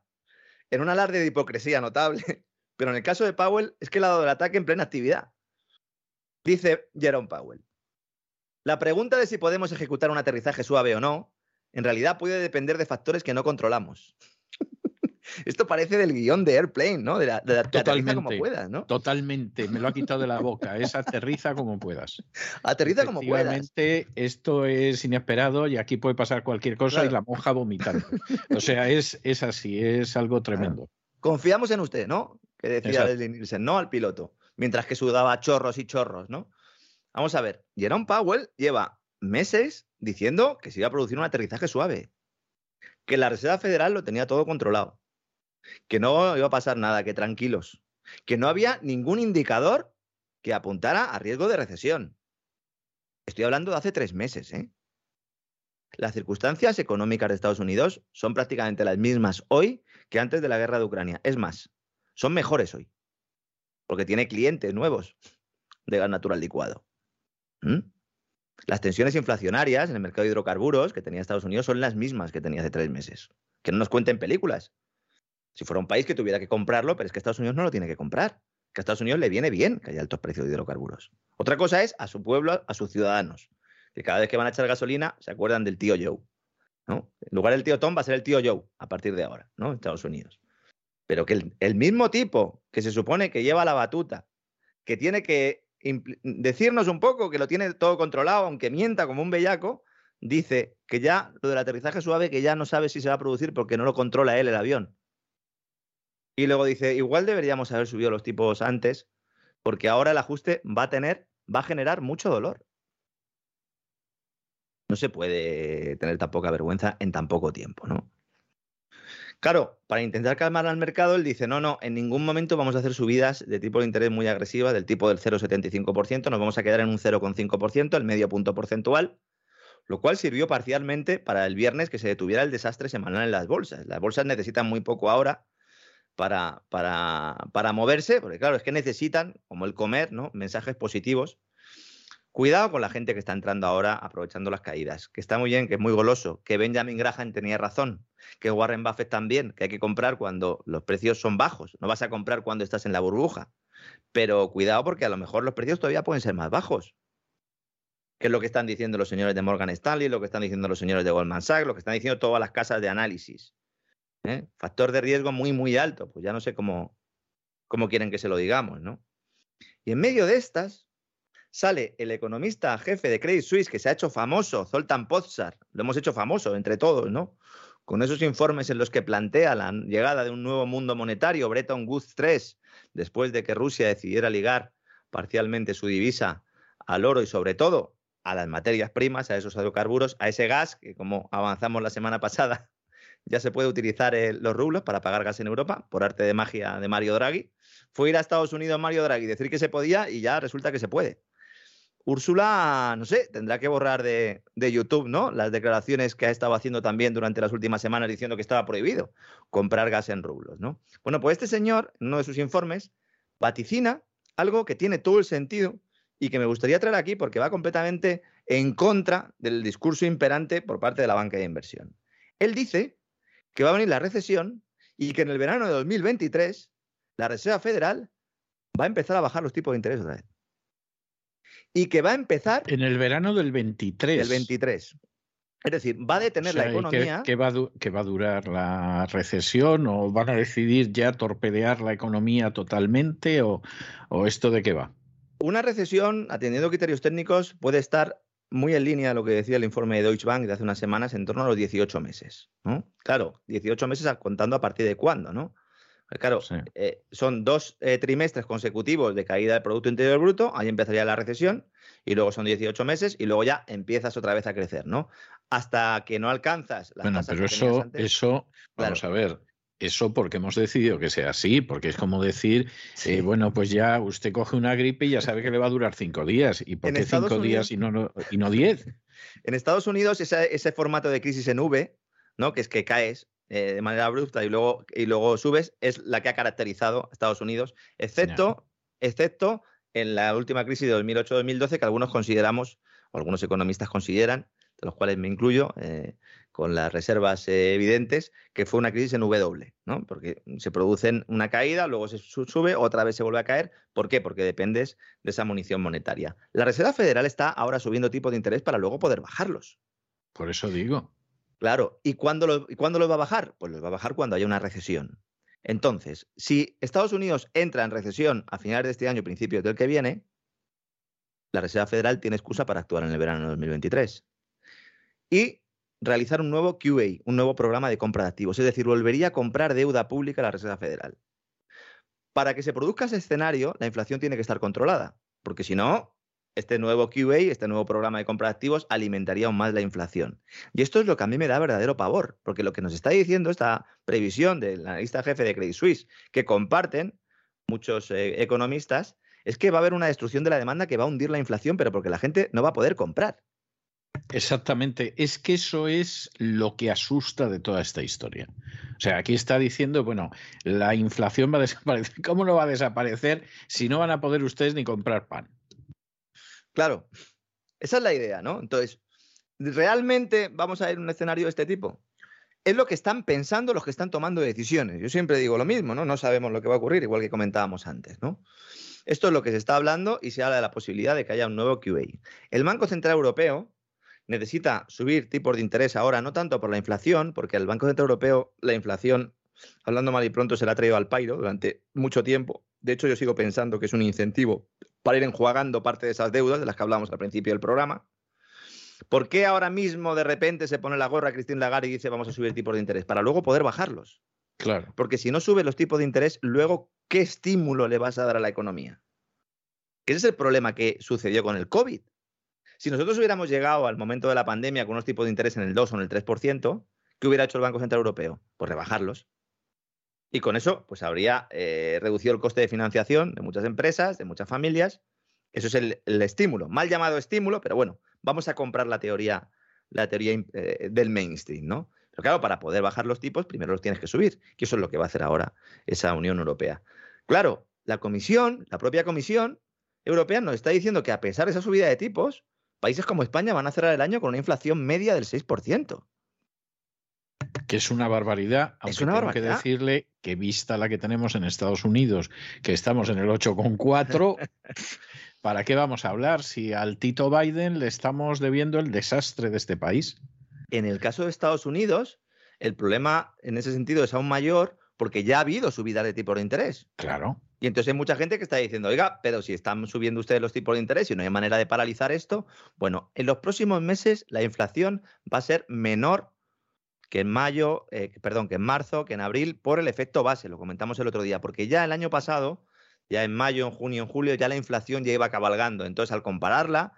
Speaker 3: En un alarde de hipocresía notable. Pero en el caso de Powell es que le ha dado el ataque en plena actividad. Dice Jerome Powell. La pregunta de si podemos ejecutar un aterrizaje suave o no, en realidad puede depender de factores que no controlamos. Esto parece del guion de Airplane, ¿no? De la, de aterriza como puedas, ¿no?
Speaker 1: Totalmente, me lo ha quitado de la boca. Es aterriza como puedas.
Speaker 3: Aterriza como puedas.
Speaker 1: esto es inesperado y aquí puede pasar cualquier cosa y la monja vomitando. O sea, es, es así, es algo tremendo.
Speaker 3: Confiamos en usted, ¿no? Que decía Leslie Nielsen, no al piloto. Mientras que sudaba chorros y chorros, ¿no? Vamos a ver, Jerome Powell lleva meses diciendo que se iba a producir un aterrizaje suave, que la Reserva Federal lo tenía todo controlado, que no iba a pasar nada, que tranquilos, que no había ningún indicador que apuntara a riesgo de recesión. Estoy hablando de hace tres meses. ¿eh? Las circunstancias económicas de Estados Unidos son prácticamente las mismas hoy que antes de la guerra de Ucrania. Es más, son mejores hoy, porque tiene clientes nuevos de gas natural licuado. ¿Mm? Las tensiones inflacionarias en el mercado de hidrocarburos que tenía Estados Unidos son las mismas que tenía hace tres meses. Que no nos cuenten películas. Si fuera un país que tuviera que comprarlo, pero es que Estados Unidos no lo tiene que comprar. Que a Estados Unidos le viene bien que haya altos precios de hidrocarburos. Otra cosa es a su pueblo, a sus ciudadanos, que cada vez que van a echar gasolina se acuerdan del tío Joe. ¿no? En lugar del tío Tom va a ser el tío Joe a partir de ahora, ¿no? En Estados Unidos. Pero que el, mismo tipo que se supone que lleva la batuta, que tiene que decirnos un poco que lo tiene todo controlado, aunque mienta como un bellaco, dice que ya lo del aterrizaje suave, que ya no sabe si se va a producir porque no lo controla él el avión. Y luego dice, igual deberíamos haber subido los tipos antes, porque ahora el ajuste va a tener, va a generar mucho dolor. No se puede tener tan poca vergüenza en tan poco tiempo, ¿no? Claro, para intentar calmar al mercado, él dice, no, no, en ningún momento vamos a hacer subidas de tipo de interés muy agresivas, del tipo del 0,75%, nos vamos a quedar en un 0,5%, el medio punto porcentual, lo cual sirvió parcialmente para el viernes que se detuviera el desastre semanal en las bolsas. Las bolsas necesitan muy poco ahora para, para, para moverse, porque claro, es que necesitan, como el comer, ¿no? mensajes positivos Cuidado con la gente que está entrando ahora aprovechando las caídas, que está muy bien, que es muy goloso, que Benjamin Graham tenía razón, que Warren Buffett también, que hay que comprar cuando los precios son bajos, no vas a comprar cuando estás en la burbuja. Pero cuidado porque a lo mejor los precios todavía pueden ser más bajos. Que es lo que están diciendo los señores de Morgan Stanley, lo que están diciendo los señores de Goldman Sachs, lo que están diciendo todas las casas de análisis. ¿Eh? Factor de riesgo muy, muy alto. Pues ya no sé cómo, cómo quieren que se lo digamos, ¿no? Y en medio de estas, sale el economista jefe de Credit Suisse, que se ha hecho famoso, Zoltan Pozsar, lo hemos hecho famoso entre todos, ¿no? Con esos informes en los que plantea la llegada de un nuevo mundo monetario, Bretton Woods 3, después de que Rusia decidiera ligar parcialmente su divisa al oro y sobre todo a las materias primas, a esos hidrocarburos, a ese gas, que como avanzamos la semana pasada, ya se puede utilizar los rublos para pagar gas en Europa, por arte de magia de Mario Draghi. Fue ir a Estados Unidos Mario Draghi, decir que se podía y ya resulta que se puede. Úrsula, no sé, tendrá que borrar de, YouTube, ¿no? Las declaraciones que ha estado haciendo también durante las últimas semanas diciendo que estaba prohibido comprar gas en rublos, ¿no? Bueno, pues este señor, en uno de sus informes, vaticina algo que tiene todo el sentido y que me gustaría traer aquí porque va completamente en contra del discurso imperante por parte de la banca de inversión. Él dice que va a venir la recesión y que en el verano de 2023 la Reserva Federal va a empezar a bajar los tipos de interés otra vez y que va a empezar...
Speaker 1: En el verano del 23.
Speaker 3: Del 23. Es decir, va a detener la economía.
Speaker 1: ¿qué, va va, a durar la recesión? ¿O van a decidir ya torpedear la economía totalmente? ¿O, esto de qué va?
Speaker 3: Una recesión, atendiendo criterios técnicos, puede estar muy en línea de lo que decía el informe de Deutsche Bank de hace unas semanas, en torno a los 18 meses. ¿no? Claro, 18 meses contando a partir de cuándo, ¿no? Pues claro, eh, son dos eh, trimestres consecutivos de caída del Producto Interior Bruto, ahí empezaría la recesión, y luego son 18 meses, y luego ya empiezas otra vez a crecer, ¿no? Hasta que no alcanzas
Speaker 1: la Bueno, pero eso, eso, vamos a ver, eso porque hemos decidido que sea así, porque es como decir, eh, bueno, pues ya usted coge una gripe y ya sabe que le va a durar cinco días. ¿Y por qué cinco días y no, y no diez?
Speaker 3: En Estados Unidos, ese, ese, formato de crisis en V, ¿no? que es que caes, eh, de manera abrupta y luego, y luego subes, es la que ha caracterizado a Estados Unidos, excepto, excepto en la última crisis de 2008-2012 que algunos consideramos, o algunos economistas consideran, de los cuales me incluyo, eh, con las reservas eh, evidentes, que fue una crisis en W, ¿no? Porque se produce una caída, luego se sube, otra vez se vuelve a caer. ¿Por qué? Porque dependes de esa munición monetaria. La Reserva Federal está ahora subiendo tipos de interés para luego poder bajarlos.
Speaker 1: Por eso digo.
Speaker 3: Claro, ¿y cuándo, lo, cuándo los va a bajar? Pues los va a bajar cuando haya una recesión. Entonces, si Estados Unidos entra en recesión a finales de este año, principios del que viene, la Reserva Federal tiene excusa para actuar en el verano de 2023. Y realizar un nuevo QA, un nuevo programa de compra de activos. Es decir, volvería a comprar deuda pública a la Reserva Federal. Para que se produzca ese escenario, la inflación tiene que estar controlada, porque si no, este nuevo QA, este nuevo programa de compra de activos, alimentaría aún más la inflación. Y esto es lo que a mí me da verdadero pavor, porque lo que nos está diciendo esta previsión del analista jefe de Credit Suisse, que comparten muchos eh, economistas, es que va a haber una destrucción de la demanda que va a hundir la inflación, pero porque la gente no va a poder comprar.
Speaker 1: Exactamente, es que eso es lo que asusta de toda esta historia. O sea, aquí está diciendo, bueno, la inflación va a desaparecer. ¿Cómo no va a desaparecer si no van a poder ustedes ni comprar pan?
Speaker 3: Claro, esa es la idea, ¿no? Entonces, ¿realmente vamos a ir a un escenario de este tipo? Es lo que están pensando los que están tomando decisiones. Yo siempre digo lo mismo, ¿no? No sabemos lo que va a ocurrir, igual que comentábamos antes, ¿no? Esto es lo que se está hablando y se habla de la posibilidad de que haya un nuevo QA. El Banco Central Europeo necesita subir tipos de interés ahora, no tanto por la inflación, porque el Banco Central Europeo la inflación, hablando mal y pronto, se la ha traído al pairo durante mucho tiempo. De hecho, yo sigo pensando que es un incentivo para ir enjuagando parte de esas deudas de las que hablamos al principio del programa. ¿Por qué ahora mismo de repente se pone la gorra Cristín Lagarde y dice vamos a subir tipos de interés? Para luego poder bajarlos.
Speaker 1: Claro.
Speaker 3: Porque si no sube los tipos de interés, luego, ¿qué estímulo le vas a dar a la economía? Ese es el problema que sucedió con el COVID. Si nosotros hubiéramos llegado al momento de la pandemia con unos tipos de interés en el 2 o en el 3%, ¿qué hubiera hecho el Banco Central Europeo? Pues rebajarlos. Y con eso, pues habría eh, reducido el coste de financiación de muchas empresas, de muchas familias. Eso es el, estímulo, mal llamado estímulo, pero bueno, vamos a comprar la teoría, la teoría eh, del mainstream, ¿no? Pero claro, para poder bajar los tipos, primero los tienes que subir, que eso es lo que va a hacer ahora esa Unión Europea. Claro, la Comisión, la propia Comisión Europea nos está diciendo que a pesar de esa subida de tipos, países como España van a cerrar el año con una inflación media del 6%.
Speaker 1: Que es una barbaridad, aunque es una tengo que decirle que vista la que tenemos en Estados Unidos, que estamos en el 8,4, ¿para qué vamos a hablar si al Tito Biden le estamos debiendo el desastre de este país?
Speaker 3: En el caso de Estados Unidos, el problema en ese sentido es aún mayor porque ya ha habido subida de tipo de interés.
Speaker 1: Claro.
Speaker 3: Y entonces hay mucha gente que está diciendo, oiga, pero si están subiendo ustedes los tipos de interés y no hay manera de paralizar esto, bueno, en los próximos meses la inflación va a ser menor que en mayo, eh, perdón, que en marzo, que en abril, por el efecto base, lo comentamos el otro día, porque ya el año pasado, ya en mayo, en junio, en julio, ya la inflación ya iba cabalgando. Entonces, al compararla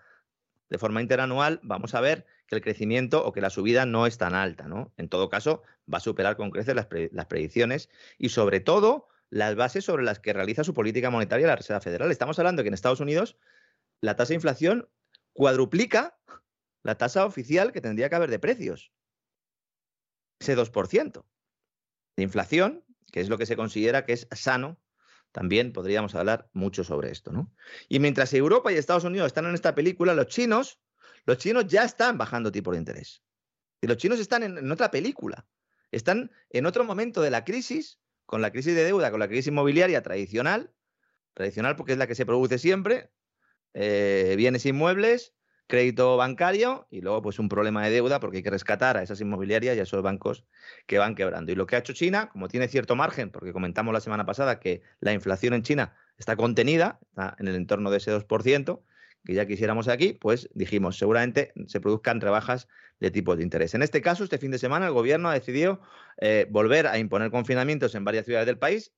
Speaker 3: de forma interanual, vamos a ver que el crecimiento o que la subida no es tan alta, ¿no? En todo caso, va a superar con creces las, predicciones y, sobre todo, las bases sobre las que realiza su política monetaria la Reserva Federal. Estamos hablando que en Estados Unidos la tasa de inflación cuadruplica la tasa oficial que tendría que haber de precios ese 2% de inflación, que es lo que se considera que es sano, también podríamos hablar mucho sobre esto, ¿no? Y mientras Europa y Estados Unidos están en esta película, los chinos, los chinos ya están bajando tipo de interés. Y los chinos están en, otra película. Están en otro momento de la crisis, con la crisis de deuda, con la crisis inmobiliaria tradicional, tradicional porque es la que se produce siempre, eh, bienes inmuebles, crédito bancario y luego pues un problema de deuda porque hay que rescatar a esas inmobiliarias y a esos bancos que van quebrando. Y lo que ha hecho China, como tiene cierto margen, porque comentamos la semana pasada que la inflación en China está contenida, está en el entorno de ese 2%, que ya quisiéramos aquí, pues dijimos, seguramente se produzcan rebajas de tipos de interés. En este caso, este fin de semana, el gobierno ha decidido eh, volver a imponer confinamientos en varias ciudades del país,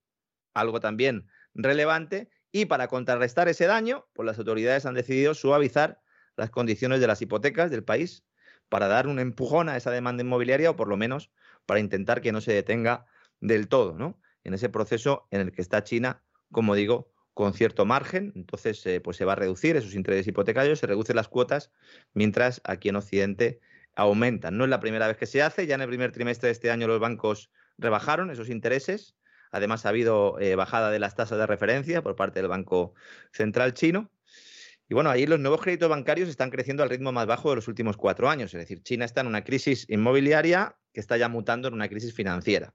Speaker 3: algo también relevante, y para contrarrestar ese daño, pues las autoridades han decidido suavizar las condiciones de las hipotecas del país para dar un empujón a esa demanda inmobiliaria o por lo menos para intentar que no se detenga del todo, ¿no? En ese proceso en el que está China, como digo, con cierto margen, entonces eh, pues se va a reducir esos intereses hipotecarios, se reducen las cuotas, mientras aquí en Occidente aumentan. No es la primera vez que se hace, ya en el primer trimestre de este año los bancos rebajaron esos intereses, además ha habido eh, bajada de las tasas de referencia por parte del Banco Central chino, y bueno, ahí los nuevos créditos bancarios están creciendo al ritmo más bajo de los últimos cuatro años. Es decir, China está en una crisis inmobiliaria que está ya mutando en una crisis financiera.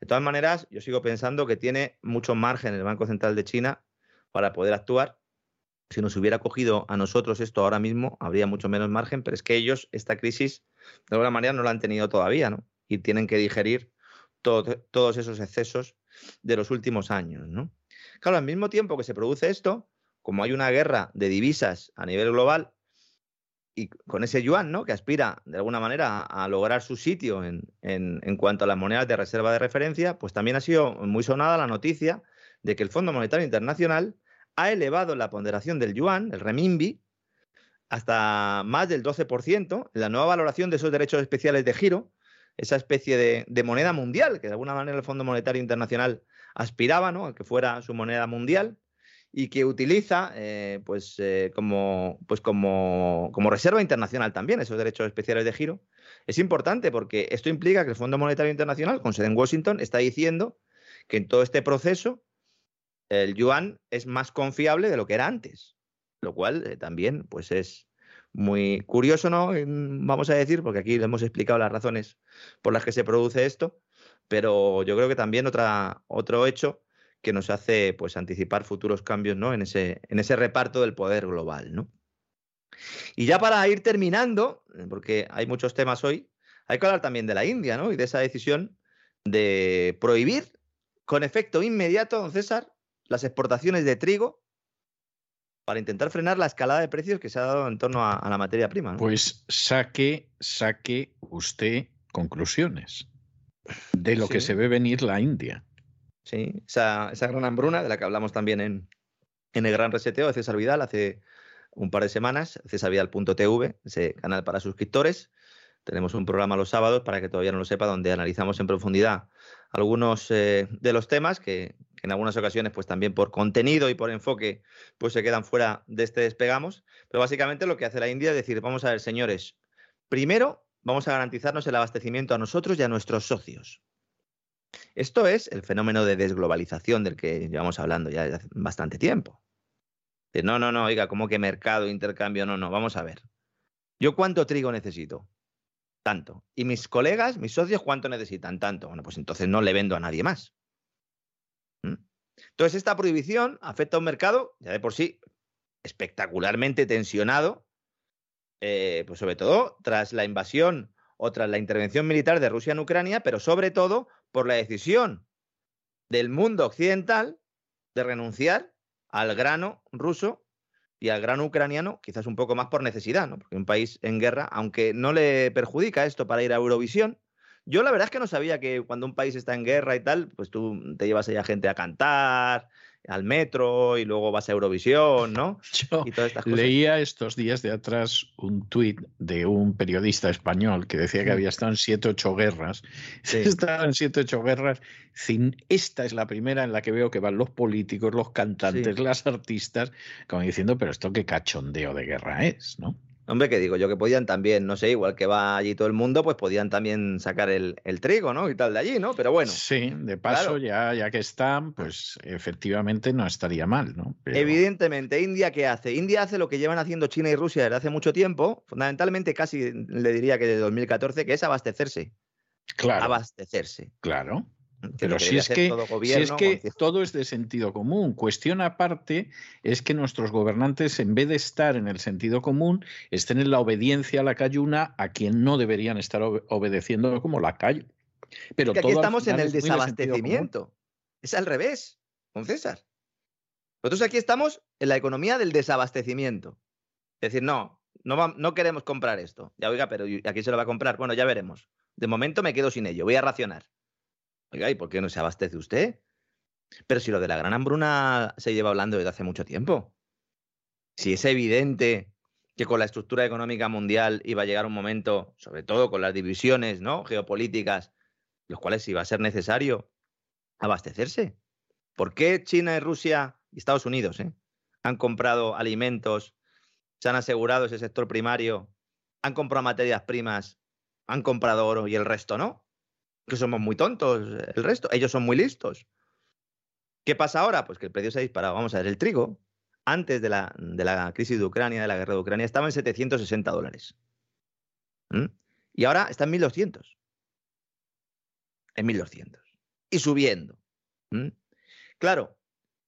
Speaker 3: De todas maneras, yo sigo pensando que tiene mucho margen el Banco Central de China para poder actuar. Si nos hubiera cogido a nosotros esto ahora mismo, habría mucho menos margen, pero es que ellos esta crisis de alguna manera no la han tenido todavía, ¿no? Y tienen que digerir todos esos excesos de los últimos años, ¿no? Claro, al mismo tiempo que se produce esto, como hay una guerra de divisas a nivel global y con ese yuan, ¿no? Que aspira de alguna manera a, lograr su sitio en, en, cuanto a las monedas de reserva de referencia, pues también ha sido muy sonada la noticia de que el Fondo Monetario Internacional ha elevado la ponderación del yuan, el renminbi, hasta más del 12% en la nueva valoración de esos derechos especiales de giro, esa especie de, de, moneda mundial que de alguna manera el Fondo Monetario Internacional aspiraba ¿no? a que fuera su moneda mundial y que utiliza eh, pues, eh, como, pues como, como, reserva internacional también esos derechos especiales de giro. Es importante porque esto implica que el Fondo Monetario Internacional, con sede en Washington, está diciendo que en todo este proceso el yuan es más confiable de lo que era antes, lo cual eh, también pues es muy curioso, ¿no? Vamos a decir, porque aquí hemos explicado las razones por las que se produce esto, pero yo creo que también otra, otro hecho que nos hace pues anticipar futuros cambios ¿no? en, ese, en ese reparto del poder global. ¿no? Y ya para ir terminando, porque hay muchos temas hoy, hay que hablar también de la India ¿no? y de esa decisión de prohibir con efecto inmediato, don César, las exportaciones de trigo para intentar frenar la escalada de precios que se ha dado en torno a, la materia prima.
Speaker 1: Pues saque, saque usted conclusiones de lo que se ve venir la India.
Speaker 3: Sí, esa, gran hambruna de la que hablamos también en, el gran reseteo de César Vidal hace un par de semanas, cesarvidal.tv, ese canal para suscriptores, Tenemos un programa los sábados, para que todavía no lo sepa, donde analizamos en profundidad algunos eh, de los temas que, en algunas ocasiones, pues también por contenido y por enfoque, pues se quedan fuera de este despegamos. Pero básicamente lo que hace la India es decir, vamos a ver, señores, primero vamos a garantizarnos el abastecimiento a nosotros y a nuestros socios. Esto es el fenómeno de desglobalización del que llevamos hablando ya desde hace bastante tiempo. No, no, no, oiga, ¿cómo que mercado, intercambio? No, no, vamos a ver. ¿Yo cuánto trigo necesito? Tanto. ¿Y mis colegas, mis socios, cuánto necesitan? Tanto. Bueno, pues entonces no le vendo a nadie más. ¿Mm? Entonces, esta prohibición afecta a un mercado, ya de por sí, espectacularmente tensionado, eh, pues sobre todo tras la invasión o tras la intervención militar de Rusia en Ucrania, pero sobre todo por la decisión del mundo occidental de renunciar al grano ruso y al grano ucraniano, quizás un poco más por necesidad, ¿no? Porque un país en guerra, aunque no le perjudica esto para ir a Eurovisión, yo la verdad es que no sabía que cuando un país está en guerra y tal, pues tú te llevas a gente a cantar, al metro y luego vas a Eurovisión, ¿no?
Speaker 1: Yo leía estos días de atrás un tuit de un periodista español que decía que había estado en siete, ocho guerras. Sí. Estado en siete, ocho guerras. Sin, esta es la primera en la que veo que van los políticos, los cantantes, las artistas, como diciendo, pero esto qué cachondeo de guerra es, ¿no?
Speaker 3: Hombre, que digo yo que podían también, no sé, igual que va allí todo el mundo, pues podían también sacar el, trigo, ¿no? Y tal de allí, ¿no? Pero bueno.
Speaker 1: Sí, de paso, ya, ya que están, pues efectivamente no estaría mal, ¿no?
Speaker 3: Evidentemente, India, ¿qué hace? India hace lo que llevan haciendo China y Rusia desde hace mucho tiempo, fundamentalmente casi le diría que de 2014, que es abastecerse.
Speaker 1: Claro.
Speaker 3: Abastecerse.
Speaker 1: Claro. Pero si es, que, es que todo es de sentido común. Cuestión aparte es que nuestros gobernantes, en vez de estar en el sentido común, estén en la obediencia a la cayuna a quien no deberían estar obedeciendo como la calle.
Speaker 3: Pero aquí estamos en el desabastecimiento. Es al revés, con César. Nosotros aquí estamos en la economía del desabastecimiento. Es decir, no, no, no queremos comprar esto. Ya oiga, pero ¿aquí se lo va a comprar? Bueno, ya veremos. De momento me quedo sin ello, voy a racionar. Oiga, ¿y por qué no se abastece usted? Pero si lo de la gran hambruna se lleva hablando desde hace mucho tiempo. Si es evidente que con la estructura económica mundial iba a llegar un momento, sobre todo con las divisiones ¿no? geopolíticas, los cuales iba a ser necesario abastecerse. ¿Por qué China y Rusia y Estados Unidos eh, han comprado alimentos, se han asegurado ese sector primario, han comprado materias primas, han comprado oro y el resto no? Que somos muy tontos el resto, ellos son muy listos. ¿Qué pasa ahora? Pues que el precio se ha disparado. Vamos a ver, el trigo, antes de la, de la crisis de Ucrania, de la guerra de Ucrania, estaba en 760 dólares. ¿Mm? Y ahora está en 1200. En 1200. Y subiendo. ¿Mm? Claro,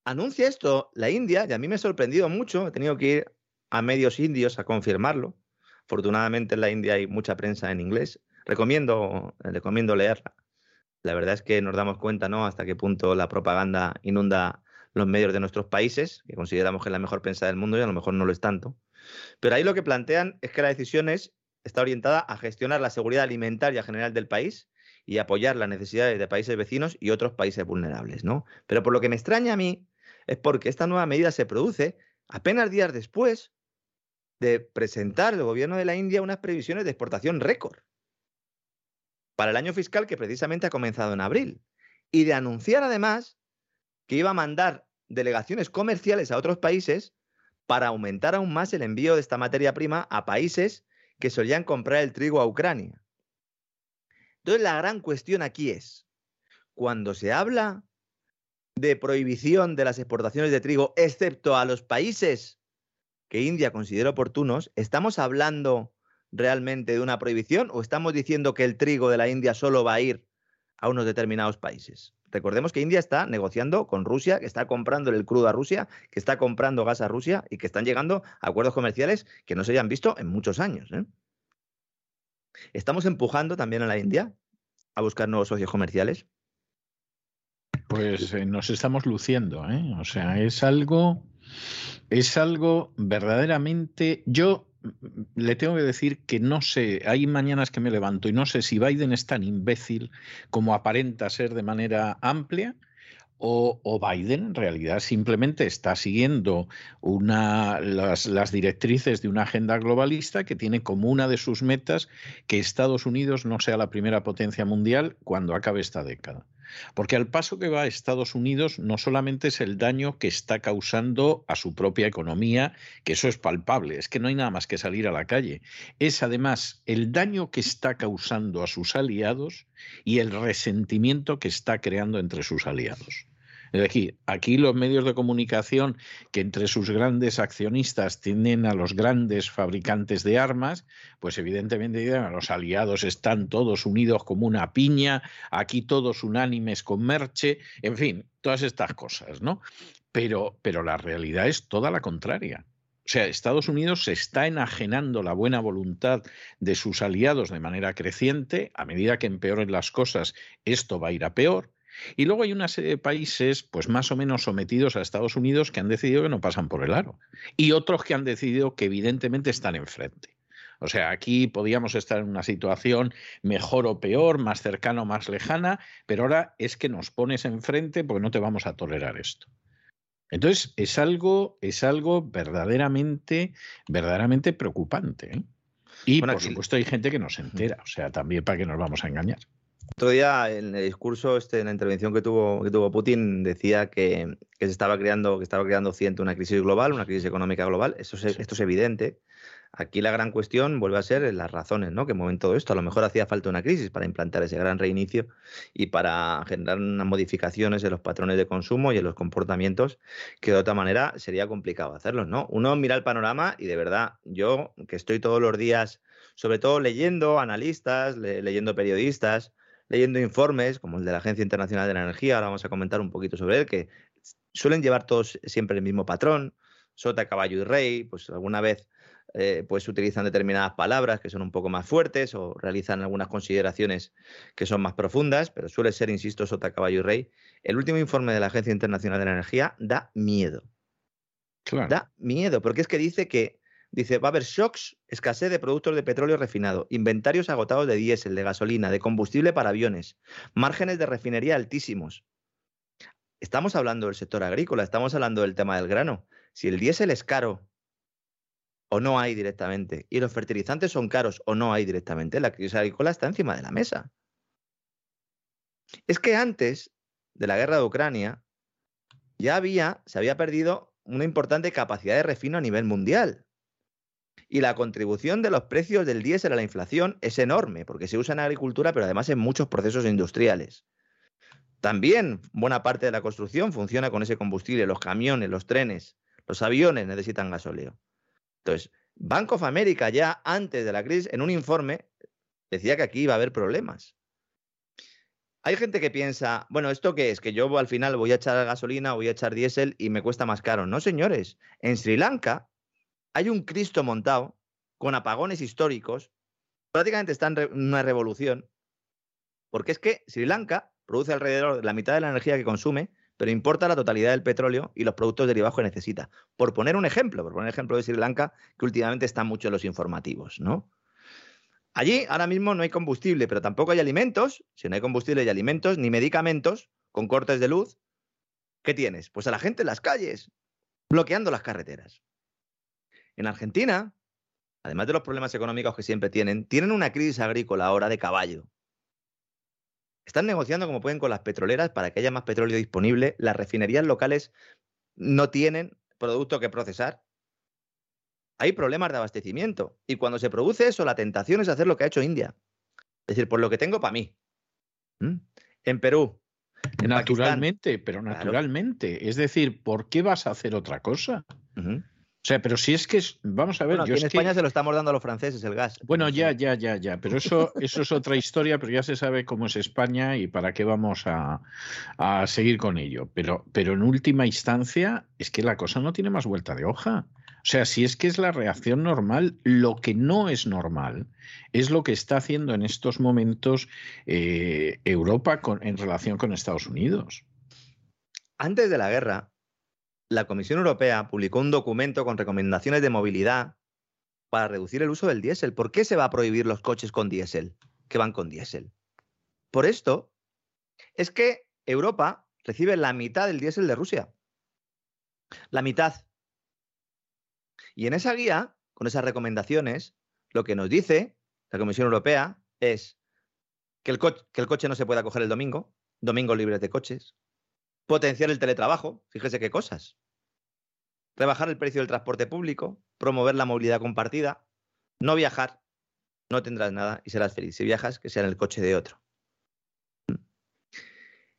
Speaker 3: anuncia esto la India, y a mí me ha sorprendido mucho, he tenido que ir a medios indios a confirmarlo. Afortunadamente en la India hay mucha prensa en inglés. Recomiendo, eh, recomiendo leerla. La verdad es que nos damos cuenta, ¿no? Hasta qué punto la propaganda inunda los medios de nuestros países, que consideramos que es la mejor prensa del mundo y a lo mejor no lo es tanto. Pero ahí lo que plantean es que la decisión está orientada a gestionar la seguridad alimentaria general del país y apoyar las necesidades de países vecinos y otros países vulnerables, ¿no? Pero por lo que me extraña a mí es porque esta nueva medida se produce apenas días después de presentar el gobierno de la India unas previsiones de exportación récord para el año fiscal que precisamente ha comenzado en abril. Y de anunciar además que iba a mandar delegaciones comerciales a otros países para aumentar aún más el envío de esta materia prima a países que solían comprar el trigo a Ucrania. Entonces la gran cuestión aquí es, cuando se habla de prohibición de las exportaciones de trigo, excepto a los países que India considera oportunos, ¿estamos hablando realmente de una prohibición o estamos diciendo que el trigo de la India solo va a ir a unos determinados países? Recordemos que India está negociando con Rusia, que está comprando el crudo a Rusia, que está comprando gas a Rusia y que están llegando a acuerdos comerciales que no se hayan visto en muchos años. ¿eh? ¿Estamos empujando también a la India a buscar nuevos socios comerciales?
Speaker 1: Pues eh, nos estamos luciendo, ¿eh? O sea, es algo, es algo verdaderamente. Yo le tengo que decir que no sé, hay mañanas que me levanto y no sé si Biden es tan imbécil como aparenta ser de manera amplia o, Biden en realidad simplemente está siguiendo una, las, las, directrices de una agenda globalista que tiene como una de sus metas que Estados Unidos no sea la primera potencia mundial cuando acabe esta década. Porque al paso que va Estados Unidos no solamente es el daño que está causando a su propia economía, que eso es palpable, es que no hay nada más que salir a la calle, es además el daño que está causando a sus aliados y el resentimiento que está creando entre sus aliados. Es decir, aquí los medios de comunicación que entre sus grandes accionistas tienen a los grandes fabricantes de armas, pues evidentemente los aliados están todos unidos como una piña, aquí todos unánimes con Merche, en fin, todas estas cosas, ¿no? Pero, pero la realidad es toda la contraria. O sea, Estados Unidos se está enajenando la buena voluntad de sus aliados de manera creciente. A medida que empeoren las cosas, esto va a ir a peor. Y luego hay una serie de países, pues más o menos sometidos a Estados Unidos, que han decidido que no pasan por el aro. Y otros que han decidido que evidentemente están enfrente. O sea, aquí podíamos estar en una situación mejor o peor, más cercana o más lejana, pero ahora es que nos pones enfrente porque no te vamos a tolerar esto. Entonces, es algo, es algo verdaderamente, verdaderamente preocupante. ¿eh? Y por supuesto hay gente que no se entera, o sea, también para que nos vamos a engañar.
Speaker 3: Otro día, en el discurso, este, en la intervención que tuvo, que tuvo Putin, decía que, se estaba creando, que estaba creando Occidente una crisis global, una crisis económica global. Esto es, esto es evidente. Aquí la gran cuestión vuelve a ser las razones ¿no? que mueven todo esto. A lo mejor hacía falta una crisis para implantar ese gran reinicio y para generar unas modificaciones en los patrones de consumo y en los comportamientos que de otra manera sería complicado hacerlos. ¿no? Uno mira el panorama y de verdad, yo que estoy todos los días, sobre todo leyendo analistas, leyendo periodistas, leyendo informes como el de la Agencia Internacional de la Energía, ahora vamos a comentar un poquito sobre él, que suelen llevar todos siempre el mismo patrón, sota, caballo y rey, pues alguna vez eh, pues utilizan determinadas palabras que son un poco más fuertes o realizan algunas consideraciones que son más profundas, pero suele ser, insisto, sota, caballo y rey. El último informe de la Agencia Internacional de la Energía da miedo. Da miedo, porque es que dice que Dice, va a haber shocks, escasez de productos de petróleo refinado, inventarios agotados de diésel, de gasolina, de combustible para aviones, márgenes de refinería altísimos. Estamos hablando del sector agrícola, estamos hablando del tema del grano. Si el diésel es caro o no hay directamente, y los fertilizantes son caros o no hay directamente, la crisis agrícola está encima de la mesa. Es que antes de la guerra de Ucrania ya había, se había perdido una importante capacidad de refino a nivel mundial. Y la contribución de los precios del diésel a la inflación es enorme, porque se usa en agricultura, pero además en muchos procesos industriales. También buena parte de la construcción funciona con ese combustible. Los camiones, los trenes, los aviones necesitan gasóleo. Entonces, Bank of America ya antes de la crisis, en un informe, decía que aquí iba a haber problemas. Hay gente que piensa, bueno, ¿esto qué es? Que yo al final voy a echar gasolina, voy a echar diésel y me cuesta más caro. No, señores. En Sri Lanka hay un Cristo montado con apagones históricos, prácticamente está en una revolución, porque es que Sri Lanka produce alrededor de la mitad de la energía que consume, pero importa la totalidad del petróleo y los productos derivados que necesita. Por poner un ejemplo, por poner ejemplo de Sri Lanka, que últimamente están mucho en los informativos, ¿no? Allí ahora mismo no hay combustible, pero tampoco hay alimentos. Si no hay combustible y alimentos, ni medicamentos con cortes de luz. ¿Qué tienes? Pues a la gente en las calles, bloqueando las carreteras. En Argentina, además de los problemas económicos que siempre tienen, tienen una crisis agrícola ahora de caballo. Están negociando como pueden con las petroleras para que haya más petróleo disponible. Las refinerías locales no tienen producto que procesar. Hay problemas de abastecimiento. Y cuando se produce eso, la tentación es hacer lo que ha hecho India. Es decir, por lo que tengo para mí. ¿Mm? En Perú.
Speaker 1: naturalmente, pero naturalmente. Es decir, ¿por qué vas a hacer otra cosa? O sea, pero si es que vamos a ver.
Speaker 3: yo
Speaker 1: en
Speaker 3: España se lo estamos dando a los franceses el gas.
Speaker 1: Bueno, ya, ya, ya, ya. Pero eso, eso es otra historia, pero ya se sabe cómo es España y para qué vamos a, seguir con ello. Pero, pero en última instancia, es que la cosa no tiene más vuelta de hoja. O sea, si es que es la reacción normal, lo que no es normal es lo que está haciendo en estos momentos eh, Europa en relación con Estados Unidos.
Speaker 3: Antes de la guerra, la Comisión Europea publicó un documento con recomendaciones de movilidad para reducir el uso del diésel. ¿Por qué se va a prohibir los coches con diésel que van con diésel? Por esto es que Europa recibe la mitad del diésel de Rusia. La mitad. Y en esa guía, con esas recomendaciones, lo que nos dice la Comisión Europea es que el, coche no se pueda coger el domingo, domingo libre de coches, potenciar el teletrabajo, fíjese qué cosas, rebajar el precio del transporte público, promover la movilidad compartida, no viajar, no tendrás nada y serás feliz. Si viajas, que sea en el coche de otro.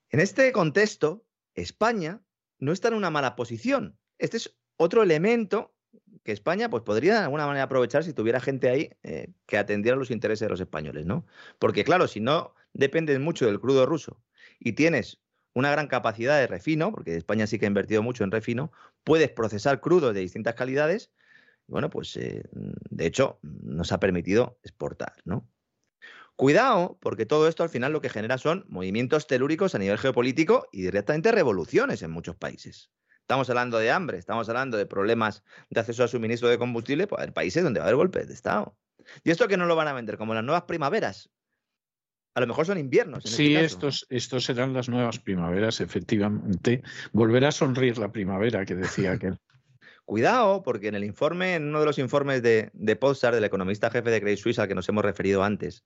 Speaker 3: En este contexto, España no está en una mala posición. Este es otro elemento que España pues, podría de alguna manera aprovechar si tuviera gente ahí eh, que atendiera los intereses de los españoles, ¿no? Porque claro, si no dependes mucho del crudo ruso y tienes una gran capacidad de refino, porque España sí que ha invertido mucho en refino, puedes procesar crudos de distintas calidades. Bueno, pues eh, de hecho nos ha permitido exportar, ¿no? Cuidado, porque todo esto al final lo que genera son movimientos telúricos a nivel geopolítico y directamente revoluciones en muchos países. Estamos hablando de hambre, estamos hablando de problemas de acceso a suministro de combustible, pues países donde va a haber golpes de Estado. Y esto que no lo van a vender como las nuevas primaveras, a lo mejor son inviernos.
Speaker 1: Este sí, estos, estos serán las nuevas primaveras, efectivamente. Volverá a sonreír la primavera que decía aquel.
Speaker 3: Cuidado, porque en el informe, en uno de los informes de, de del economista jefe de Credit Suisse al que nos hemos referido antes,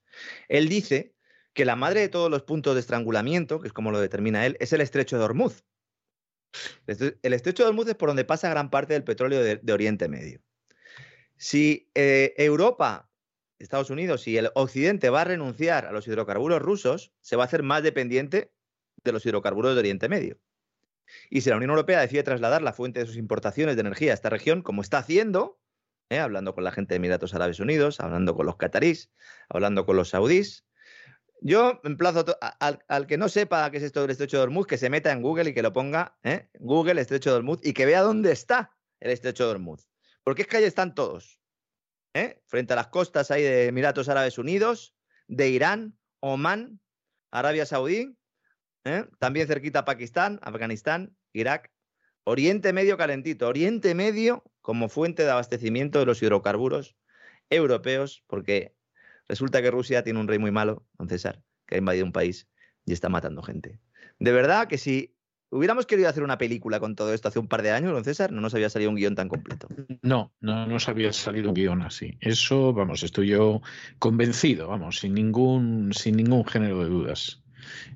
Speaker 3: él dice que la madre de todos los puntos de estrangulamiento, que es como lo determina él, es el estrecho de Hormuz. El estrecho de Hormuz es por donde pasa gran parte del petróleo de, Oriente Medio. Si eh, Europa Estados Unidos y el Occidente va a renunciar a los hidrocarburos rusos, se va a hacer más dependiente de los hidrocarburos de Oriente Medio. Y si la Unión Europea decide trasladar la fuente de sus importaciones de energía a esta región, como está haciendo, ¿eh? hablando con la gente de Emiratos Árabes Unidos, hablando con los catarís, hablando con los saudíes, yo emplazo al, que no sepa qué es esto del estrecho de Hormuz, que se meta en Google y que lo ponga, ¿eh? Google, estrecho de Hormuz, y que vea dónde está el estrecho de Hormuz. Porque es que ahí están todos. ¿Eh? frente a las costas ahí de Emiratos Árabes Unidos, de Irán, Omán, Arabia Saudí, ¿eh? también cerquita Pakistán, Afganistán, Irak, Oriente Medio calentito, Oriente Medio como fuente de abastecimiento de los hidrocarburos europeos, porque resulta que Rusia tiene un rey muy malo, don César, que ha invadido un país y está matando gente. De verdad que si Hubiéramos querido hacer una película con todo esto hace un par de años, don César, no nos había salido un guion tan completo.
Speaker 1: No, no nos había salido un guion así. Eso, vamos, estoy yo convencido, vamos, sin ningún, sin ningún género de dudas.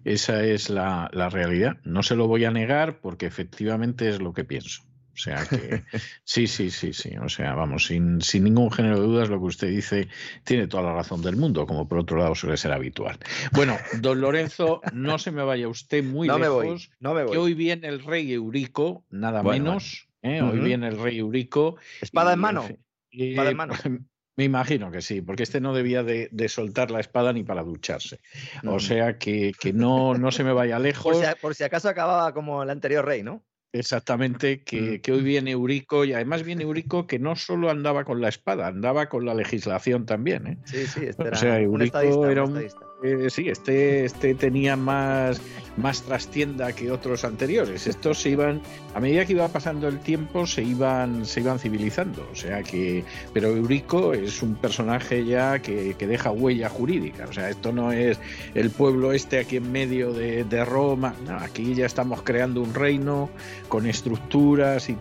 Speaker 1: Esa es la realidad. No se lo voy a negar porque efectivamente es lo que pienso. O sea que sí, sí, sí, sí. O sea, vamos, sin, sin ningún género de dudas, lo que usted dice tiene toda la razón del mundo, como por otro lado suele ser habitual. Bueno, don Lorenzo, no se me vaya usted muy lejos.
Speaker 3: Me voy, no me voy.
Speaker 1: Que hoy viene el rey Eurico, nada menos. ¿eh? Hoy viene el rey Eurico.
Speaker 3: ¿Espada en mano? ¿Espada en mano?
Speaker 1: Me imagino que sí, porque este no debía de, soltar la espada ni para ducharse. O sea que, que no, no se me vaya lejos.
Speaker 3: por si acaso acababa como el anterior rey, ¿no?
Speaker 1: Exactamente, que, que, hoy viene Eurico y además viene Eurico que no solo andaba con la espada, andaba con la legislación también. ¿eh?
Speaker 3: Sí, sí, este era o sea, Eurico era un,
Speaker 1: eh, sí, este, este tenía más, más trastienda que otros anteriores. Estos se iban, a medida que iba pasando el tiempo, se iban, se iban civilizando. O sea que, pero Eurico es un personaje ya que, deja huella jurídica. O sea, esto no es el pueblo este aquí en medio de, Roma. aquí ya estamos creando un reino con estructuras y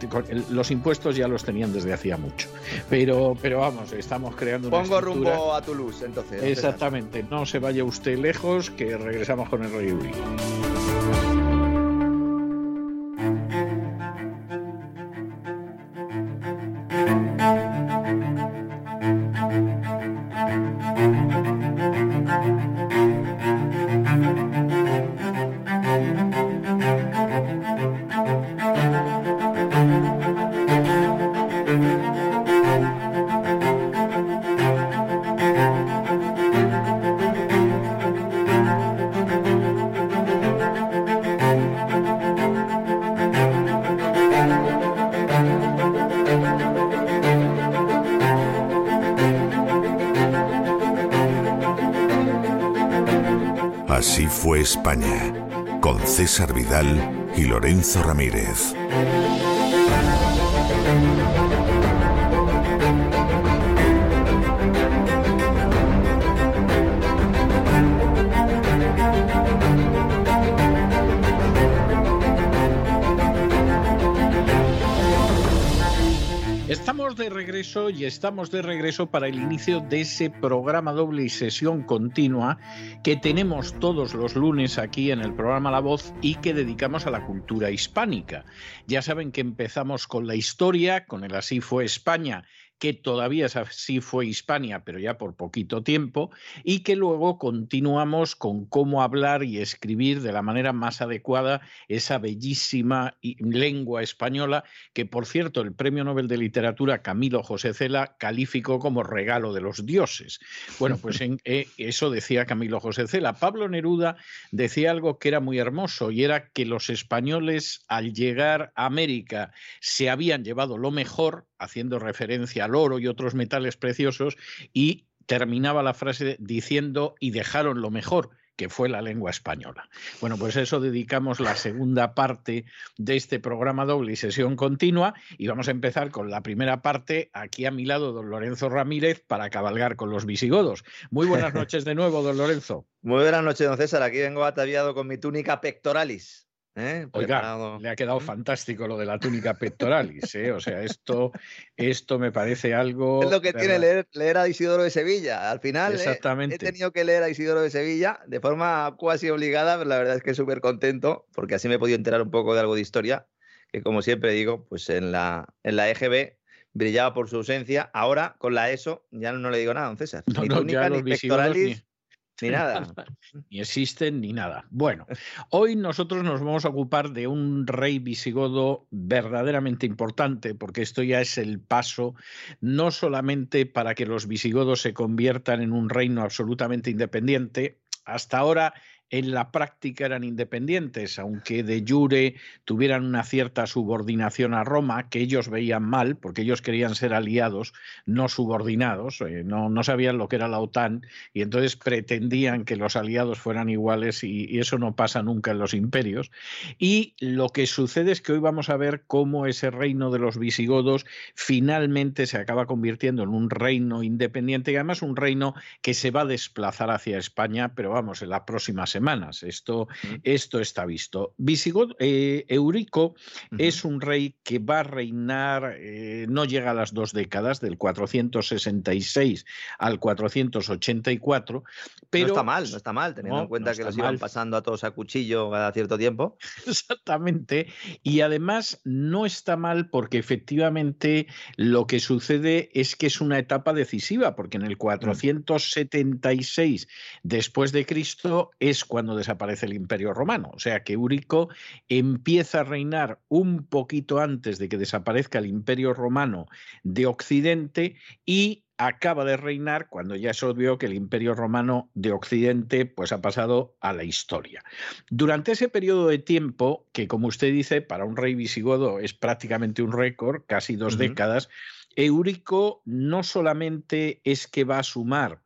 Speaker 1: los impuestos ya los tenían desde hacía mucho. Pero, pero vamos, estamos creando
Speaker 3: una Pongo rumbo a Toulouse, entonces.
Speaker 1: Exactamente, no se vaya usted lejos, que regresamos con el Rey
Speaker 4: España, César Vidal y Lorenzo Ramírez.
Speaker 1: Estamos de regreso y estamos de regreso para el inicio de ese programa doble y sesión continua que tenemos todos los lunes aquí en el programa La Voz y que dedicamos a la cultura hispánica. Ya saben que empezamos con la historia, con el Así fue España que todavía sí fue Hispania, pero ya por poquito tiempo, y que luego continuamos con cómo hablar y escribir de la manera más adecuada esa bellísima lengua española, que por cierto el Premio Nobel de Literatura Camilo José Cela calificó como regalo de los dioses. Bueno, pues eh, eso decía Camilo José Cela. Pablo Neruda decía algo que era muy hermoso y era que los españoles al llegar a América se habían llevado lo mejor, haciendo referencia al oro y otros metales preciosos, y terminaba la frase diciendo y dejaron lo mejor que fue la lengua española. Bueno, pues eso dedicamos la segunda parte de este programa doble y sesión continua y vamos a empezar con la primera parte aquí a mi lado, don Lorenzo Ramírez, para cabalgar con los visigodos. Muy buenas noches de nuevo, don Lorenzo.
Speaker 3: Muy buenas noches, don César. Aquí vengo ataviado con mi túnica pectoralis.
Speaker 1: ¿Eh? Oiga, le ha quedado fantástico lo de la túnica pectoralis, ¿eh? O sea, esto, esto me parece algo.
Speaker 3: Es lo que tiene leer, leer, a Isidoro de Sevilla. Al final ¿eh? Exactamente. he tenido que leer a Isidoro de Sevilla de forma cuasi obligada, pero la verdad es que súper contento, porque así me he podido enterar un poco de algo de historia, que como siempre digo, pues en la, en la EGB brillaba por su ausencia. Ahora, con la ESO, ya no le digo nada, don César.
Speaker 1: ni túnica, ni pectoralis.
Speaker 3: Ni nada.
Speaker 1: ni existen ni nada. Bueno, hoy nosotros nos vamos a ocupar de un rey visigodo verdaderamente importante, porque esto ya es el paso no solamente para que los visigodos se conviertan en un reino absolutamente independiente, hasta ahora en la práctica eran independientes, aunque de jure tuvieran una cierta subordinación a Roma, que ellos veían mal, porque ellos querían ser aliados, no subordinados, eh, no, no, sabían lo que era la OTAN, y entonces pretendían que los aliados fueran iguales, y, y eso no pasa nunca en los imperios. Y lo que sucede es que hoy vamos a ver cómo ese reino de los visigodos finalmente se acaba convirtiendo en un reino independiente, y además un reino que se va a desplazar hacia España, pero vamos, en la próxima semanas. Esto, esto está visto. Visigodo, eh, Eurico es un rey que va a reinar, eh, no llega a las dos décadas, del 466 al 484. Pero,
Speaker 3: no está mal, no está mal, teniendo en cuenta que los iban pasando a todos a cuchillo cada cierto tiempo.
Speaker 1: Exactamente. Y además no está mal porque efectivamente lo que sucede es que es una etapa decisiva, porque en el 476 después de Cristo es cuando desaparece el Imperio Romano. O sea que Eurico empieza a reinar un poquito antes de que desaparezca el Imperio Romano de Occidente y acaba de reinar cuando ya es obvio que el Imperio Romano de Occidente pues ha pasado a la historia. Durante ese periodo de tiempo, que como usted dice, para un rey visigodo es prácticamente un récord, casi dos décadas, Eurico no solamente es que va a sumar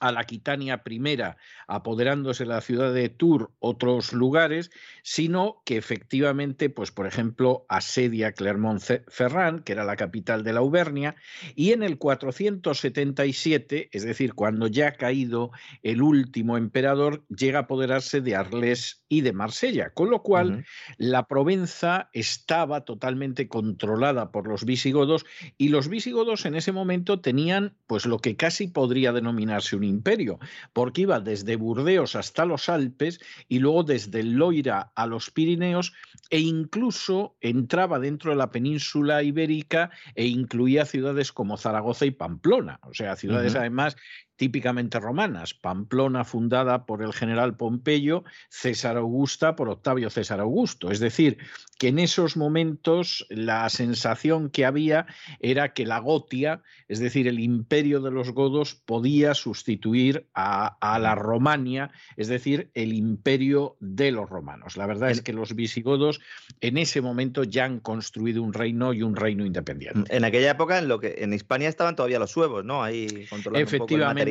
Speaker 1: a la Quitania I, apoderándose la ciudad de Tours, otros lugares, sino que efectivamente, pues por ejemplo, asedia Clermont-Ferrand, que era la capital de la Auvernia, y en el 477, es decir, cuando ya ha caído el último emperador, llega a apoderarse de Arles y de Marsella, con lo cual la Provenza estaba totalmente controlada por los visigodos y los visigodos en ese momento tenían pues lo que casi podría denominarse un imperio, porque iba desde Burdeos hasta los Alpes y luego desde Loira a los Pirineos e incluso entraba dentro de la península ibérica e incluía ciudades como Zaragoza y Pamplona, o sea, ciudades además típicamente romanas, Pamplona fundada por el general Pompeyo, César Augusta por Octavio César Augusto. Es decir, que en esos momentos la sensación que había era que la Gotia, es decir, el imperio de los godos, podía sustituir a, la Romania, es decir, el imperio de los romanos. La verdad es que los visigodos en ese momento ya han construido un reino y un reino independiente.
Speaker 3: En aquella época en lo que en España estaban todavía los suevos, ¿no? Ahí controlando
Speaker 1: Efectivamente,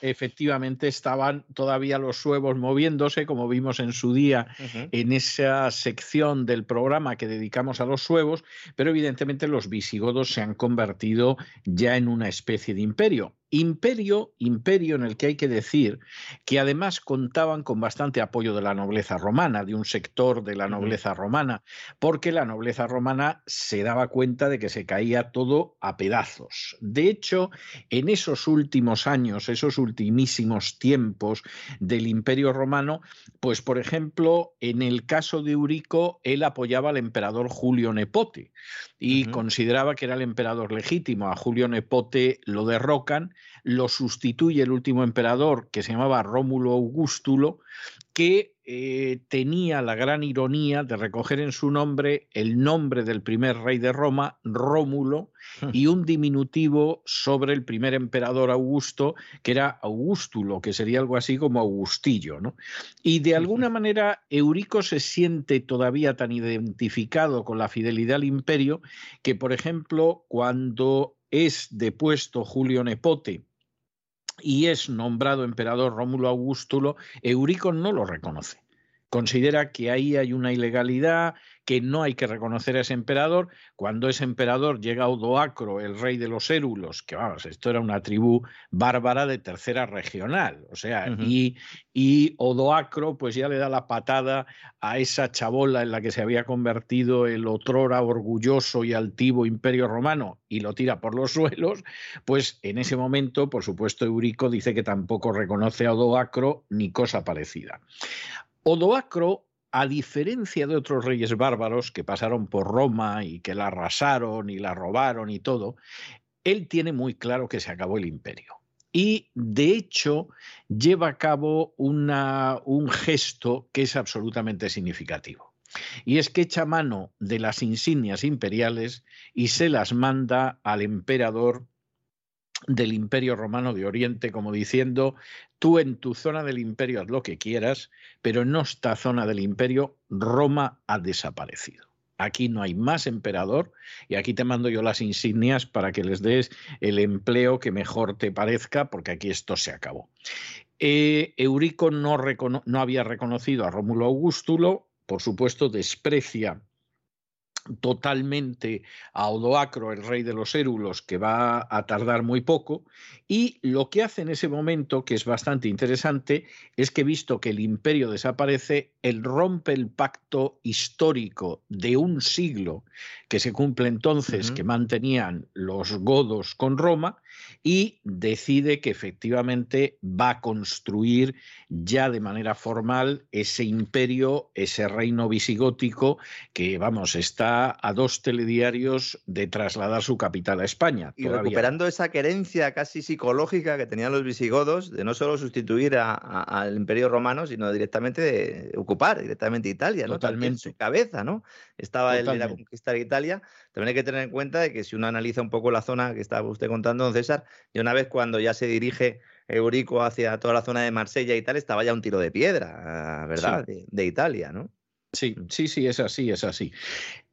Speaker 1: efectivamente estaban todavía los suevos moviéndose, como vimos en su día en esa sección del programa que dedicamos a los suevos, pero evidentemente los visigodos se han convertido ya en una especie de imperio Imperio, imperio en el que hay que decir que además contaban con bastante apoyo de la nobleza romana, de un sector de la nobleza romana, porque la nobleza romana se daba cuenta de que se caía todo a pedazos. De hecho, en esos últimos años, esos ultimísimos tiempos del imperio romano, pues por ejemplo, en el caso de Eurico, él apoyaba al emperador Julio Nepote y consideraba que era el emperador legítimo. A Julio Nepote lo derrocan lo sustituye el último emperador que se llamaba Rómulo Augustulo, que eh, tenía la gran ironía de recoger en su nombre el nombre del primer rey de Roma, Rómulo, hmm. y un diminutivo sobre el primer emperador Augusto, que era Augustulo, que sería algo así como Augustillo. ¿no? Y de alguna manera Eurico se siente todavía tan identificado con la fidelidad al imperio que, por ejemplo, cuando es depuesto Julio Nepote, y es nombrado emperador Rómulo Augustulo, Eurico no lo reconoce. Considera que ahí hay una ilegalidad, que no hay que reconocer a ese emperador. Cuando ese emperador llega Odoacro, el rey de los érulos, que vamos, esto era una tribu bárbara de tercera regional, o sea, y, y Odoacro pues ya le da la patada a esa chabola en la que se había convertido el otrora orgulloso y altivo imperio romano y lo tira por los suelos, pues en ese momento, por supuesto, Eurico dice que tampoco reconoce a Odoacro ni cosa parecida. Odoacro a diferencia de otros reyes bárbaros que pasaron por Roma y que la arrasaron y la robaron y todo, él tiene muy claro que se acabó el imperio. Y de hecho lleva a cabo una, un gesto que es absolutamente significativo. Y es que echa mano de las insignias imperiales y se las manda al emperador del Imperio Romano de Oriente, como diciendo, tú en tu zona del imperio haz lo que quieras, pero en esta zona del imperio Roma ha desaparecido. Aquí no hay más emperador y aquí te mando yo las insignias para que les des el empleo que mejor te parezca, porque aquí esto se acabó. Eh, Eurico no, no había reconocido a Rómulo Augustulo, por supuesto desprecia totalmente a Odoacro, el rey de los érulos, que va a tardar muy poco, y lo que hace en ese momento, que es bastante interesante, es que visto que el imperio desaparece, él rompe el pacto histórico de un siglo que se cumple entonces, que mantenían los godos con Roma, y decide que efectivamente va a construir ya de manera formal ese imperio, ese reino visigótico, que vamos, está a dos telediarios de trasladar su capital a España.
Speaker 3: Y recuperando esa querencia casi psicológica que tenían los visigodos de no solo sustituir al imperio romano, sino directamente de ocupar directamente Italia, ¿no?
Speaker 1: Totalmente. En
Speaker 3: su cabeza, ¿no? Estaba él en conquistar Italia. También hay que tener en cuenta de que si uno analiza un poco la zona que estaba usted contando, don César, y una vez cuando ya se dirige Eurico hacia toda la zona de Marsella y tal, estaba ya un tiro de piedra, ¿verdad? De, Italia, ¿no?
Speaker 1: Sí, sí, sí, es así, es así.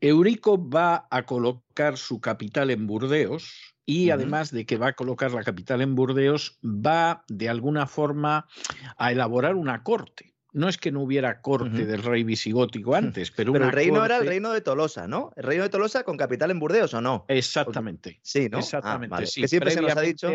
Speaker 1: Eurico va a colocar su capital en Burdeos y además de que va a colocar la capital en Burdeos, va de alguna forma a elaborar una corte no es que no hubiera corte del rey visigótico antes, pero,
Speaker 3: pero el reino era el reino de Tolosa, ¿no? El reino de Tolosa con capital en Burdeos, ¿o no?
Speaker 1: Exactamente.
Speaker 3: Sí, ¿no? Ah,
Speaker 1: Exactamente.
Speaker 3: Que siempre se nos ha dicho.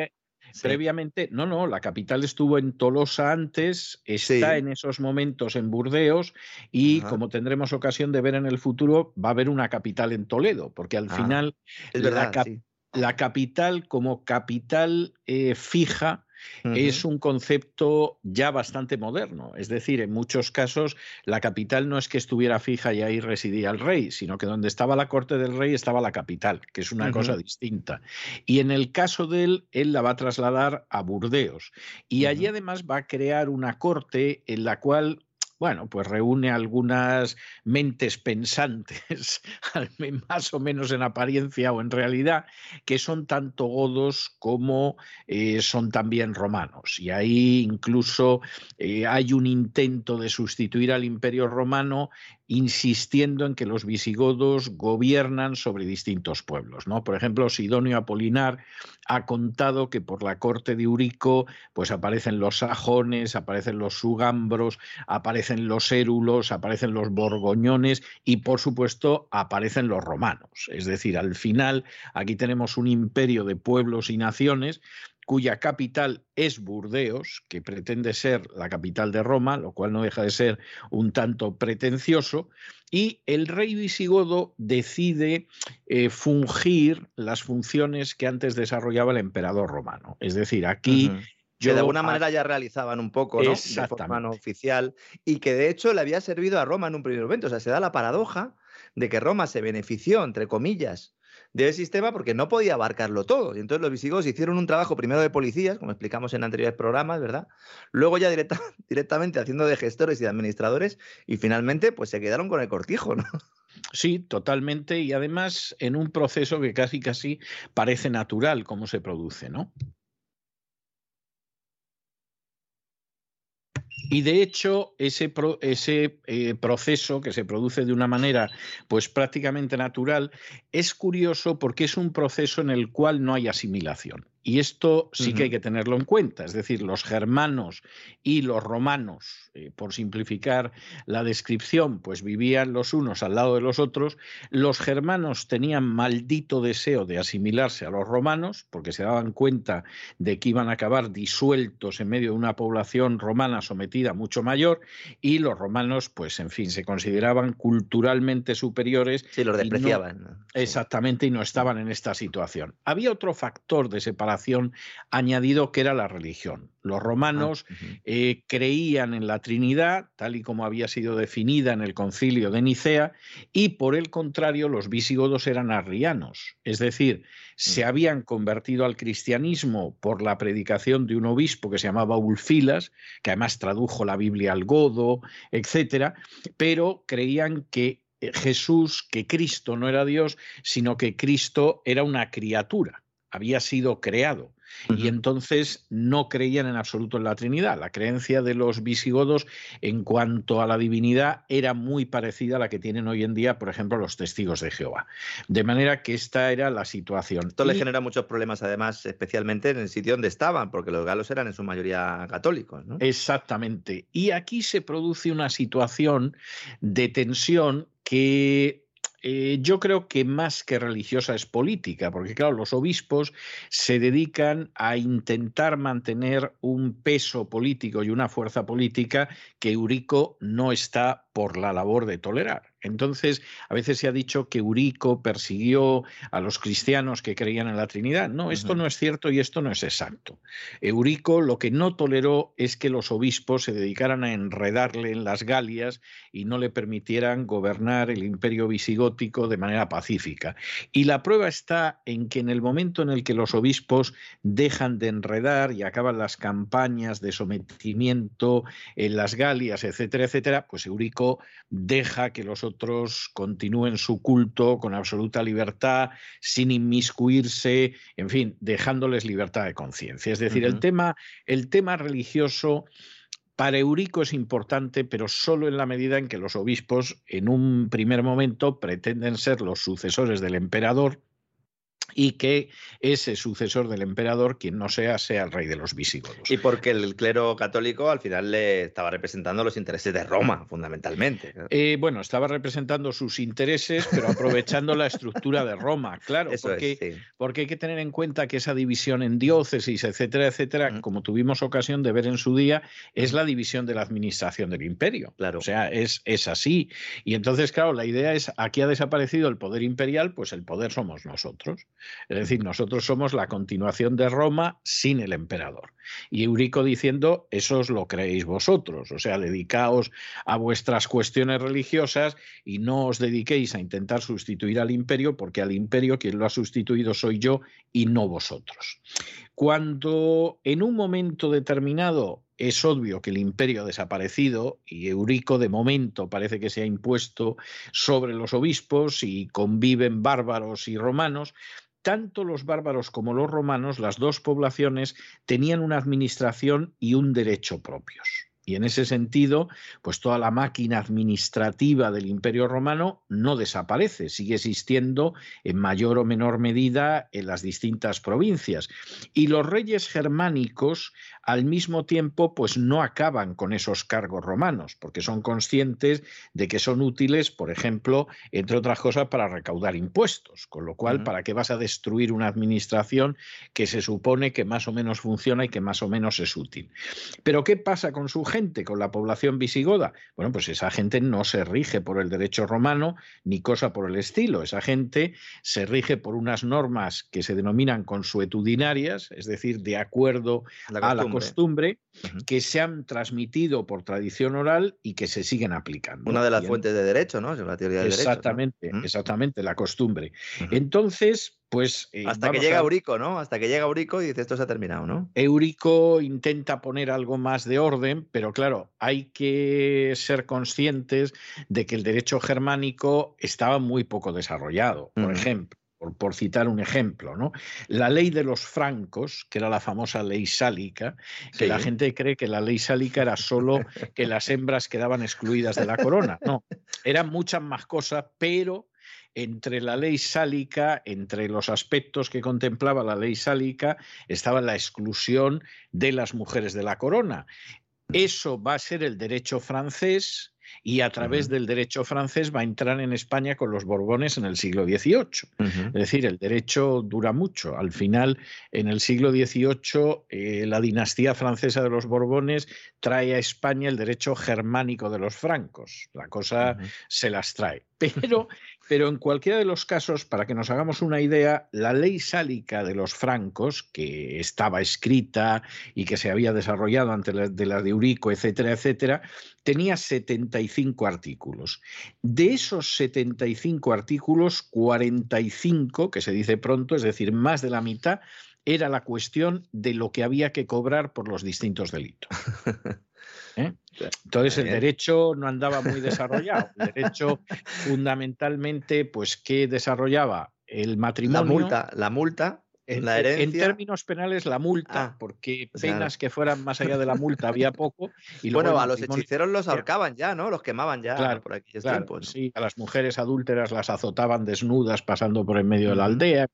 Speaker 1: Previamente, no, no, la capital estuvo en Tolosa antes, está en esos momentos en Burdeos y como tendremos ocasión de ver en el futuro, va a haber una capital en Toledo, porque al ah, final la, capital como capital eh, fija es un concepto ya bastante moderno. Es decir, en muchos casos la capital no es que estuviera fija y ahí residía el rey, sino que donde estaba la corte del rey estaba la capital, que es una cosa distinta. Y en el caso de él, él la va a trasladar a Burdeos. Y allí además va a crear una corte en la cual bueno, pues reúne algunas mentes pensantes, más o menos en apariencia o en realidad, que son tanto godos como eh, son también romanos. Y ahí incluso eh, hay un intento de sustituir al imperio romano insistiendo en que los visigodos gobiernan sobre distintos pueblos. ¿no? Por ejemplo, Sidonio Apolinar ha contado que por la corte de Eurico pues aparecen los sajones, aparecen los sugambros, aparecen los érulos, aparecen los borgoñones y por supuesto aparecen los romanos. Es decir, al final aquí tenemos un imperio de pueblos y naciones cuya capital es Burdeos, que pretende ser la capital de Roma, lo cual no deja de ser un tanto pretencioso, y el rey visigodo decide eh, fungir las funciones que antes desarrollaba el emperador romano. Es decir, aquí...
Speaker 3: que de alguna manera ya realizaban un poco, ¿no? De forma no oficial y que de hecho le había servido a Roma en un primer momento. O sea, se da la paradoja de que Roma se benefició, entre comillas, del sistema porque no podía abarcarlo todo. Y entonces los visigodos hicieron un trabajo primero de policías, como explicamos en anteriores programas, ¿verdad? Luego ya directamente haciendo de gestores y de administradores y finalmente pues se quedaron con el cortijo, ¿no?
Speaker 1: Sí, totalmente. Y además en un proceso que casi casi parece natural como se produce, ¿no? Y de hecho, ese, eh, proceso que se produce de una manera pues prácticamente natural es curioso porque es un proceso en el cual no hay asimilación. Y esto sí que hay que tenerlo en cuenta. Es decir, los germanos y los romanos, eh, por simplificar la descripción, pues vivían los unos al lado de los otros. Los germanos tenían maldito deseo de asimilarse a los romanos, porque se daban cuenta de que iban a acabar disueltos en medio de una población romana sometida mucho mayor. Y los romanos, pues en fin, se consideraban culturalmente superiores.
Speaker 3: Sí, los despreciaban.
Speaker 1: Exactamente, y no estaban en esta situación. Había otro factor de separación añadido que era la religión. Los ah, romanos eh, creían en la Trinidad, tal y como había sido definida en el concilio de Nicea, y por el contrario los visigodos eran arrianos, es decir, se mm. habían convertido al cristianismo por la predicación de un obispo que se llamaba Ulfilas, que además tradujo la Biblia al godo, etcétera, pero creían que eh, Jesús, que Cristo no era Dios, sino que Cristo era una criatura había sido creado. Y entonces no creían en absoluto en la Trinidad. La creencia de los visigodos en cuanto a la divinidad era muy parecida a la que tienen hoy en día, por ejemplo, los testigos de Jehová. De manera que esta era la situación.
Speaker 3: Esto le genera muchos problemas, además, especialmente en el sitio donde estaban, porque los galos eran en su mayoría católicos.
Speaker 1: Exactamente. Y aquí se produce una situación de tensión que eh, yo creo que más que religiosa es política, porque claro, los obispos se dedican a intentar mantener un peso político y una fuerza política que Eurico no está por la labor de tolerar. Entonces, a veces se ha dicho que Eurico persiguió a los cristianos que creían en la Trinidad. No, esto no es cierto y esto no es exacto. Eurico lo que no toleró es que los obispos se dedicaran a enredarle en las Galias y no le permitieran gobernar el imperio de manera pacífica. Y la prueba está en que en el momento en el que los obispos dejan de enredar y acaban las campañas de sometimiento en las Galias, etcétera, etcétera, pues Eurico deja que los otros continúen su culto con absoluta libertad, sin inmiscuirse, en fin, dejándoles libertad de conciencia. Es decir, el, tema, el tema religioso para Eurico es importante, pero solo en la medida en que los obispos, en un primer momento, pretenden ser los sucesores del emperador y que ese sucesor del emperador, quien no sea, sea el rey de los visigodos.
Speaker 3: Y porque el clero católico al final le estaba representando los intereses de Roma, fundamentalmente.
Speaker 1: Eh, bueno, estaba representando sus intereses, pero aprovechando la estructura de Roma, claro, porque, porque hay que tener en cuenta que esa división en diócesis, etcétera, etcétera, como tuvimos ocasión de ver en su día, es la división de la administración del imperio. Claro. O sea, es, es así. Y entonces, claro, la idea es, aquí ha desaparecido el poder imperial, pues el poder somos nosotros. Es decir, nosotros somos la continuación de Roma sin el emperador. Y Eurico diciendo, eso os lo creéis vosotros, o sea, dedicaos a vuestras cuestiones religiosas y no os dediquéis a intentar sustituir al imperio, porque al imperio quien lo ha sustituido soy yo y no vosotros. Cuando en un momento determinado es obvio que el imperio ha desaparecido y Eurico de momento parece que se ha impuesto sobre los obispos y conviven bárbaros y romanos, tanto los bárbaros como los romanos, las dos poblaciones, tenían una administración y un derecho propios. Y en ese sentido, pues toda la máquina administrativa del Imperio Romano no desaparece, sigue existiendo en mayor o menor medida en las distintas provincias. Y los reyes germánicos, al mismo tiempo, pues no acaban con esos cargos romanos, porque son conscientes de que son útiles, por ejemplo, entre otras cosas, para recaudar impuestos. Con lo cual, ¿para qué vas a destruir una administración que se supone que más o menos funciona y que más o menos es útil? Pero ¿qué pasa con su gente, con la población visigoda? Bueno, pues esa gente no se rige por el derecho romano ni cosa por el estilo. Esa gente se rige por unas normas que se denominan consuetudinarias, es decir, de acuerdo a la costumbre, que se han transmitido por tradición oral y que se siguen aplicando.
Speaker 3: Una de las fuentes de derecho, ¿no? La teoría del
Speaker 1: exactamente, derecho, exactamente, la costumbre. Entonces, pues,
Speaker 3: eh, Hasta que llega Eurico, ¿no? Hasta que llega Eurico y dice esto se ha terminado, ¿no?
Speaker 1: Eurico intenta poner algo más de orden, pero claro, hay que ser conscientes de que el derecho germánico estaba muy poco desarrollado. Por ejemplo, por, citar un ejemplo, ¿no? La ley de los francos, que era la famosa ley sálica, que la gente cree que la ley sálica era solo que las hembras quedaban excluidas de la corona. No, eran muchas más cosas, pero entre la ley sálica, entre los aspectos que contemplaba la ley sálica, estaba la exclusión de las mujeres de la corona. Eso va a ser el derecho francés y a través del derecho francés va a entrar en España con los Borbones en el siglo XVIII. Es decir, el derecho dura mucho. Al final, en el siglo XVIII, eh, la dinastía francesa de los Borbones trae a España el derecho germánico de los francos. La cosa se las trae. Pero pero en cualquiera de los casos, para que nos hagamos una idea, la ley sálica de los francos, que estaba escrita y que se había desarrollado ante la de la de Eurico, etcétera, etcétera, tenía 75 artículos. De esos 75 artículos, 45, que se dice pronto, es decir, más de la mitad, era la cuestión de lo que había que cobrar por los distintos delitos. ¿Eh? Entonces el derecho no andaba muy desarrollado. El derecho fundamentalmente, pues, ¿qué desarrollaba? El matrimonio.
Speaker 3: La multa, la multa en,
Speaker 1: términos penales, la multa, ah, porque penas que fueran más allá de la multa había poco.
Speaker 3: Y bueno, a los hechiceros los ahorcaban ya, ¿no? Los quemaban ya por aquí.
Speaker 1: Sí, a las mujeres adúlteras las azotaban desnudas pasando por en medio de la aldea.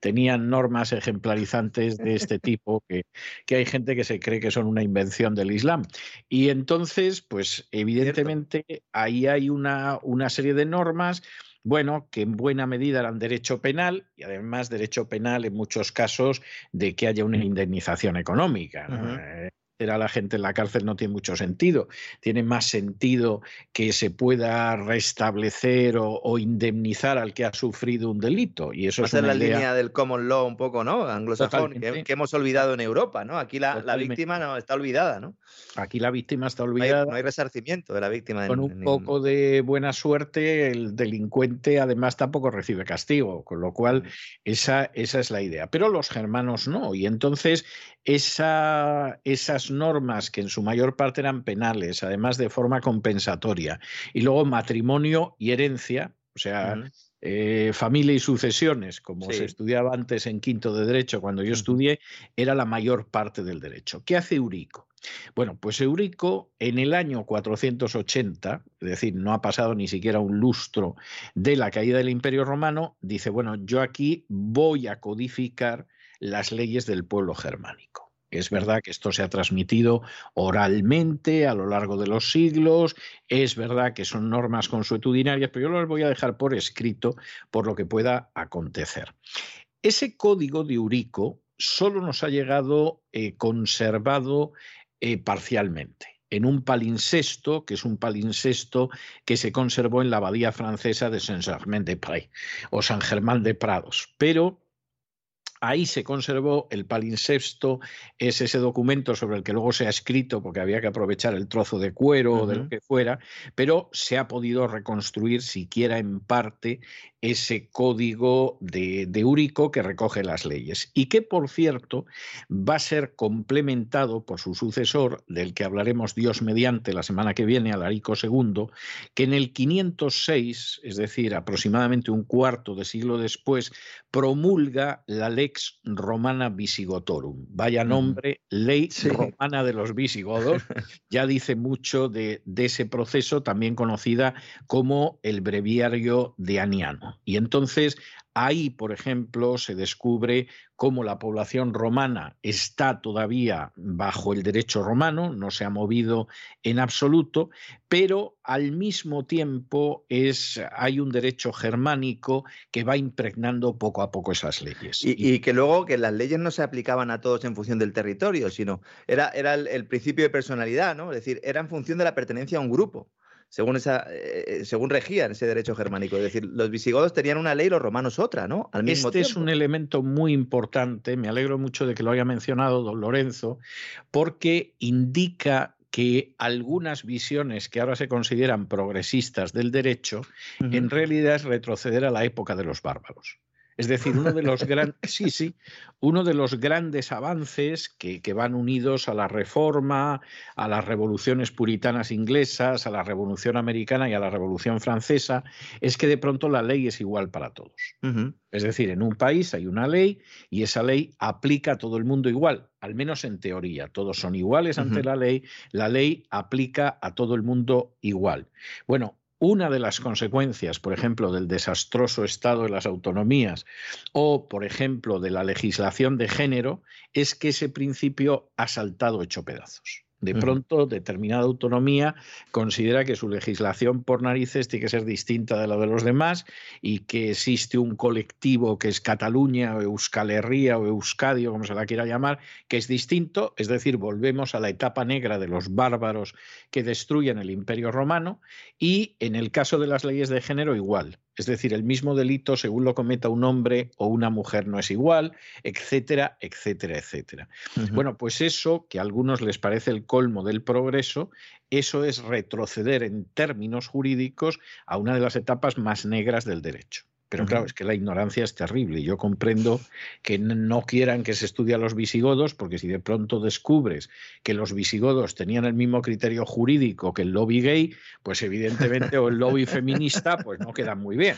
Speaker 1: tenían normas ejemplarizantes de este tipo que, que, hay gente que se cree que son una invención del Islam. Y entonces, pues evidentemente ahí hay una, una serie de normas bueno, que en buena medida eran derecho penal y además derecho penal en muchos casos de que haya una indemnización económica a la gente en la cárcel no tiene mucho sentido. Tiene más sentido que se pueda restablecer o, indemnizar al que ha sufrido un delito. Y eso es
Speaker 3: la línea del common law un poco, ¿no? Anglosajón, que, hemos olvidado en Europa, ¿no? Aquí la, víctima no está olvidada, ¿no?
Speaker 1: Aquí la víctima está olvidada.
Speaker 3: No hay, resarcimiento de la víctima.
Speaker 1: Con un poco de buena suerte, el delincuente además tampoco recibe castigo, con lo cual esa, esa es la idea. Pero los germanos no. Y entonces esa, esas normas, que en su mayor parte eran penales, además de forma compensatoria, y luego matrimonio y herencia, o sea, eh, familia y sucesiones, como se estudiaba antes en quinto de derecho cuando yo estudié, era la mayor parte del derecho. ¿Qué hace Eurico? Bueno, pues Eurico en el año 480, es decir, no ha pasado ni siquiera un lustro de la caída del Imperio Romano, dice, bueno, yo aquí voy a codificar las leyes del pueblo germánico. Es verdad que esto se ha transmitido oralmente a lo largo de los siglos, es verdad que son normas consuetudinarias, pero yo las voy a dejar por escrito por lo que pueda acontecer. Ese código de Eurico solo nos ha llegado eh, conservado eh, parcialmente en un palincesto, que es un palincesto que se conservó en la abadía francesa de Saint-Germain-des-Prés o San Germán de Prados. Pero Ahí se conservó el palinsexto, es ese documento sobre el que luego se ha escrito porque había que aprovechar el trozo de cuero o de lo que fuera, pero se ha podido reconstruir siquiera en parte ese código de, de Úrico que recoge las leyes y que, por cierto, va a ser complementado por su sucesor, del que hablaremos Dios mediante la semana que viene, Alarico II, que en el 506, es decir, aproximadamente un cuarto de siglo después, promulga la ley Lex Romana Visigotorum. Vaya nombre, ley romana de los visigodos. Ya dice mucho de, ese proceso, también conocida como el breviario de Aniano. Y entonces Ahí, por ejemplo, se descubre cómo la población romana está todavía bajo el derecho romano, no se ha movido en absoluto, pero al mismo tiempo es, hay un derecho germánico que va impregnando poco a poco esas leyes.
Speaker 3: Y, que luego que las leyes no se aplicaban a todos en función del territorio, sino era, era el, el principio de personalidad, ¿no? Es decir, era en función de la pertenencia a un grupo según, esa, eh, según regían ese derecho germánico. Es decir, los visigodos tenían una ley, los romanos otra, ¿no?
Speaker 1: Al mismo este es un elemento muy importante, me alegro mucho de que lo haya mencionado don Lorenzo, porque indica que algunas visiones que ahora se consideran progresistas del derecho, en realidad es retroceder a la época de los bárbaros. Es decir, uno de los, sí, sí, uno de los grandes avances que, que, van unidos a la reforma, a las revoluciones puritanas inglesas, a la revolución americana y a la revolución francesa, es que de pronto la ley es igual para todos. Es decir, en un país hay una ley y esa ley aplica a todo el mundo igual, al menos en teoría. Todos son iguales ante la ley, la ley aplica a todo el mundo igual. Bueno, una de las consecuencias, por ejemplo, del desastroso estado de las autonomías o, por ejemplo, de la legislación de género, es que ese principio ha saltado hecho pedazos. De pronto, determinada autonomía considera que su legislación por narices tiene que ser distinta de la de los demás y que existe un colectivo que es Cataluña o Euskal Herria o Euskadio, como se la quiera llamar, que es distinto, es decir, volvemos a la etapa negra de los bárbaros que destruyen el imperio romano y en el caso de las leyes de género igual. Es decir, el mismo delito según lo cometa un hombre o una mujer no es igual, etcétera, etcétera, etcétera. Bueno, pues eso, que a algunos les parece el colmo del progreso, eso es retroceder en términos jurídicos a una de las etapas más negras del derecho. Pero claro, es que la ignorancia es terrible. Yo comprendo que no quieran que se estudie a los visigodos, porque si de pronto descubres que los visigodos tenían el mismo criterio jurídico que el lobby gay, pues evidentemente, o el lobby feminista, pues no quedan muy bien.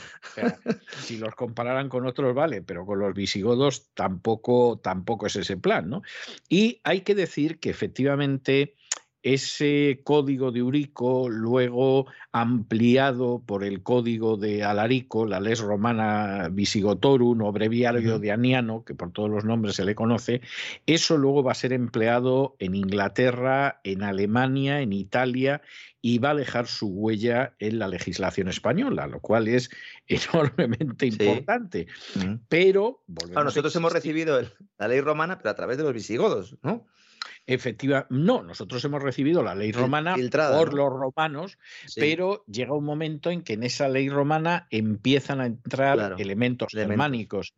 Speaker 1: si los compararan con otros, vale, pero con los visigodos tampoco, tampoco es ese plan. ¿no? Y hay que decir que efectivamente ese código de Urico, luego ampliado por el código de Alarico, la Les Romana Visigotorum o Breviario de Aniano, que por todos los nombres se le conoce, eso luego va a ser empleado en Inglaterra, en Alemania, en Italia y va a dejar su huella en la legislación española, lo cual es enormemente importante. Pero
Speaker 3: nosotros hemos recibido la ley romana, pero a través de los visigodos, ¿no?
Speaker 1: Efectiva, no, nosotros hemos recibido la ley romana por los romanos, pero llega un momento en que en esa ley romana empiezan a entrar elementos germánicos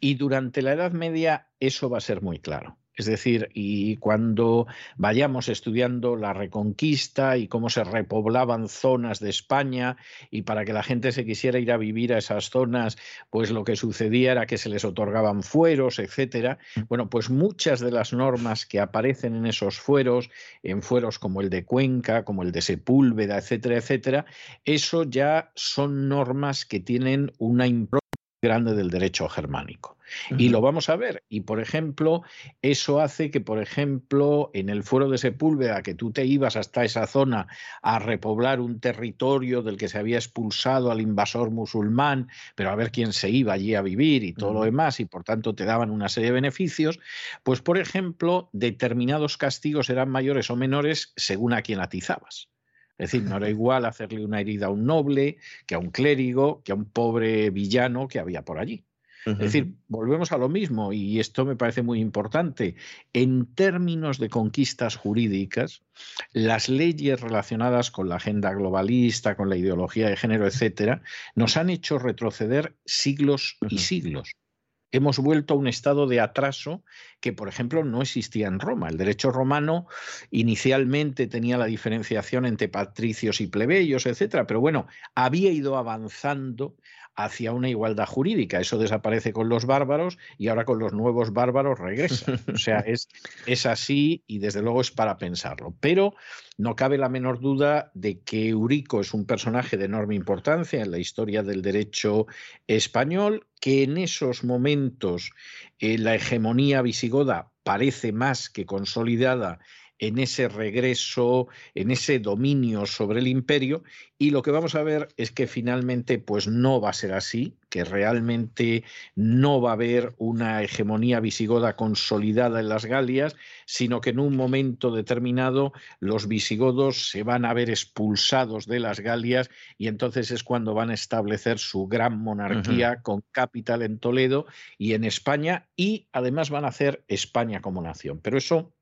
Speaker 1: y durante la Edad Media eso va a ser muy claro. Es decir, y cuando vayamos estudiando la reconquista y cómo se repoblaban zonas de España y para que la gente se quisiera ir a vivir a esas zonas, pues lo que sucedía era que se les otorgaban fueros, etcétera. Mm. Bueno, pues muchas de las normas que aparecen en esos fueros, en fueros como el de Cuenca, como el de Sepúlveda, etcétera, etcétera, eso ya son normas que tienen una impronta grande del derecho germánico. Y lo vamos a ver. Y, por ejemplo, eso hace que, por ejemplo, en el fuero de Sepúlveda, que tú te ibas hasta esa zona a repoblar un territorio del que se había expulsado al invasor musulmán, pero a ver quién se iba allí a vivir y todo lo demás, y por tanto te daban una serie de beneficios, pues, por ejemplo, determinados castigos eran mayores o menores según a quién atizabas. Es decir, no era igual hacerle una herida a un noble que a un clérigo, que a un pobre villano que había por allí. Es decir, volvemos a lo mismo y esto me parece muy importante. En términos de conquistas jurídicas, las leyes relacionadas con la agenda globalista, con la ideología de género, etcétera, nos han hecho retroceder siglos y siglos hemos vuelto a un estado de atraso que, por ejemplo, no existía en Roma. El derecho romano inicialmente tenía la diferenciación entre patricios y plebeyos, etcétera, pero bueno, había ido avanzando hacia una igualdad jurídica. Eso desaparece con los bárbaros y ahora con los nuevos bárbaros regresa. O sea, es, es así y desde luego es para pensarlo. Pero no cabe la menor duda de que Eurico es un personaje de enorme importancia en la historia del derecho español, que en esos momentos eh, la hegemonía visigoda parece más que consolidada en ese regreso, en ese dominio sobre el imperio y lo que vamos a ver es que finalmente pues no va a ser así, que realmente no va a haber una hegemonía visigoda consolidada en las Galias, sino que en un momento determinado los visigodos se van a ver expulsados de las Galias y entonces es cuando van a establecer su gran monarquía con capital en Toledo y en España y además van a hacer España como nación. Pero eso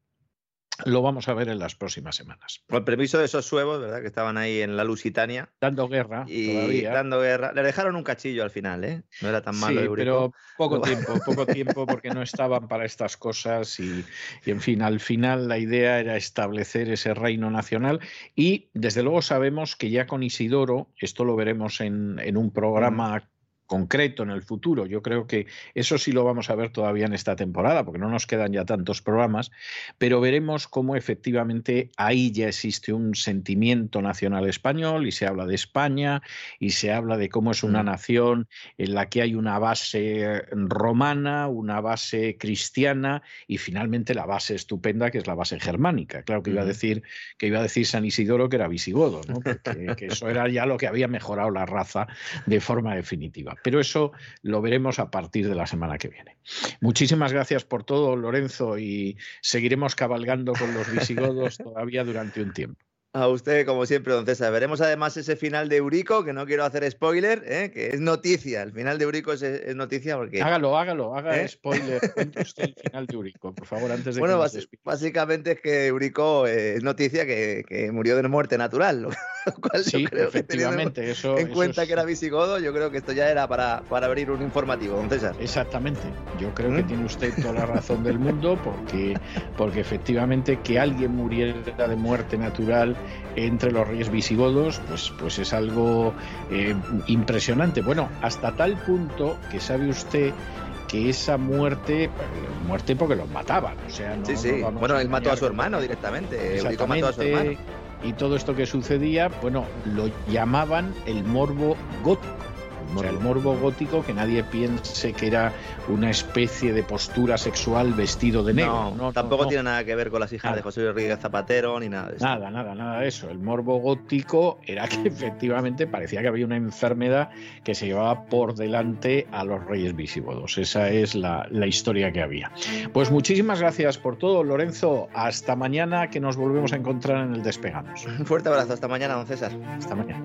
Speaker 1: lo vamos a ver en las próximas semanas.
Speaker 3: Con el permiso de esos suevos, ¿verdad? Que estaban ahí en la Lusitania.
Speaker 1: Dando guerra.
Speaker 3: Y dando guerra. Le dejaron un cachillo al final, ¿eh? No era tan malo.
Speaker 1: Sí, pero poco tiempo, poco tiempo, porque no estaban para estas cosas. Y, en fin, al final la idea era establecer ese reino nacional. Y desde luego sabemos que ya con Isidoro, esto lo veremos en, en un programa concreto en el futuro. Yo creo que eso sí lo vamos a ver todavía en esta temporada, porque no nos quedan ya tantos programas, pero veremos cómo efectivamente ahí ya existe un sentimiento nacional español y se habla de España y se habla de cómo es una mm. nación en la que hay una base romana, una base cristiana y finalmente la base estupenda que es la base germánica. Claro que iba a decir que iba a decir San Isidoro que era visigodo, ¿no? que eso era ya lo que había mejorado la raza de forma definitiva. Pero eso lo veremos a partir de la semana que viene. Muchísimas gracias por todo, Lorenzo, y seguiremos cabalgando con los visigodos todavía durante un tiempo.
Speaker 3: A usted, como siempre, don César. Veremos además ese final de Eurico, que no quiero hacer spoiler, ¿eh? que es noticia. El final de Eurico es, noticia porque.
Speaker 1: Hágalo, hágalo, haga ¿Eh? spoiler. Usted el final de Eurico, por favor, antes de
Speaker 3: bueno,
Speaker 1: que
Speaker 3: Bueno, básicamente es que Eurico eh, es noticia que, murió de muerte natural, lo cual
Speaker 1: sí,
Speaker 3: yo creo
Speaker 1: efectivamente,
Speaker 3: que
Speaker 1: eso,
Speaker 3: en cuenta que era visigodo, yo creo que esto ya era para, para abrir un informativo, don César.
Speaker 1: Exactamente. Yo creo que ¿Mm? tiene usted toda la razón del mundo, porque, porque efectivamente que alguien muriera de muerte natural entre los reyes visigodos, pues, pues es algo eh, impresionante. Bueno, hasta tal punto que sabe usted que esa muerte, muerte porque los mataban, o sea,
Speaker 3: sí, sí. bueno, él mató a su hermano directamente, mató a su hermano.
Speaker 1: Y todo esto que sucedía, bueno, lo llamaban el morbo gótico el morbo gótico, que nadie piense que era una especie de postura sexual vestido de negro.
Speaker 3: No, tampoco tiene nada que ver con las hijas de José Rodríguez Zapatero ni nada de eso.
Speaker 1: Nada, nada, nada de eso. El morbo gótico era que efectivamente parecía que había una enfermedad que se llevaba por delante a los reyes visigodos. Esa es la, la historia que había. Pues muchísimas gracias por todo, Lorenzo. Hasta mañana que nos volvemos a encontrar en el Despegamos.
Speaker 3: Un fuerte abrazo. Hasta mañana, don César.
Speaker 1: Hasta mañana.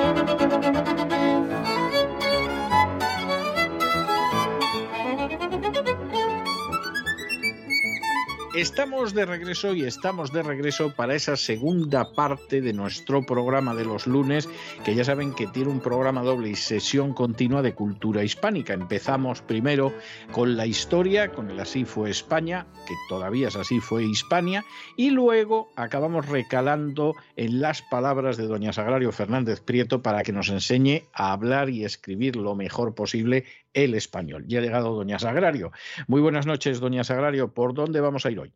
Speaker 1: Estamos de regreso y estamos de regreso para esa segunda parte de nuestro programa de los lunes, que ya saben que tiene un programa doble y sesión continua de cultura hispánica. Empezamos primero con la historia, con el Así fue España, que todavía es Así fue Hispania, y luego acabamos recalando en las palabras de doña Sagrario Fernández Prieto para que nos enseñe a hablar y escribir lo mejor posible el español. Ya ha llegado doña Sagrario. Muy buenas noches, doña Sagrario. ¿Por dónde vamos a ir hoy?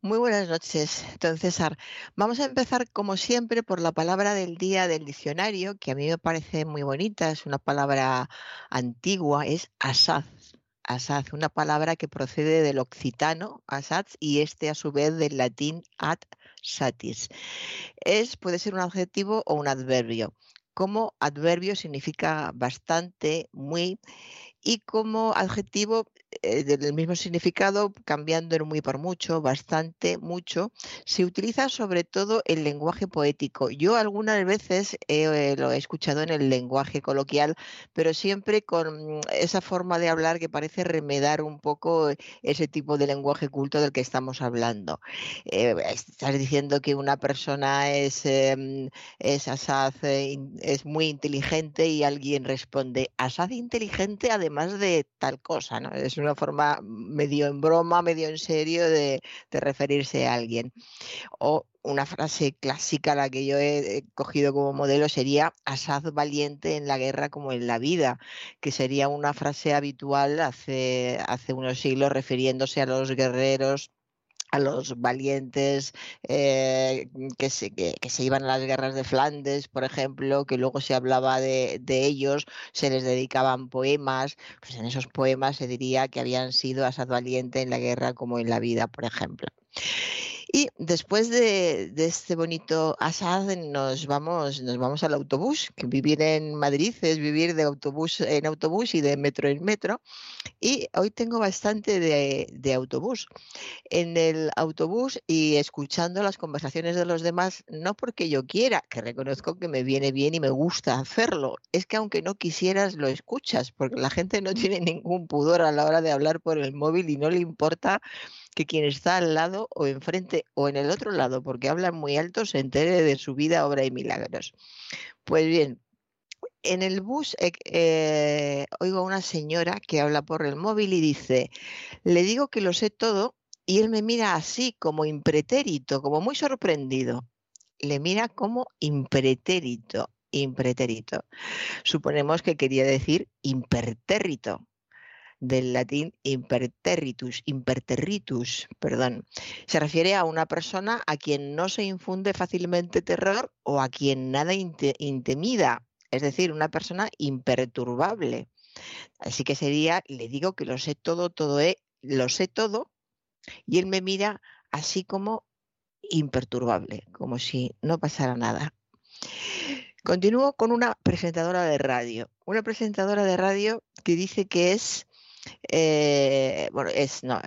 Speaker 5: Muy buenas noches, don César. Vamos a empezar, como siempre, por la palabra del día del diccionario, que a mí me parece muy bonita, es una palabra antigua, es asaz. Asaz, una palabra que procede del occitano, asaz, y este a su vez del latín ad satis. Es, puede ser un adjetivo o un adverbio como adverbio significa bastante, muy, y como adjetivo eh, del mismo significado, cambiando en muy por mucho, bastante, mucho, se utiliza sobre todo el lenguaje poético. Yo algunas veces eh, lo he escuchado en el lenguaje coloquial, pero siempre con esa forma de hablar que parece remedar un poco ese tipo de lenguaje culto del que estamos hablando. Eh, estás diciendo que una persona es, em, es asaz, es muy inteligente y alguien responde, asaz inteligente además de tal cosa, ¿no? Una forma medio en broma, medio en serio de, referirse a alguien. O una frase clásica, la que yo he cogido como modelo, sería asaz valiente en la guerra como en la vida, que sería una frase habitual hace, hace unos siglos refiriéndose a los guerreros a los valientes eh, que, se, que, se iban a las guerras de Flandes, por ejemplo, que luego se hablaba de, de, ellos, se les dedicaban poemas, pues en esos poemas se diría que habían sido asad valiente en la guerra como en la vida, por ejemplo. Y después de, este bonito asad nos vamos, nos vamos al autobús, que vivir en Madrid es vivir de autobús en autobús y de metro en metro. Y hoy tengo bastante de, de autobús. En el autobús y escuchando las conversaciones de los demás, no porque yo quiera, que reconozco que me viene bien y me gusta hacerlo, es que aunque no quisieras, lo escuchas, porque la gente no tiene ningún pudor a la hora de hablar por el móvil y no le importa que quien está al lado o enfrente o en el otro lado, porque hablan muy alto, se entere de su vida, obra y milagros. Pues bien, en el bus eh, eh, oigo a una señora que habla por el móvil y dice, le digo que lo sé todo y él me mira así como impretérito, como muy sorprendido. Le mira como impretérito, impretérito. Suponemos que quería decir impertérrito del latín imperterritus, imperterritus, perdón. Se refiere a una persona a quien no se infunde fácilmente terror o a quien nada intimida, es decir, una persona imperturbable. Así que sería, le digo que lo sé todo, todo es, lo sé todo, y él me mira así como imperturbable, como si no pasara nada. Continúo con una presentadora de radio, una presentadora de radio que dice que es eh, bueno, es, no,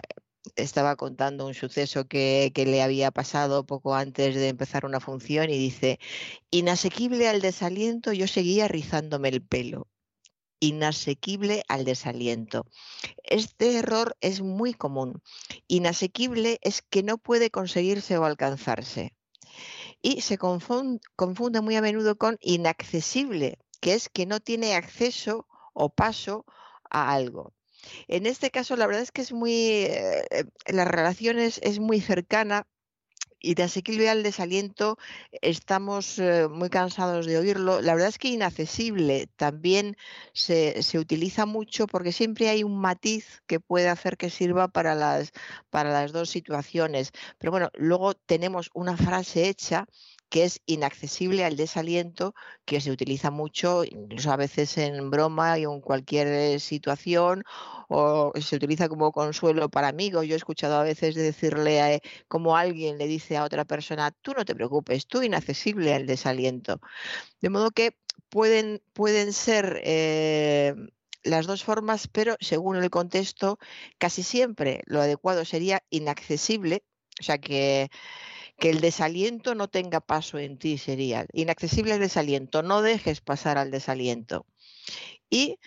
Speaker 5: estaba contando un suceso que, le había pasado poco antes de empezar una función y dice, inasequible al desaliento, yo seguía rizándome el pelo. Inasequible al desaliento. Este error es muy común. Inasequible es que no puede conseguirse o alcanzarse. Y se confunde muy a menudo con inaccesible, que es que no tiene acceso o paso a algo. En este caso, la verdad es que es muy, eh, eh, la relación es, muy cercana y de asequible al desaliento estamos eh, muy cansados de oírlo. La verdad es que inaccesible también se, se, utiliza mucho porque siempre hay un matiz que puede hacer que sirva para las, para las dos situaciones. Pero bueno, luego tenemos una frase hecha que es inaccesible al desaliento, que se utiliza mucho, incluso a veces en broma y en cualquier eh, situación, o se utiliza como consuelo para amigos. Yo he escuchado a veces decirle a, como alguien le dice a otra persona, tú no te preocupes, tú inaccesible al desaliento. De modo que pueden, pueden ser... Eh, las dos formas, pero según el contexto, casi siempre lo adecuado sería inaccesible, o sea que que el desaliento no tenga paso en ti sería inaccesible el desaliento, no dejes pasar al desaliento. Y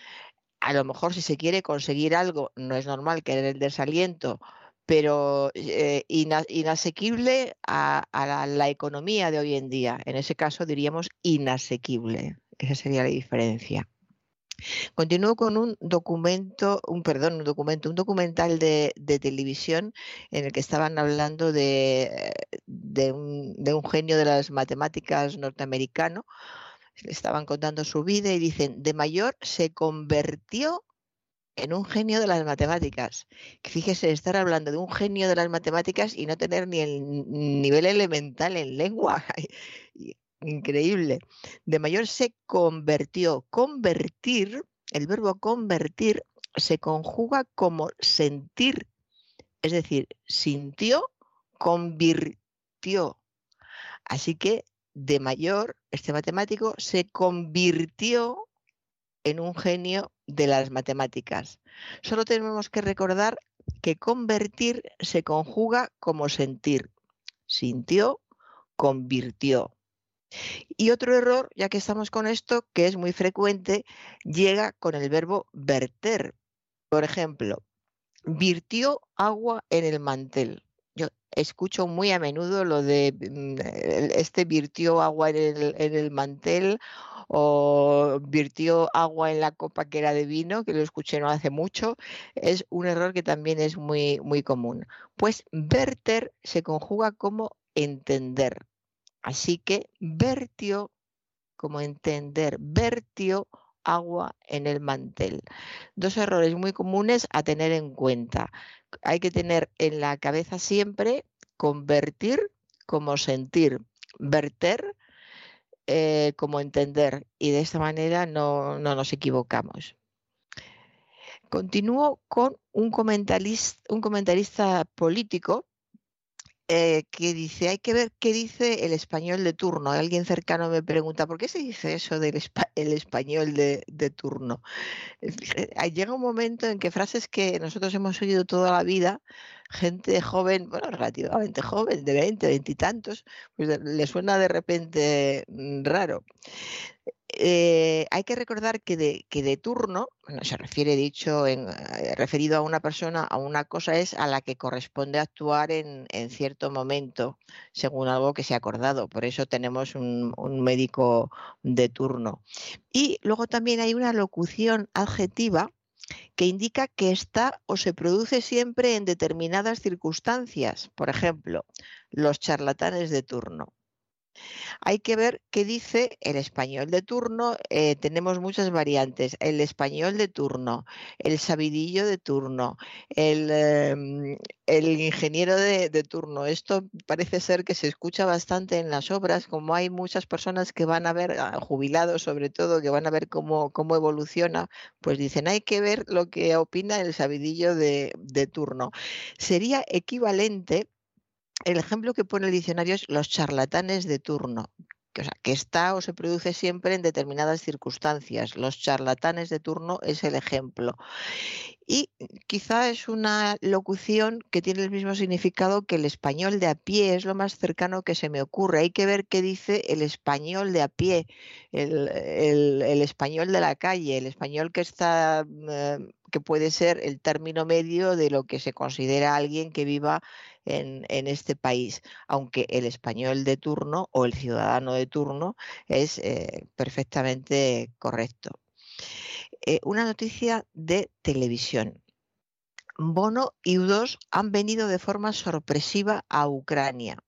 Speaker 5: a lo mejor si se quiere conseguir algo, no es normal querer el desaliento, pero eh, inasequible a, la, economía de hoy en día. En ese caso diríamos inasequible. Esa sería la diferencia. Continúo con un documento, un perdón, un documento, un documental de, televisión en el que estaban hablando de, un, de un genio de las matemáticas norteamericano. Estaban contando su vida y dicen, de mayor se convirtió en un genio de las matemáticas. Fíjese, estar hablando de un genio de las matemáticas y no tener ni el nivel elemental en lengua. increíble. De mayor se convirtió. Convertir, el verbo convertir se conjuga como sentir, es decir, sintió, convirtió. Así que de mayor, este matemático se convirtió en un genio de las matemáticas. Solo tenemos que recordar que convertir se conjuga como sentir. Sintió, convirtió. Y otro error, ya que estamos con esto, que es muy frecuente, llega con el verbo verter. Por ejemplo, virtió agua en el mantel. Yo escucho muy a menudo lo de mm, este virtió agua en el, mantel o virtió agua en la copa que era de vino, que lo escuché no hace mucho, es un error que también es muy, muy común. Pues verter se conjuga como entender. Así que vertió, como entender, vertió agua en el mantel. Dos errores muy comunes a tener en cuenta. Hay que tener en la cabeza siempre convertir como sentir, verter eh, como entender y de esta manera no, no nos equivocamos. Continúo con un comentarista, un comentarista político eh, que dice, hay que ver qué dice el español de turno. Alguien cercano me pregunta, ¿por qué se dice eso del el español de, turno? Llega un momento en que frases que nosotros hemos oído toda la vida, gente joven, bueno, relativamente joven, de 20, 20 y tantos, pues le suena de repente mm, raro. Eh, hay que recordar que de, que de turno, bueno, se refiere dicho en, eh, referido a una persona, a una cosa es a la que corresponde actuar en, en cierto momento, según algo que se ha acordado. Por eso tenemos un, un médico de turno. Y luego también hay una locución adjetiva que indica que está o se produce siempre en determinadas circunstancias. Por ejemplo, los charlatanes de turno. Hay que ver qué dice el español de turno. Eh, tenemos muchas variantes. El español de turno, el sabidillo de turno, el, em, ingeniero de, turno. Esto parece ser que se escucha bastante en las obras, como hay muchas personas que van a ver, ah, jubilados sobre todo, que van a ver cómo, cómo evoluciona, pues dicen, hay que ver lo que opina el sabidillo de turno. Sería equivalente el ejemplo que pone el diccionario es los charlatanes de turno, que, está o se produce siempre en determinadas circunstancias. Los charlatanes de turno es el ejemplo. Y quizá es una locución que tiene el mismo significado que el español de a pie, es lo más cercano que se me ocurre. Hay que ver qué dice el español de a pie, el, español de la calle, el español que está... Eh, que puede ser el término medio de lo que se considera alguien que viva en, este país, aunque el español de turno o el ciudadano de turno es eh, perfectamente correcto. Eh, una noticia de televisión. Bono y U2 han venido de forma sorpresiva a Ucrania.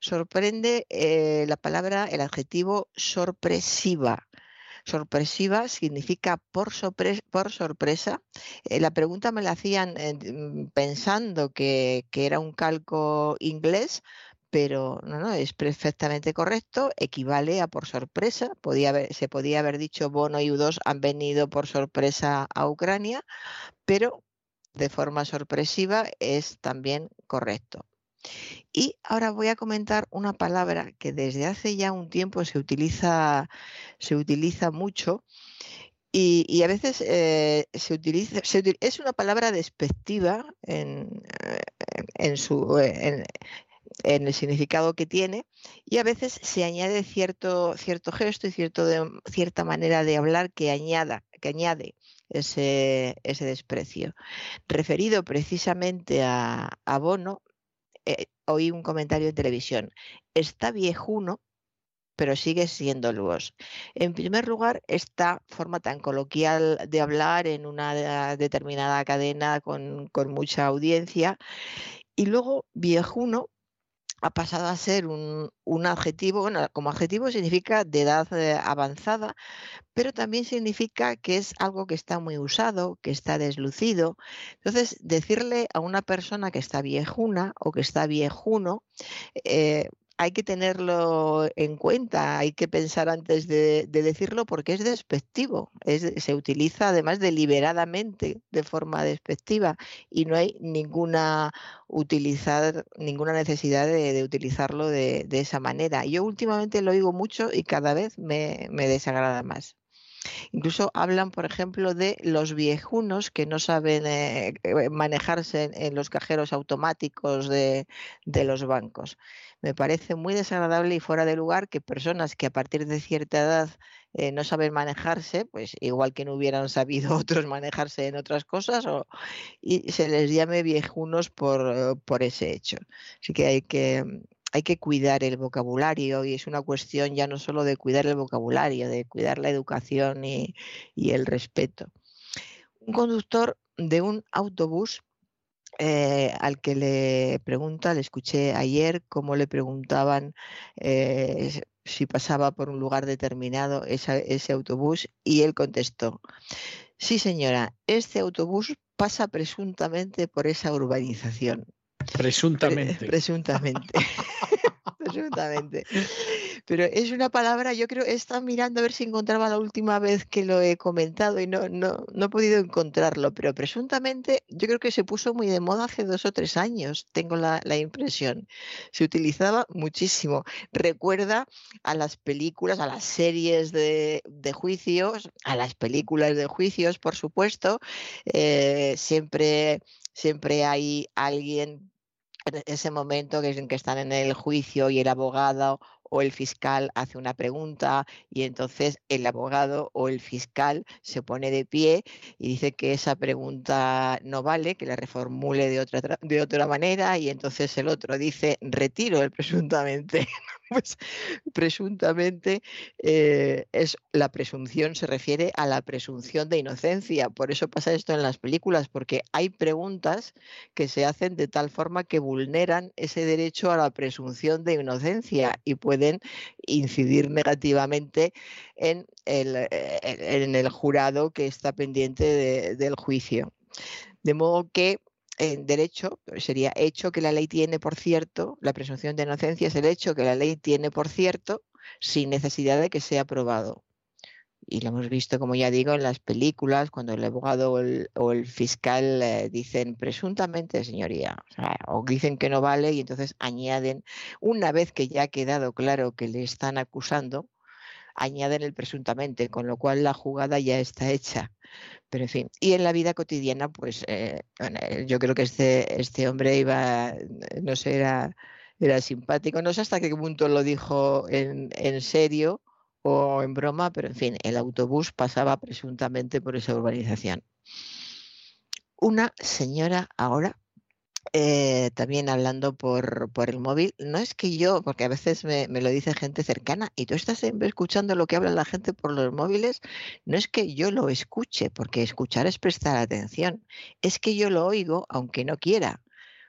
Speaker 5: Sorprende eh, la palabra, el adjetivo sorpresiva sorpresiva significa por, sorpresa. Eh, la pregunta me la hacían eh, mm, pensando que, era un calco inglés, pero no, no, es perfectamente correcto, equivale a por sorpresa. Se podía haber dicho Bono y U2 han venido por sorpresa a Ucrania, pero de forma sorpresiva es también correcto. Y ahora voy a comentar una palabra que desde hace ya un tiempo se utiliza, se utiliza mucho y, a veces eh, se, utiliza, es una palabra despectiva en, eh, en, su, en, el significado que tiene y a veces se añade cierto, cierto gesto y cierto cierta manera de hablar que, añada, que añade ese, ese desprecio. Referido precisamente a, a Bono, eh, oí un comentario en televisión. Está viejuno, pero sigue siendo luz. En primer lugar, esta forma tan coloquial de hablar en una determinada cadena con mucha audiencia. Y luego, viejuno, ha pasado a ser un, adjetivo, bueno, como adjetivo significa de edad eh, avanzada, pero también significa que es algo que está muy usado, que está deslucido. Entonces, decirle a una persona que está viejuna o que está viejuno, eh, hay que tenerlo en cuenta, hay que pensar antes de, decirlo porque es despectivo, se utiliza además deliberadamente de forma despectiva y no hay ninguna utilizar, ninguna necesidad de, utilizarlo de, esa manera. Yo últimamente lo oigo mucho y cada vez me, desagrada más. Incluso hablan, por ejemplo, de los viejunos que no saben eh, manejarse en, los cajeros automáticos de los bancos. Me parece muy desagradable y fuera de lugar que personas que a partir de cierta edad eh, no saben manejarse, pues igual que no hubieran sabido otros manejarse en otras cosas, o, y se les llame viejunos por, por ese hecho. Así que hay que hay que cuidar el vocabulario y es una cuestión ya no solo de cuidar el vocabulario, de cuidar la educación y, y el respeto. Un conductor de un autobús eh, al que le pregunta, le escuché ayer cómo le preguntaban eh, si pasaba por un lugar determinado esa, ese autobús y él contestó, sí señora, este autobús pasa presuntamente por esa urbanización.
Speaker 1: Presuntamente.
Speaker 5: Pre presuntamente. presuntamente. Pero es una palabra, yo creo, he estado mirando a ver si encontraba la última vez que lo he comentado y no, no, no he podido encontrarlo, pero presuntamente yo creo que se puso muy de moda hace dos o tres años, tengo la, la impresión. Se utilizaba muchísimo. Recuerda a las películas, a las series de, de juicios, a las películas de juicios, por supuesto. Eh, siempre, siempre hay alguien en ese momento que, en que están en el juicio y el abogado o el fiscal hace una pregunta y entonces el abogado o el fiscal se pone de pie y dice que esa pregunta no vale, que la reformule de otra, de otra manera y entonces el otro dice retiro el presuntamente. pues presuntamente eh, es la presunción se refiere a la presunción de inocencia. Por eso pasa esto en las películas, porque hay preguntas que se hacen de tal forma que vulneran ese derecho a la presunción de inocencia y pueden incidir negativamente en el, eh, jurado que está pendiente de, del juicio. De modo que en derecho sería hecho que la ley tiene por cierto, la presunción de inocencia es el hecho que la ley tiene por cierto sin necesidad de que sea aprobado. Y lo hemos visto, como ya digo, en las películas, cuando el abogado o el, fiscal eh, dicen presuntamente, señoría, o, sea, o dicen que no vale y entonces añaden, una vez que ya ha quedado claro que le están acusando, añaden el presuntamente, con lo cual la jugada ya está hecha. Pero en fin, y en la vida cotidiana, pues eh, yo creo que este, este hombre iba, no sé, era, era simpático, no sé hasta qué punto lo dijo en, en serio o en broma, pero en fin, el autobús pasaba presuntamente por esa urbanización. Una señora ahora eh, también hablando por, por, el móvil, no es que yo, porque a veces me, me, lo dice gente cercana y tú estás siempre escuchando lo que habla la gente por los móviles, no es que yo lo escuche, porque escuchar es prestar atención, es que yo lo oigo aunque no quiera.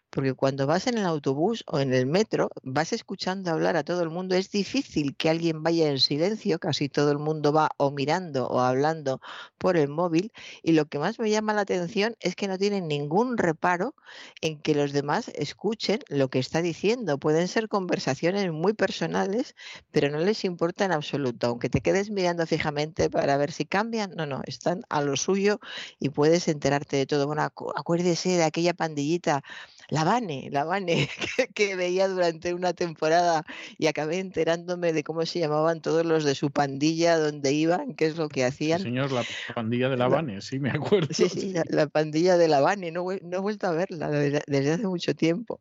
Speaker 5: Porque cuando vas en el autobús o en el metro, vas escuchando hablar a todo el mundo. Es difícil que alguien vaya en silencio, casi todo el mundo va o mirando o hablando por el móvil. Y lo que más me llama la atención es que no tienen ningún reparo en que los demás escuchen lo que está diciendo. Pueden ser conversaciones muy personales, pero no les importa en absoluto. Aunque te quedes mirando fijamente para ver si cambian, no, no, están a lo suyo y puedes enterarte de todo. Bueno, acuérdese de aquella pandillita la Vane, la Vane, que, que, veía durante una temporada y acabé enterándome de cómo se llamaban todos los de su pandilla, dónde iban, qué es lo que hacían.
Speaker 1: Sí, señor, la pandilla de la Vane, sí, me acuerdo.
Speaker 5: Sí, sí, la, la pandilla de la Vane, no, no, he vuelto a verla desde, desde hace mucho tiempo.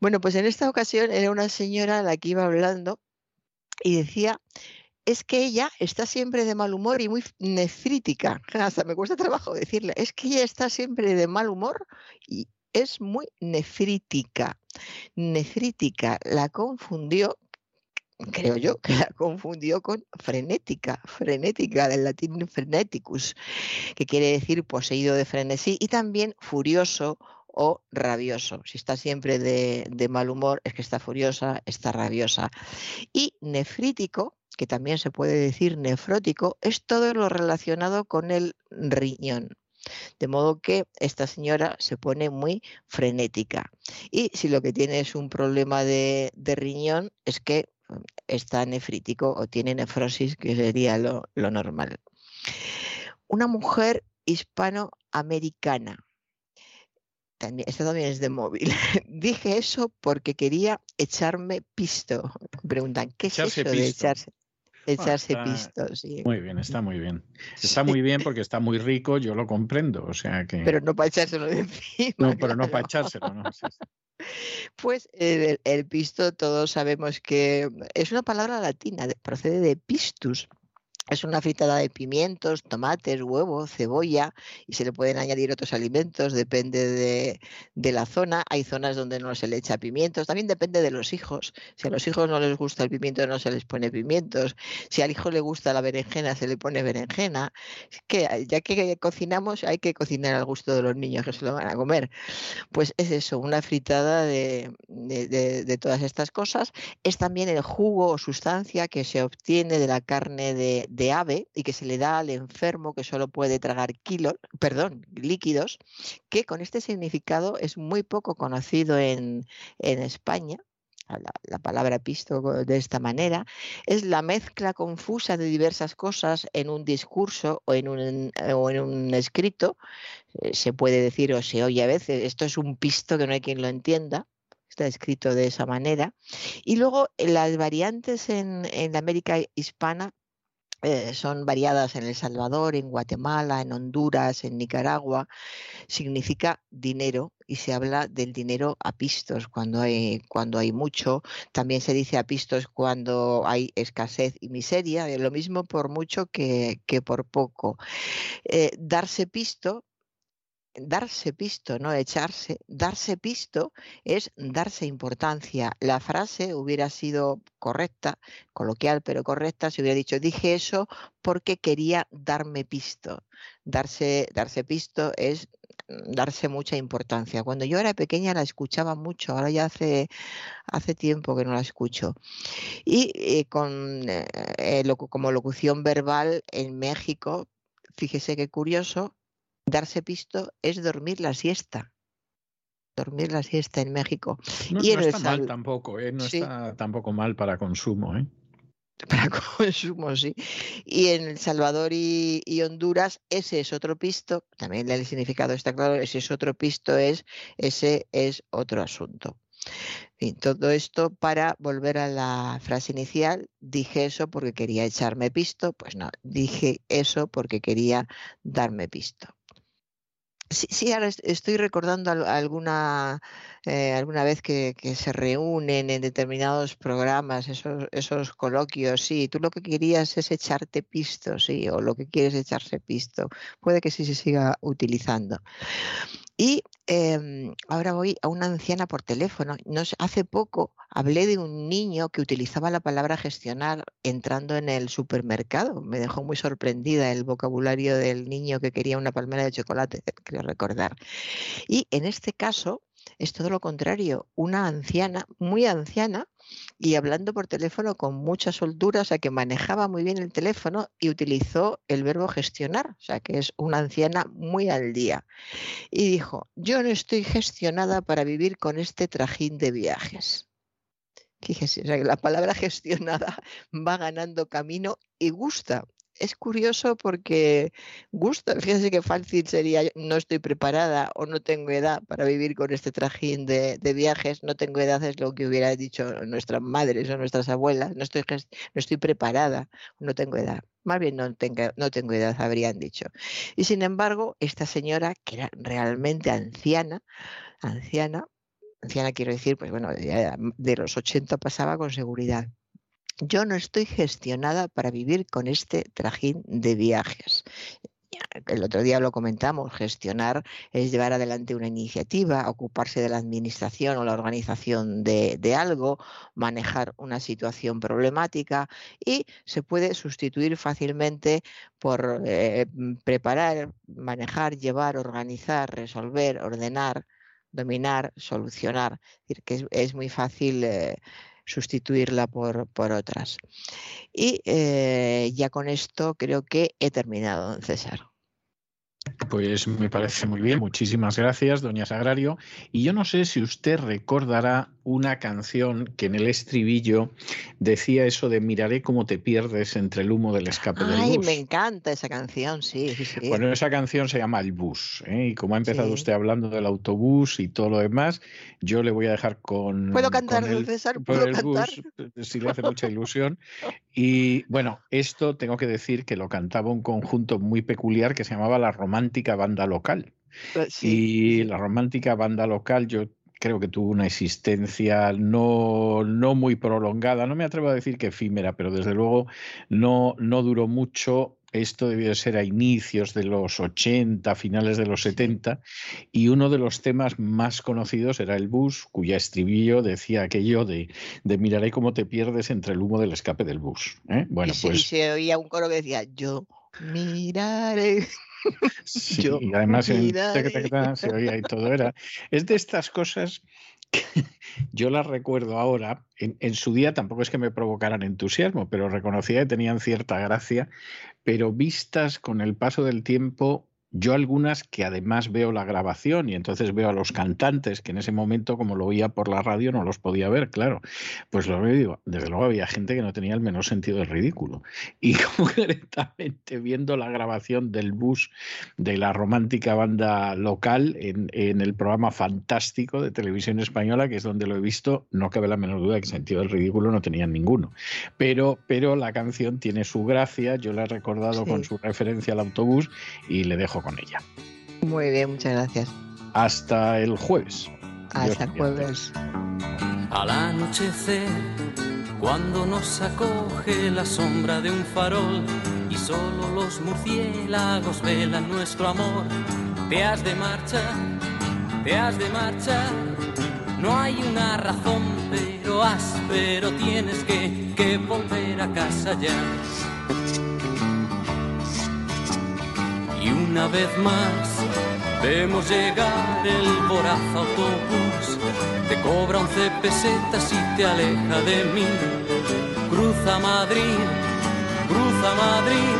Speaker 5: Bueno, pues en esta ocasión era una señora la que iba hablando y decía es que ella está siempre de mal humor y muy nefrítica. Hasta me cuesta trabajo decirle, es que ella está siempre de mal humor y, es muy nefrítica. Nefrítica la confundió, creo yo, que la confundió con frenética, frenética del latín freneticus, que quiere decir poseído de frenesí, y también furioso o rabioso. Si está siempre de, de mal humor, es que está furiosa, está rabiosa. Y nefrítico, que también se puede decir nefrótico, es todo lo relacionado con el riñón. De modo que esta señora se pone muy frenética. Y si lo que tiene es un problema de, de riñón, es que mm, está nefrítico o tiene nefrosis, que sería lo, lo normal. Una mujer hispanoamericana. También, esto también es de móvil. Dije eso porque quería echarme pisto. Me preguntan, ¿qué es
Speaker 1: echarse
Speaker 5: eso
Speaker 1: pisto.
Speaker 5: de echarse? Echarse
Speaker 1: está-
Speaker 5: pistos, sí.
Speaker 1: Muy bien, está muy bien. Está muy bien porque está muy rico, yo lo comprendo. O sea que.
Speaker 5: Pero no para echárselo de encima.
Speaker 1: no, pero no para echárselo, ¿no? Sí, sí.
Speaker 5: Pues el, el pisto todos sabemos que es una palabra latina, de- procede de pistus. Es una fritada de pimientos, tomates, huevo, cebolla y se le pueden añadir otros alimentos, depende de, la zona. Hay zonas donde no se le echa pimientos, también depende de los hijos. Si a los hijos no les gusta el pimiento, no se les pone pimientos. Si al hijo le gusta la berenjena, se le pone berenjena. Es que eh, ya que cocinamos, hay que cocinar al gusto de los niños que se lo van a comer. Pues es eso, una fritada de todas estas cosas. Es también el jugo o sustancia que se obtiene de la carne de, de ave y que se le da al enfermo que solo puede tragar kilos, perdón, líquidos, que con este significado es muy poco conocido en, en España. La, la palabra pisto de esta manera es la mezcla confusa de diversas cosas en un discurso o en un, o en un escrito eh, se puede decir o se oye a veces, esto es un pisto que no hay quien lo entienda, está escrito de esa manera. Y luego eh, las variantes en, en la América hispana eh, son variadas en El Salvador, en Guatemala, en Honduras, en Nicaragua. Significa dinero y se habla del dinero a pistos cuando hay, cuando hay mucho. También se dice a pistos cuando hay escasez y miseria. eh, Lo mismo por mucho que, que por poco. Eh, darse pisto darse pisto, no echarse, darse pisto es darse importancia. La frase hubiera sido correcta, coloquial pero correcta, si hubiera dicho, dije eso porque quería darme pisto. Darse, darse pisto es darse mucha importancia. Cuando yo era pequeña la escuchaba mucho, ahora ya hace, hace tiempo que no la escucho. Y eh, con, eh, eh, como locución verbal en México, fíjese qué curioso, darse pisto es dormir la siesta. Dormir la siesta en México.
Speaker 1: No,
Speaker 5: Y
Speaker 1: no
Speaker 5: en el
Speaker 1: está mal tampoco, ¿eh? No
Speaker 5: Sí.
Speaker 1: está tampoco mal para consumo, ¿eh?
Speaker 5: para consumo, sí. Y en El Salvador y, y Honduras, ese es otro pisto, también el significado está claro, ese es otro pisto, es, ese es otro asunto. Fin, todo esto para volver a la frase inicial, dije eso porque quería echarme pisto, pues no, dije eso porque quería darme pisto. Sí, sí, ahora est- estoy recordando al- alguna, eh, alguna vez que, se reúnen en determinados programas, esos, esos coloquios, sí, tú lo que querías es echarte pisto, sí, o lo que quieres es echarse pisto. Puede que sí se siga utilizando. Y em, ahora voy a una anciana por teléfono. No sé, hace poco hablé de un niño que utilizaba la palabra gestionar entrando en el supermercado. Me dejó muy sorprendida el vocabulario del niño que quería una palmera de chocolate, creo recordar. Y en este caso es todo lo contrario, una anciana, muy anciana, y hablando por teléfono con mucha soltura, o sea que manejaba muy bien el teléfono y utilizó el verbo gestionar, o sea que es una anciana muy al día. Y dijo, yo no estoy gestionada para vivir con este trajín de viajes. O sea la palabra gestionada va ganando camino y gusta. Es curioso porque gusta. Fíjese qué fácil sería, no estoy preparada o no tengo edad para vivir con este trajín de, viajes. No tengo edad es lo que hubiera dicho nuestras madres o nuestras abuelas. No estoy, no estoy preparada, no tengo edad. Más bien no tengo, no tengo edad, habrían dicho. Y sin embargo, esta señora, que era realmente anciana, anciana, anciana quiero decir, pues bueno, de los 80 pasaba con seguridad. Yo no estoy gestionada para vivir con este trajín de viajes. El otro día lo comentamos, gestionar es llevar adelante una iniciativa, ocuparse de la administración o la organización de, algo, manejar una situación problemática y se puede sustituir fácilmente por eh, preparar, manejar, llevar, organizar, resolver, ordenar, dominar, solucionar. Es decir, que es, es muy fácil eh, sustituirla por, por otras. Y eh, ya con esto creo que he terminado, César.
Speaker 1: Pues me parece muy bien. Muchísimas gracias, doña Sagrario. Y yo no sé si usted recordará una canción que en el estribillo decía eso de miraré cómo te pierdes entre el humo del escape del
Speaker 5: Ay,
Speaker 1: bus.
Speaker 5: me encanta esa canción, sí, sí, sí.
Speaker 1: Bueno, esa canción se llama El Bus. ¿eh? Y como ha empezado
Speaker 5: Sí.
Speaker 1: usted hablando del autobús y todo lo demás, yo le voy a dejar con.
Speaker 5: ¿Puedo
Speaker 1: con
Speaker 5: cantar,
Speaker 1: el-
Speaker 5: César?
Speaker 1: por
Speaker 5: ¿Puedo
Speaker 1: el
Speaker 5: cantar?
Speaker 1: bus, si le hace mucha ilusión. Y bueno, esto tengo que decir que lo cantaba un conjunto muy peculiar que se llamaba la Romántica Banda Local.
Speaker 5: Eh, Sí.
Speaker 1: Y la romántica banda local, yo creo que tuvo una existencia no, no muy prolongada, no me atrevo a decir que efímera, pero desde luego no, no duró mucho. Esto debió de ser a inicios de los 80, finales de los 70, y uno de los temas más conocidos era el bus, cuya estribillo decía aquello de, de miraré cómo te pierdes entre el humo del escape del bus. ¿eh? Bueno,
Speaker 5: y, se, y
Speaker 1: pues
Speaker 5: se oía un coro que decía, yo miraré.
Speaker 1: Sí,
Speaker 5: Yo
Speaker 1: y además en se oía y todo era. Es de estas cosas que yo las recuerdo ahora. En, en su día tampoco es que me provocaran entusiasmo, pero reconocía que tenían cierta gracia. Pero vistas con el paso del tiempo, yo algunas que además veo la grabación y entonces veo a los cantantes que en ese momento, como lo oía por la radio, no los podía ver, claro. Pues lo veo digo, desde luego había gente que no tenía el menor sentido del ridículo. Y concretamente viendo la grabación del bus de la romántica banda local en, en el programa fantástico de televisión española, que es donde lo he visto, no cabe la menor duda que sentido del ridículo no tenían ninguno. Pero, pero la canción tiene su gracia, yo la he recordado con su referencia al autobús y le dejo con ella.
Speaker 5: Muy bien, muchas gracias.
Speaker 1: Hasta el jueves.
Speaker 5: Hasta el jueves.
Speaker 6: Al anochecer, cuando nos acoge la sombra de un farol y solo los murciélagos velan nuestro amor, te has de marchar, te has de marchar. No hay una razón, pero has, pero tienes que, que volver a casa ya. Y una vez más vemos llegar el voraz autobús. Te cobra once pesetas y te aleja de mí. Cruza Madrid, cruza Madrid.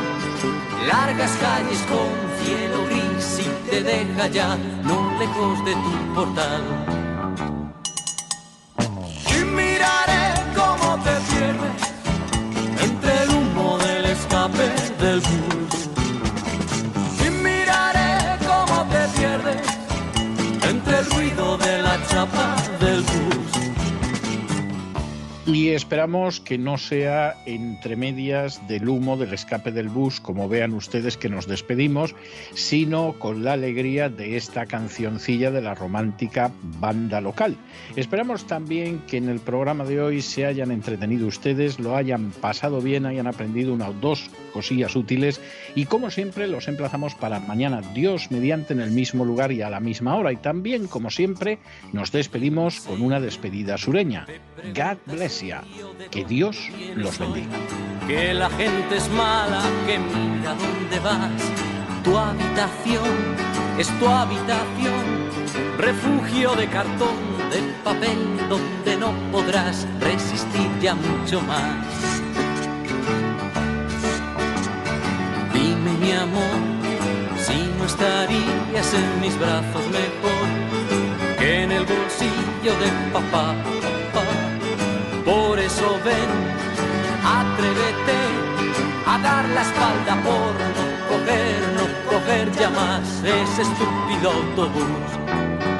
Speaker 6: Largas calles con cielo gris y te deja ya no lejos de tu portal. Y miraré cómo te pierdes entre el humo del escape del bus. Y
Speaker 1: esperamos que no sea entre medias del humo del escape del bus, como vean ustedes que nos despedimos, sino con la alegría de esta cancioncilla de la romántica banda local. Esperamos también que en el programa de hoy se hayan entretenido ustedes, lo hayan pasado bien, hayan aprendido una o dos cosillas útiles y como siempre los emplazamos para mañana, Dios mediante en el mismo lugar y a la misma hora. Y también, como siempre, nos despedimos con una despedida sureña. God bless you. Que Dios los bendiga.
Speaker 6: Que la gente es mala, que mira dónde vas. Tu habitación es tu habitación, refugio de cartón, de papel, donde no podrás resistir ya mucho más. Mi amor, si no estarías en mis brazos mejor que en el bolsillo de papá. Por eso ven, atrévete a dar la espalda por no coger, no coger ya más ese estúpido autobús.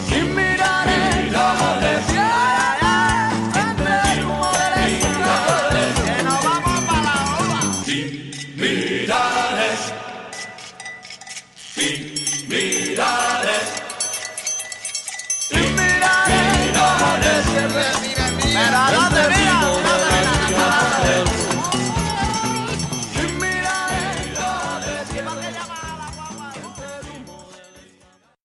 Speaker 6: Merhaba. Merhaba.